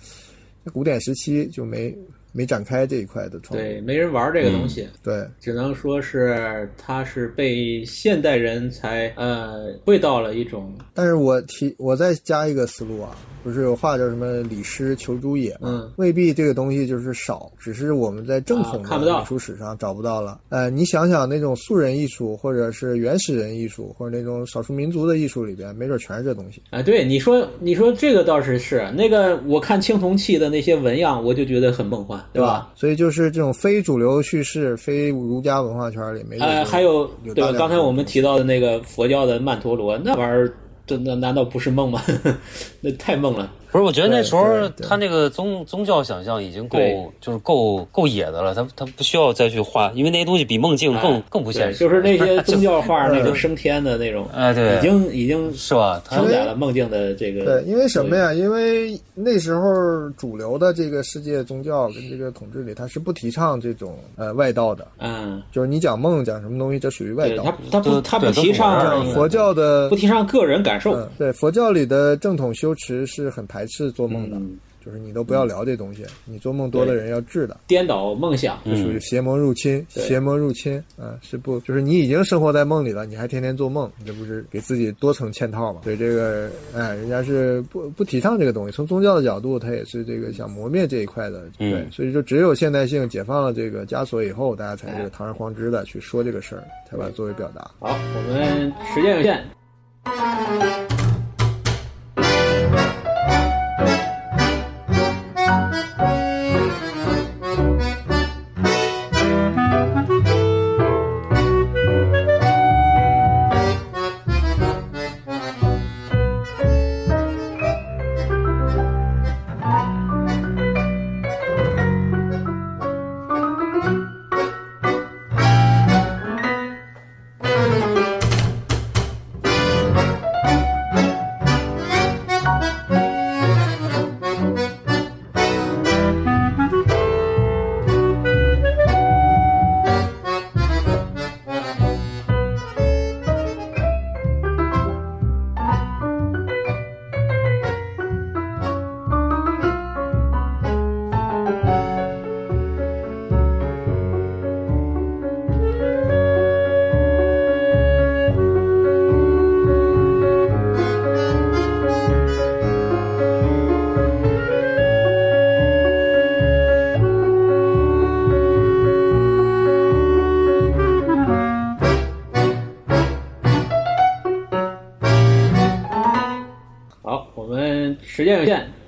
B: 古典时期就没没展开这一块的创作。
C: 对，没人玩这个东西，
B: 对
C: 只能说是它是被现代人才呃会到了一种
B: 但是我提我再加一个思路啊，不是有话叫什么“李师求诸野”吗？
C: 嗯
B: 未必这个东西就是少，只是我们在正统
C: 啊看不到
B: 的美术史上找不到了。呃，你想想那种素人艺术，或者是原始人艺术，或者那种少数民族的艺术里边，没准全是这东西。
C: 啊，对你说，你说这个倒是是那个，我看青铜器的那些纹样，我就觉得很梦幻，对吧？？
B: 所以就是这种非主流叙事、非儒家文化圈里，没准
C: 呃，还有对吧？刚才我们提到的那个佛教的曼陀罗，那玩意儿，这那难道不是梦吗？那太梦了。
A: 不是，我觉得那时候他那个宗宗教想象已经够，就是够够野的了。他他不需要再去画，因为那些东西比梦境更
C: 哎
A: 更不现实。
C: 就是那些宗教画 那种升天的那种，
A: 哎，对，
C: 已经已经
A: 是吧？他
C: 承载了梦境的这个。
B: 对，因为什么呀？因为那时候主流的这个世界宗教跟这个统治里，它是不提倡这种呃外道的，
C: 嗯，
B: 就是你讲梦讲什么东西，这属于外道
C: 对他。他不
A: 都
C: 他不提倡
B: 佛教的
C: 不提倡个人感受。
B: 嗯，对，佛教里的正统修持是很排斥做梦的，
C: 嗯，
B: 就是你都不要聊这东西，你做梦多的人要治的，
C: 颠倒梦想。
B: 就属于邪魔入侵，
C: 对。
B: 邪魔入侵，啊，是不，就是你已经生活在梦里了，你还天天做梦，你这不是给自己多层嵌套吗？所以这个，哎，人家是不不提倡这个东西，从宗教的角度，他也是这个想磨灭这一块的，
A: 嗯。
B: 对，所以就只有现代性解放了这个枷锁以后，大家才这个堂而皇之的去说这个事儿，才把它作为表达。
C: 好，我们时间有限，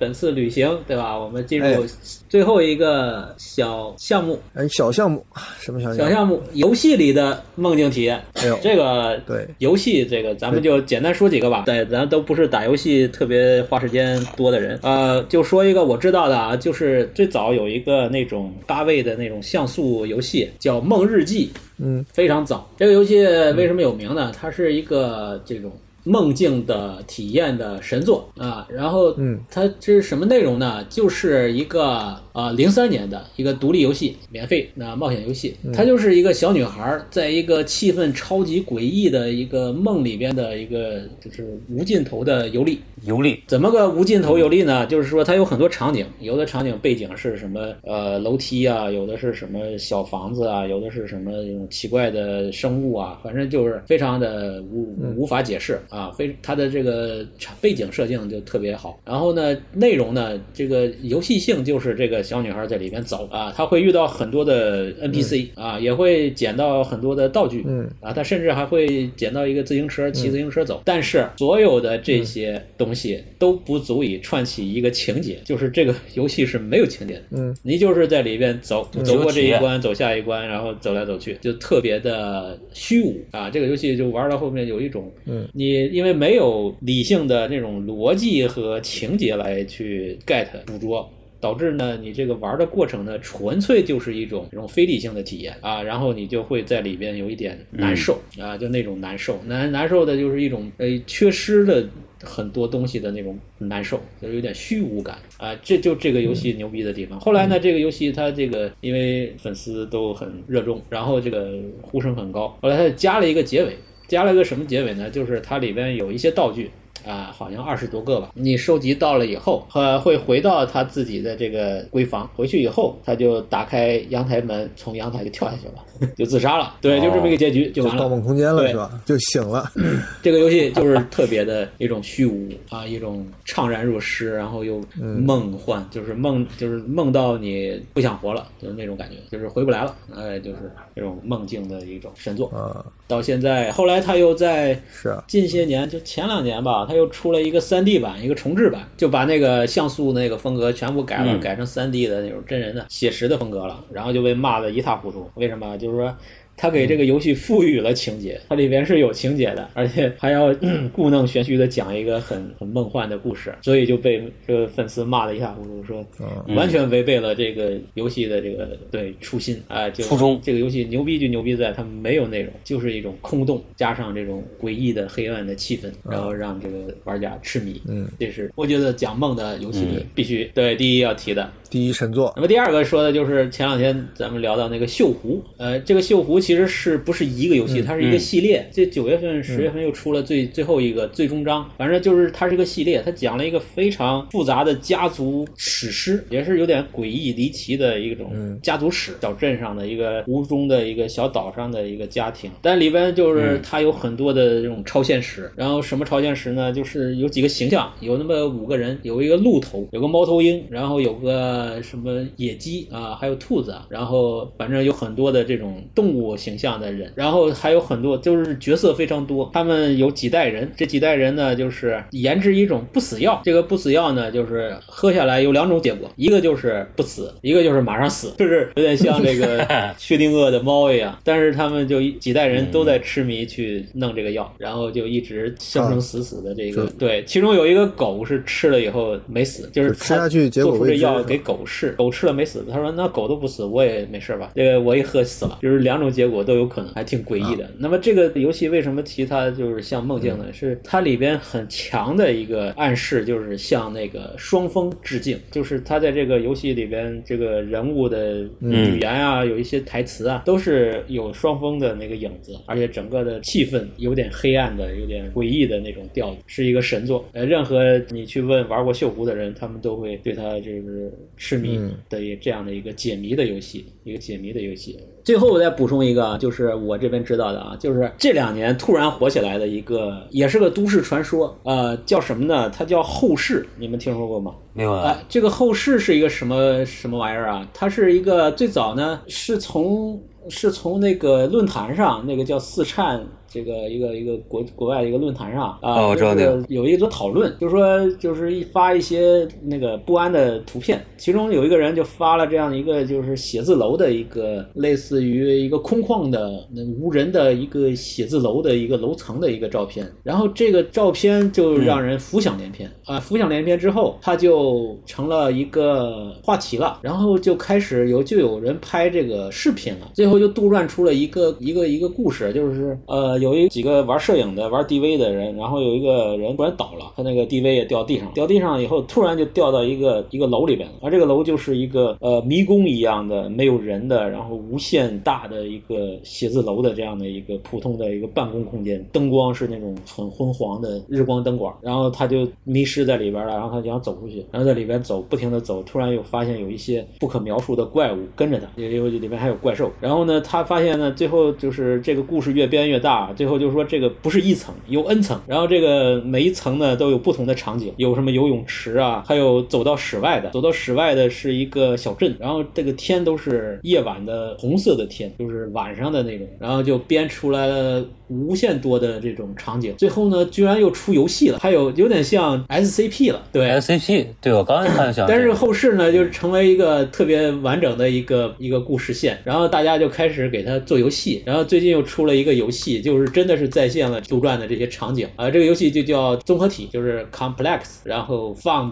C: 本次旅行对吧？我们进
B: 哎
C: 入最后一个小项目，
B: 哎，小项目，什么小项目？
C: 小项目游戏里的梦境体验。
B: 哎呦，
C: 这个
B: 对
C: 游戏，这个咱们就简单说几个吧。对，咱都不是打游戏特别花时间多的人，呃，就说一个我知道的啊，就是最早有一个那种八位的那种像素游戏叫《梦日记》，
B: 嗯，
C: 非常早。这个游戏为什么有名呢？它是一个这种。梦境的体验的神作啊，然后，
B: 嗯，
C: 它这是什么内容呢？就是一个呃零三年的一个独立游戏，免费那冒险游戏，它就是一个小女孩在一个气氛超级诡异的一个梦里边的一个就是无尽头的游历，
A: 游历，
C: 怎么个无尽头游历呢？就是说它有很多场景，有的场景背景是什么呃楼梯啊，有的是什么小房子啊，有的是什么这种奇怪的生物啊，反正就是非常的无无法解释啊，非它的这个场背景设定就特别好。然后呢，内容呢，这个游戏性就是这个小女孩在里面走啊，她会遇到很多的 NPC 啊，也会捡到很多的道具，
B: 嗯
C: 啊，她甚至还会捡到一个自行车，骑自行车走。但是所有的这些东西都不足以串起一个情节，就是这个游戏是没有情节的。
B: 嗯，
C: 你就是在里边走，走过这一关，走下一关，然后走来走去，就特别的虚无啊。这个游戏就玩到后面有一种，
B: 嗯，
C: 你因为没有理性的那种逻辑和情节来去 get 捕捉。导致呢，你这个玩的过程呢，纯粹就是一种这种非理性的体验啊，然后你就会在里边有一点难受、啊，就那种难受，难难受的就是一种呃缺失的很多东西的那种难受，就是有点虚无感啊，这就这个游戏牛逼的地方。后来呢，这个游戏它这个因为粉丝都很热衷，然后这个呼声很高，后来它加了一个结尾，加了一个什么结尾呢？就是它里边有一些道具。啊，好像二十多个吧。你收集到了以后，呃，会回到他自己的这个闺房。回去以后，他就打开阳台门，从阳台就跳下去了，就自杀了。对，就这么一个结局就
B: 就
C: 完了。
B: 盗梦空间了
C: 对
B: 是吧？就醒了，
C: 这个游戏就是 特别的一种虚无啊，一种怅然若失，然后又梦幻，就是梦，就是梦到你不想活了，就是那种感觉，就是回不来了，哎，就是这种梦境的一种神作。
B: 啊，
C: 到现在，后来他又在
B: 是啊，
C: 近些年，就前两年吧，他又出了一个三 D 版，一个重制版，就把那个像素那个风格全部改了，
A: 嗯
C: 改成三 D 的那种真人的写实的风格了，然后就被骂得一塌糊涂。为什么？就是说。他给这个游戏赋予了情节，它里边是有情节的，而且还要嗯 故弄玄虚的讲一个很很梦幻的故事，所以就被这个粉丝骂的一塌糊涂，说
B: 嗯。
C: 完全违背了这个游戏的这个对初心啊、就
A: 初衷。
C: 这个游戏牛逼就牛逼在它没有内容，就是一种空洞，加上这种诡异的黑暗的气氛，然后让这个玩家痴迷。
B: 嗯，
C: 这是我觉得讲梦的游戏里必须对第一要提的。
B: 第一神作。
C: 那么第二个说的就是前两天咱们聊到那个锈湖，呃，这个锈湖其实是不是一个游戏，它是一个系列。这九月份、十月份又出了最最后一个最终章，反正就是它是一个系列，它讲了一个非常复杂的家族史诗，也是有点诡异离奇的一种家族史。小镇上的一个无中的一个小岛上的一个家庭，但里边就是它有很多的这种超现实。然后什么超现实呢？就是有几个形象，有那么五个人，有一个鹿头，有个猫头鹰，然后有个什么野鸡啊，还有兔子啊，然后反正有很多的这种动物形象的人，然后还有很多就是角色非常多，他们有几代人，这几代人呢就是研制一种不死药，这个不死药呢就是喝下来有两种结果，一个就是不死，一个就是马上死，就是有点像这个 薛定谔的猫一样，但是他们就几代人都在痴迷去弄这个药，然后就一直生生死死的这个、
B: 是。
C: 对，其中有一个狗是吃了以后没死，就是
B: 就吃下去结
C: 做出这药给狗试，狗吃了没死，他说那狗都不死，我也没事吧？这个我一喝死了，就是两种结果都有可能，还挺诡异的。那么这个游戏为什么提它就是像梦境呢？是它里边很强的一个暗示，就是向那个双峰致敬，就是它在这个游戏里边这个人物的语言啊，有一些台词啊，都是有双峰的那个影子，而且整个的气氛有点黑暗的，有点诡异的那种调子，是一个神作。呃，任何你去问玩过锈湖的人，他们都会对它就是痴迷
B: 嗯
C: 的一这样的一个解谜的游戏，一个解谜的游戏。最后我再补充一个啊，就是我这边知道的啊，就是这两年突然火起来的一个，也是个都市传说，呃，叫什么呢？它叫后世，你们听说过吗？
A: 没有
C: 哎
A: 啊？，
C: 这个后世是一个什么什么玩意儿啊？它是一个最早呢是从是从那个论坛上，那个叫四颤。这个一个一个国国外的一个论坛上啊，
A: 我知道那个
C: 有一组讨论，就是说就是一发一些那个不安的图片，其中有一个人就发了这样一个就是写字楼的一个类似于一个空旷的那无人的一个写字楼的一个楼层的一个照片，然后这个照片就让人浮想联翩啊，浮想联翩之后，它就成了一个话题了，然后就开始有就有人拍这个视频了，最后就杜撰出了一个一个一个故事，就是呃。有一几个玩摄影的、玩 DV 的人，然后有一个人突然倒了，他那个 DV 也掉地上，掉地上以后，突然就掉到一个一个楼里边了。而这个楼就是一个呃迷宫一样的、没有人的，然后无限大的一个写字楼的这样的一个普通的一个办公空间，灯光是那种很昏黄的日光灯管，然后他就迷失在里边了，然后他就想走出去，然后在里边走，不停的走，突然又发现有一些不可描述的怪物跟着他，因为里面还有怪兽。然后呢，他发现呢，最后就是这个故事越编越大。最后就是说，这个不是一层，有 N 层，然后这个每一层呢都有不同的场景，有什么游泳池啊，还有走到室外的，走到室外的是一个小镇，然后这个天都是夜晚的红色的天，就是晚上的那种，然后就编出来了无限多的这种场景。最后呢，居然又出游戏了，还有有点像 SCP 了，对
A: ，SCP，对我刚才看想，
C: 但是后世呢，就是成为一个特别完整的一个一个故事线，然后大家就开始给它做游戏，然后最近又出了一个游戏，就是。真的是再现了杜撰的这些场景啊！这个游戏就叫综合体，就是 complex，然后 found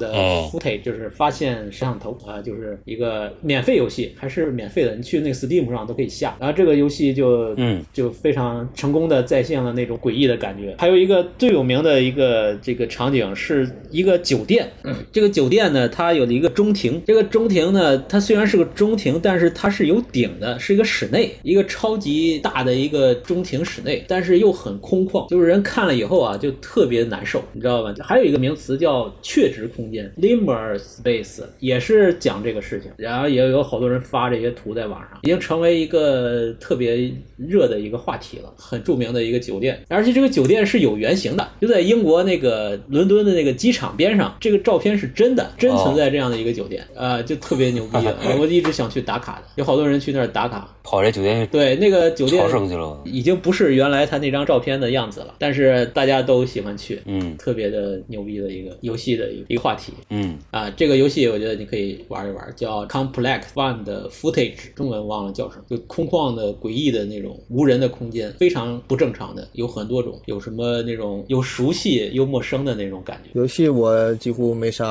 C: footage，就是发现摄像头啊，就是一个免费游戏，还是免费的，你去那个 Steam 上都可以下。然后这个游戏就
A: 嗯，
C: 就非常成功的再现了那种诡异的感觉。还有一个最有名的一个这个场景是一个酒店，这个酒店呢，它有一个中庭，这个中庭呢，它虽然是个中庭，但是它是有顶的，是一个室内，一个超级大的一个中庭室内，但是。是又很空旷，就是人看了以后啊，就特别难受，你知道吧？还有一个名词叫确值空间 （limber space），也是讲这个事情。然后也有好多人发这些图在网上，已经成为一个特别热的一个话题了。很著名的一个酒店，而且这个酒店是有原型的，就在英国那个伦敦的那个机场边上。这个照片是真的，真存在这样的一个酒店啊，就特别牛逼。我一直想去打卡的，有好多人去那儿打卡，
A: 跑这酒店
C: 对那个酒店
A: 朝圣去了，
C: 已经不是原来他。那张照片的样子了，但是大家都喜欢去，
A: 嗯，
C: 特别的牛逼的一个游戏的一个话题，
A: 嗯
C: 啊，这个游戏我觉得你可以玩一玩，叫 Complex One 的 Footage，中文忘了叫什么，就空旷的诡异的那种无人的空间，非常不正常的，有很多种，有什么那种又熟悉又陌生的那种感觉。
B: 游戏我几乎没啥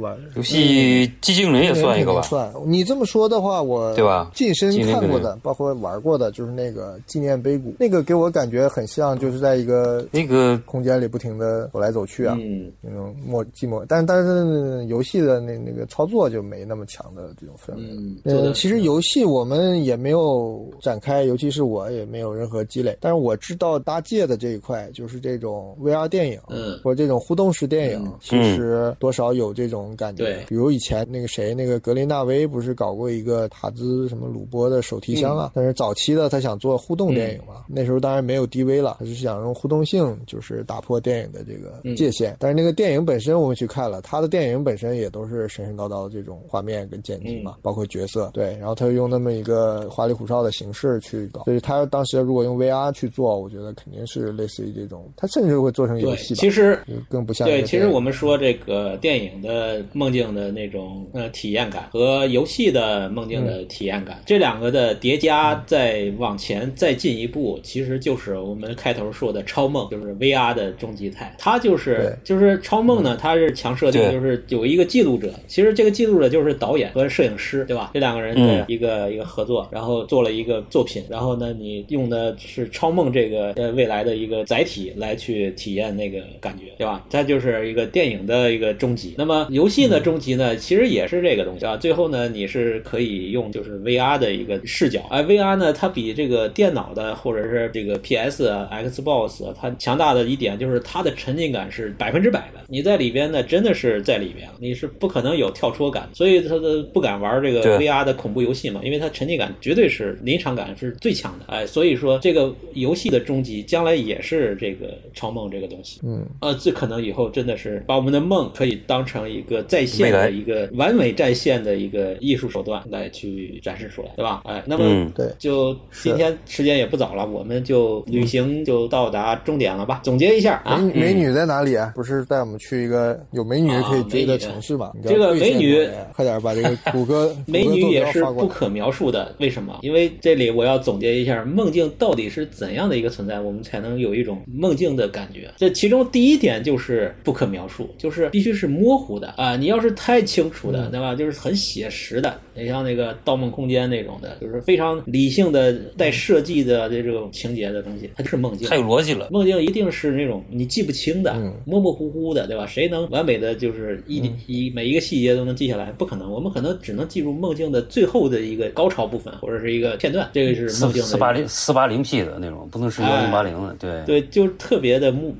B: 玩，
A: 游戏寂静岭也算一个吧？
B: 算。你这么说的话，我
A: 对吧？
B: 近身看过的，包括玩过的，就是那个纪念碑谷，那个给我感觉。很像，就是在一个
A: 那个
B: 空间里不停的走来走去啊，
C: 嗯，
B: 那种默寂寞。但但是游戏的那那个操作就没那么强的这种氛围。
C: 嗯，
B: 呃，其实游戏我们也没有展开，尤其是我也没有任何积累。但是我知道搭界的这一块，就是这种 VR 电影，
C: 嗯，
B: 或者这种互动式电影，其实多少有这种感觉。
C: 对，
B: 比如以前那个谁，那个格林纳威不是搞过一个塔兹什么鲁波的手提箱啊？但是早期的他想做互动电影嘛，那时候当然没有 DV 了，他是想用互动性，就是打破电影的这个界限。但是那个电影本身，我们去看了，他的电影本身也都是神神叨叨的这种画面跟剪辑嘛，包括角色。对，然后他用那么一个花里胡哨的形式去搞，所以他当时如果用 VR 去做，我觉得肯定是类似于这种，他甚至会做成游戏。
C: 其实
B: 更不像
C: 对，其实我们说这个电影的梦境的那种呃体验感和游戏的梦境的体验感，这两个的叠加再往前再进一步，其实就是我们。开头说的超梦就是 VR 的终极态，它就是就是超梦呢，它是强设定，就是有一个记录者，其实这个记录者就是导演和摄影师，对吧？这两个人的一个一个合作，然后做了一个作品，然后呢，你用的是超梦这个呃未来的一个载体来去体验那个感觉，对吧？它就是一个电影的一个终极。那么游戏的终极呢，其实也是这个东西啊。最后呢，你是可以用就是 VR 的一个视角，哎，VR 呢，它比这个电脑的或者是这个 PS 啊。Xbox 它强大的一点就是它的沉浸感是百分之百的，你在里边呢真的是在里边，你是不可能有跳脱感，所以他的不敢玩这个 VR 的恐怖游戏嘛，因为它沉浸感绝对是临场感是最强的，哎，所以说这个游戏的终极将来也是这个超梦这个东西，
B: 嗯，
C: 呃，这可能以后真的是把我们的梦可以当成一个在线的一个完美在线的一个艺术手段来去展示出来，对吧？哎，那么
A: 嗯
B: 对，
C: 就今天时间也不早了，我们就旅行就到达终点了吧？总结一下啊，
B: 美美女在哪里啊？不是带我们去一个有美女可以追的城市吗？你知道
C: 这个美女
B: 快点把这个谷歌
C: 美女也是。不可描述的，为什么？因为这里我要总结一下，梦境到底是怎样的一个存在，我们才能有一种梦境的感觉。这其中第一点就是不可描述，就是必须是模糊的啊！你要是太清楚
B: 嗯
C: 的，对吧？就是很写实的，你像那个《盗梦空间》那种的，就是非常理性的带设计的这种情节的东西，它就是梦境。
A: 太有逻辑了。
C: 梦境一定是那种你记不清的、
B: 嗯
C: 模模糊糊的，对吧？谁能完美的就是一、一每一个细节都能记下来？不可能，我们可能只能记住梦境的最后的一个高潮部分，或者是一个片段。这个是梦境的
A: 四八零四八零 P 的那种，不能是幺零八零的。对
C: 对，就是特别的朦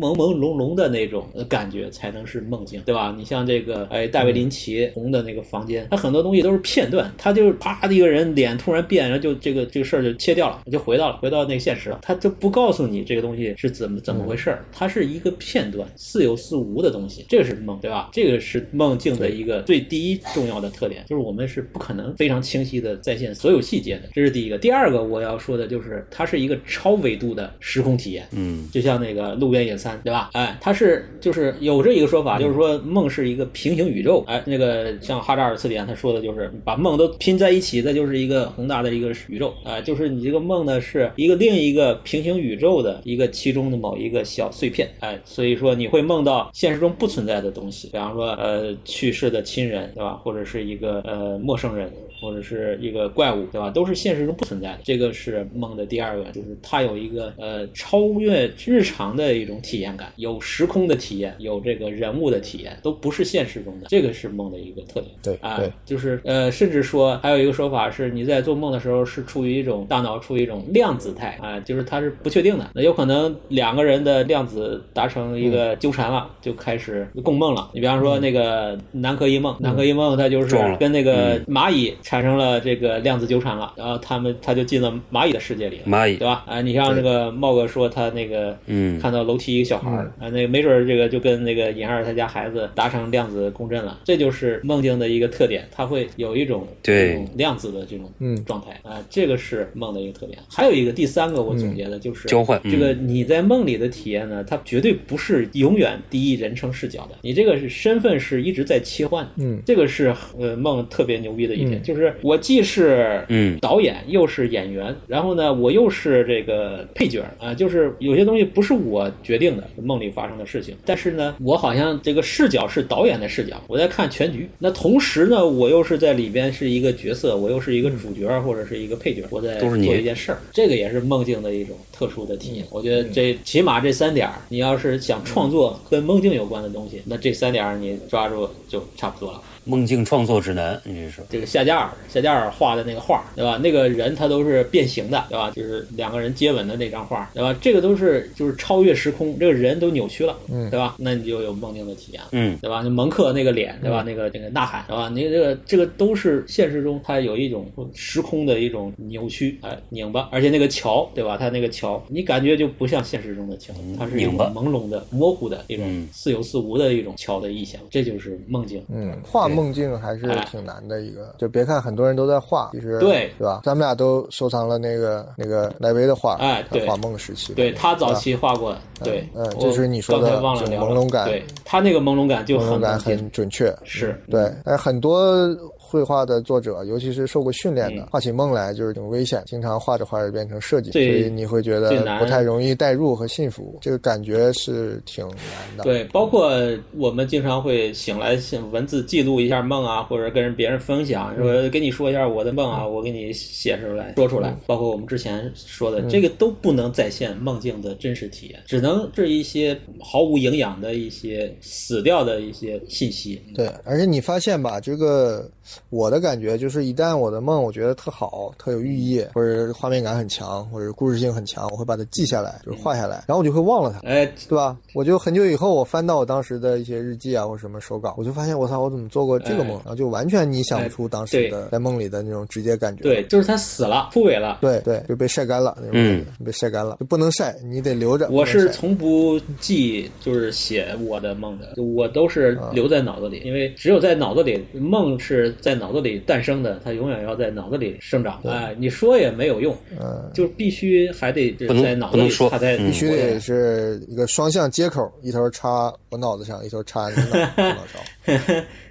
C: 朦朦胧胧的那种感觉，才能是梦境，对吧？你像这个，哎，大卫林奇红的那个房间，他很多东西都是片段，他就是啪的一个人脸突然变，然后就这个这个事儿就切掉了，就回到了回到那个现实了，他就不告诉你这个东西是怎么怎么回事儿，它是一个片段，似有似无的东西，这个是梦，对吧？这个是梦境的一个最第一重要的特点，就是我们是不可能非常清晰的再现所有细节的，这是第一个。第二个我要说的就是，它是一个超维度的时空体验，
A: 嗯，
C: 就像那个路边野餐，对吧？哎，它是就是有这一个说法，就是说梦是一个平行宇宙。哎，那个像哈扎尔词典他说的就是把梦都拼在一起，那就是一个宏大的一个宇宙。啊，就是你这个梦呢是一个另一个平行宇宙的一个其中的某一个小碎片。哎，所以说你会梦到现实中不存在的东西，比方说呃去世的亲人，对吧？或者是一个呃陌生人。或者是一个怪物，对吧？都是现实中不存在的。这个是梦的第二个，就是它有一个呃超越日常的一种体验感，有时空的体验，有这个人物的体验，都不是现实中的。这个是梦的一个特点。
B: 对
C: 啊
B: 对，
C: 就是呃，甚至说还有一个说法是，你在做梦的时候是处于一种大脑处于一种量子态啊，就是它是不确定的。那有可能两个人的量子达成一个纠缠了，就开始共梦了。你比方说那个南柯一梦，南柯一梦它就是跟那个蚂蚁产生了这个量子纠缠了，然后他们他就进了蚂蚁的世界里了。
A: 蚂蚁。
C: 对吧？啊，你像那个茂哥说他那个，
A: 嗯。
C: 看到楼梯一个小孩儿，啊，那个没准儿这个就跟那个尹二他家孩子达成量子共振了，这就是梦境的一个特点，它会有一种
A: 对。
C: 量子的这种
B: 嗯。
C: 状态啊，这个是梦的一个特点。还有一个第三个我总结的就是
A: 交换
C: 这个你在梦里的体验呢，它绝对不是永远第一人称视角的，你这个是身份是一直在切换，
B: 嗯。
C: 这个是呃梦特别牛逼的一点，就是我既是
A: 嗯
C: 导演又是演员，然后呢，我又是这个配角啊、就是有些东西不是我决定的，梦里发生的事情，但是呢，我好像这个视角是导演的视角，我在看全局。那同时呢，我又是在里边是一个角色，我又是一个主角或者是一个配角，我在做一件事儿，这个也是梦境的一种特殊的体验。我觉得这起码这三点，你要是想创作跟梦境有关的东西，那这三点你抓住就差不多了。
A: 梦境创作指南，你这是
C: 这个夏加尔，夏加尔画的那个画，对吧？那个人他都是变形的，对吧？就是两个人接吻的那张画，对吧？这个都是就是超越时空，这个人都扭曲了，
B: 嗯
C: 对吧？那你就有梦境的体验了。
A: 嗯
C: 对吧？那蒙克那个脸，对吧？那个那个呐喊，对吧？你这个这个都是现实中它有一种时空的一种扭曲，哎，拧巴，而且那个桥，对吧？它那个桥，你感觉就不像现实中的桥，它是一种
A: 拧巴
C: 朦胧的、模糊的一种
A: 嗯
C: 似有似无的一种桥的意象，这就是梦境。
B: 嗯，画梦境还是挺难的一个，就别看很多人都在画，其实
C: 对。
B: 是吧？咱们俩都收藏了那个那个莱维的画，
C: 哎对。
B: 他画梦时期，
C: 对他早期画过，对，我
B: 嗯这是你说的朦胧感。
C: 对他那个朦胧感就很
B: 很准确，
C: 是，
B: 对，但很多绘画的作者，尤其是受过训练的，
C: 嗯。
B: 画起梦来就是挺危险，经常画着画着变成设计，所以你会觉得不太容易代入和信服，这个感觉是挺难的。
C: 对，包括我们经常会醒来，像文字记录一下梦啊，或者跟人别人分享，说跟你说一下我的梦啊，我给你写出来说出来。包括我们之前说的，这个都不能再现梦境的真实体验，只能是一些毫无营养的一些死掉的一些信息。
B: 对，而且你发现吧，这个我的感觉就是，一旦我的梦我觉得特好、特有寓意，或者画面感很强，或者故事性很强，我会把它记下来，就是画下来，然后我就会忘了它。
C: 哎，
B: 对吧？我就很久以后，我翻到我当时的一些日记啊，或者什么手稿，我就发现，我操，我怎么做过这个梦？
C: 哎
B: 然后就完全你想不出当时的在梦里的那种直接感觉。
C: 对，就是他死了，枯萎了。
B: 对对，就被晒干了那种感觉，被晒干了，就不能晒，你得留着。
C: 我是从不记，就是写我的梦的，我都是留在脑子里，因为只有在脑子里，梦是在在脑子里诞生的，它永远要在脑子里生长。哎，你说也没有用，
B: 嗯，
C: 就必须还得在脑子里
A: 不能说。
C: 它才
A: 嗯。
B: 必须得是一个双向接口，一头插我脑子上，一头插你脑 后脑勺。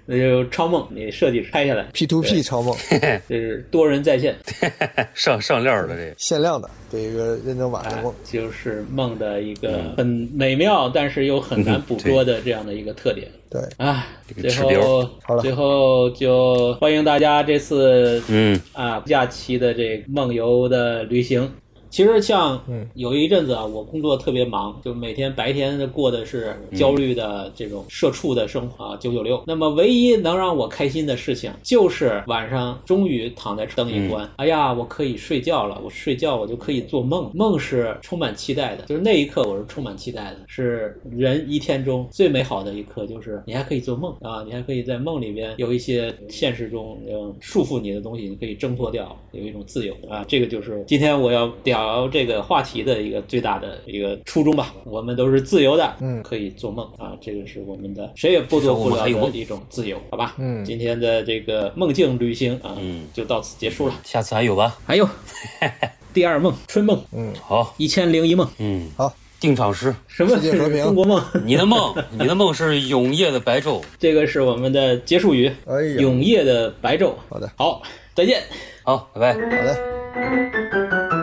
C: 那就超梦，你设计拍下来
B: ，P to P 超梦，
C: 这是多人在线，
A: 上上料的这个，
B: 限量的，这一个认证版梦。
C: 就是梦的一个
A: 嗯。
C: 很美妙，但是又很难捕捉的这样的一个特点。
B: 对，
C: 啊，最后
B: 好了
C: 最后就欢迎大家这次
A: 嗯。
C: 啊假期的这个梦游的旅行。其实像
B: 嗯。
C: 有一阵子啊，我工作特别忙，就每天白天过的是焦虑的这种社畜的生活啊，九九六。那么唯一能让我开心的事情，就是晚上终于躺在灯一关，哎呀，我可以睡觉了，我睡觉我就可以做梦，梦是充满期待的，就是那一刻我是充满期待的，是人一天中最美好的一刻，就是你还可以做梦。啊，你还可以在梦里边有一些现实中嗯束缚你的东西，你可以挣脱掉，有一种自由。啊，这个就是今天我要聊这个话题的一个最大的一个初衷吧。我们都是自由的，
B: 嗯
C: 可以做梦啊，这个是我们的谁也剥夺不了的一种自由，好吧？
B: 嗯
C: 今天的这个梦境旅行啊，
A: 嗯
C: 就到此结束了。
A: 下次还有吧？
C: 还有 第二梦，春梦，嗯
A: 好，
C: 一千零一梦，
A: 嗯，
B: 好，
A: 定场诗，
C: 什么
B: 世界和平
C: 中国梦？
A: 你的梦，你的梦是永夜的白昼。
C: 这个是我们的结束语，
B: 哎呀，
C: 永夜的白昼。
B: 好的，
C: 好，再见。
A: 好，拜拜。
B: 好的。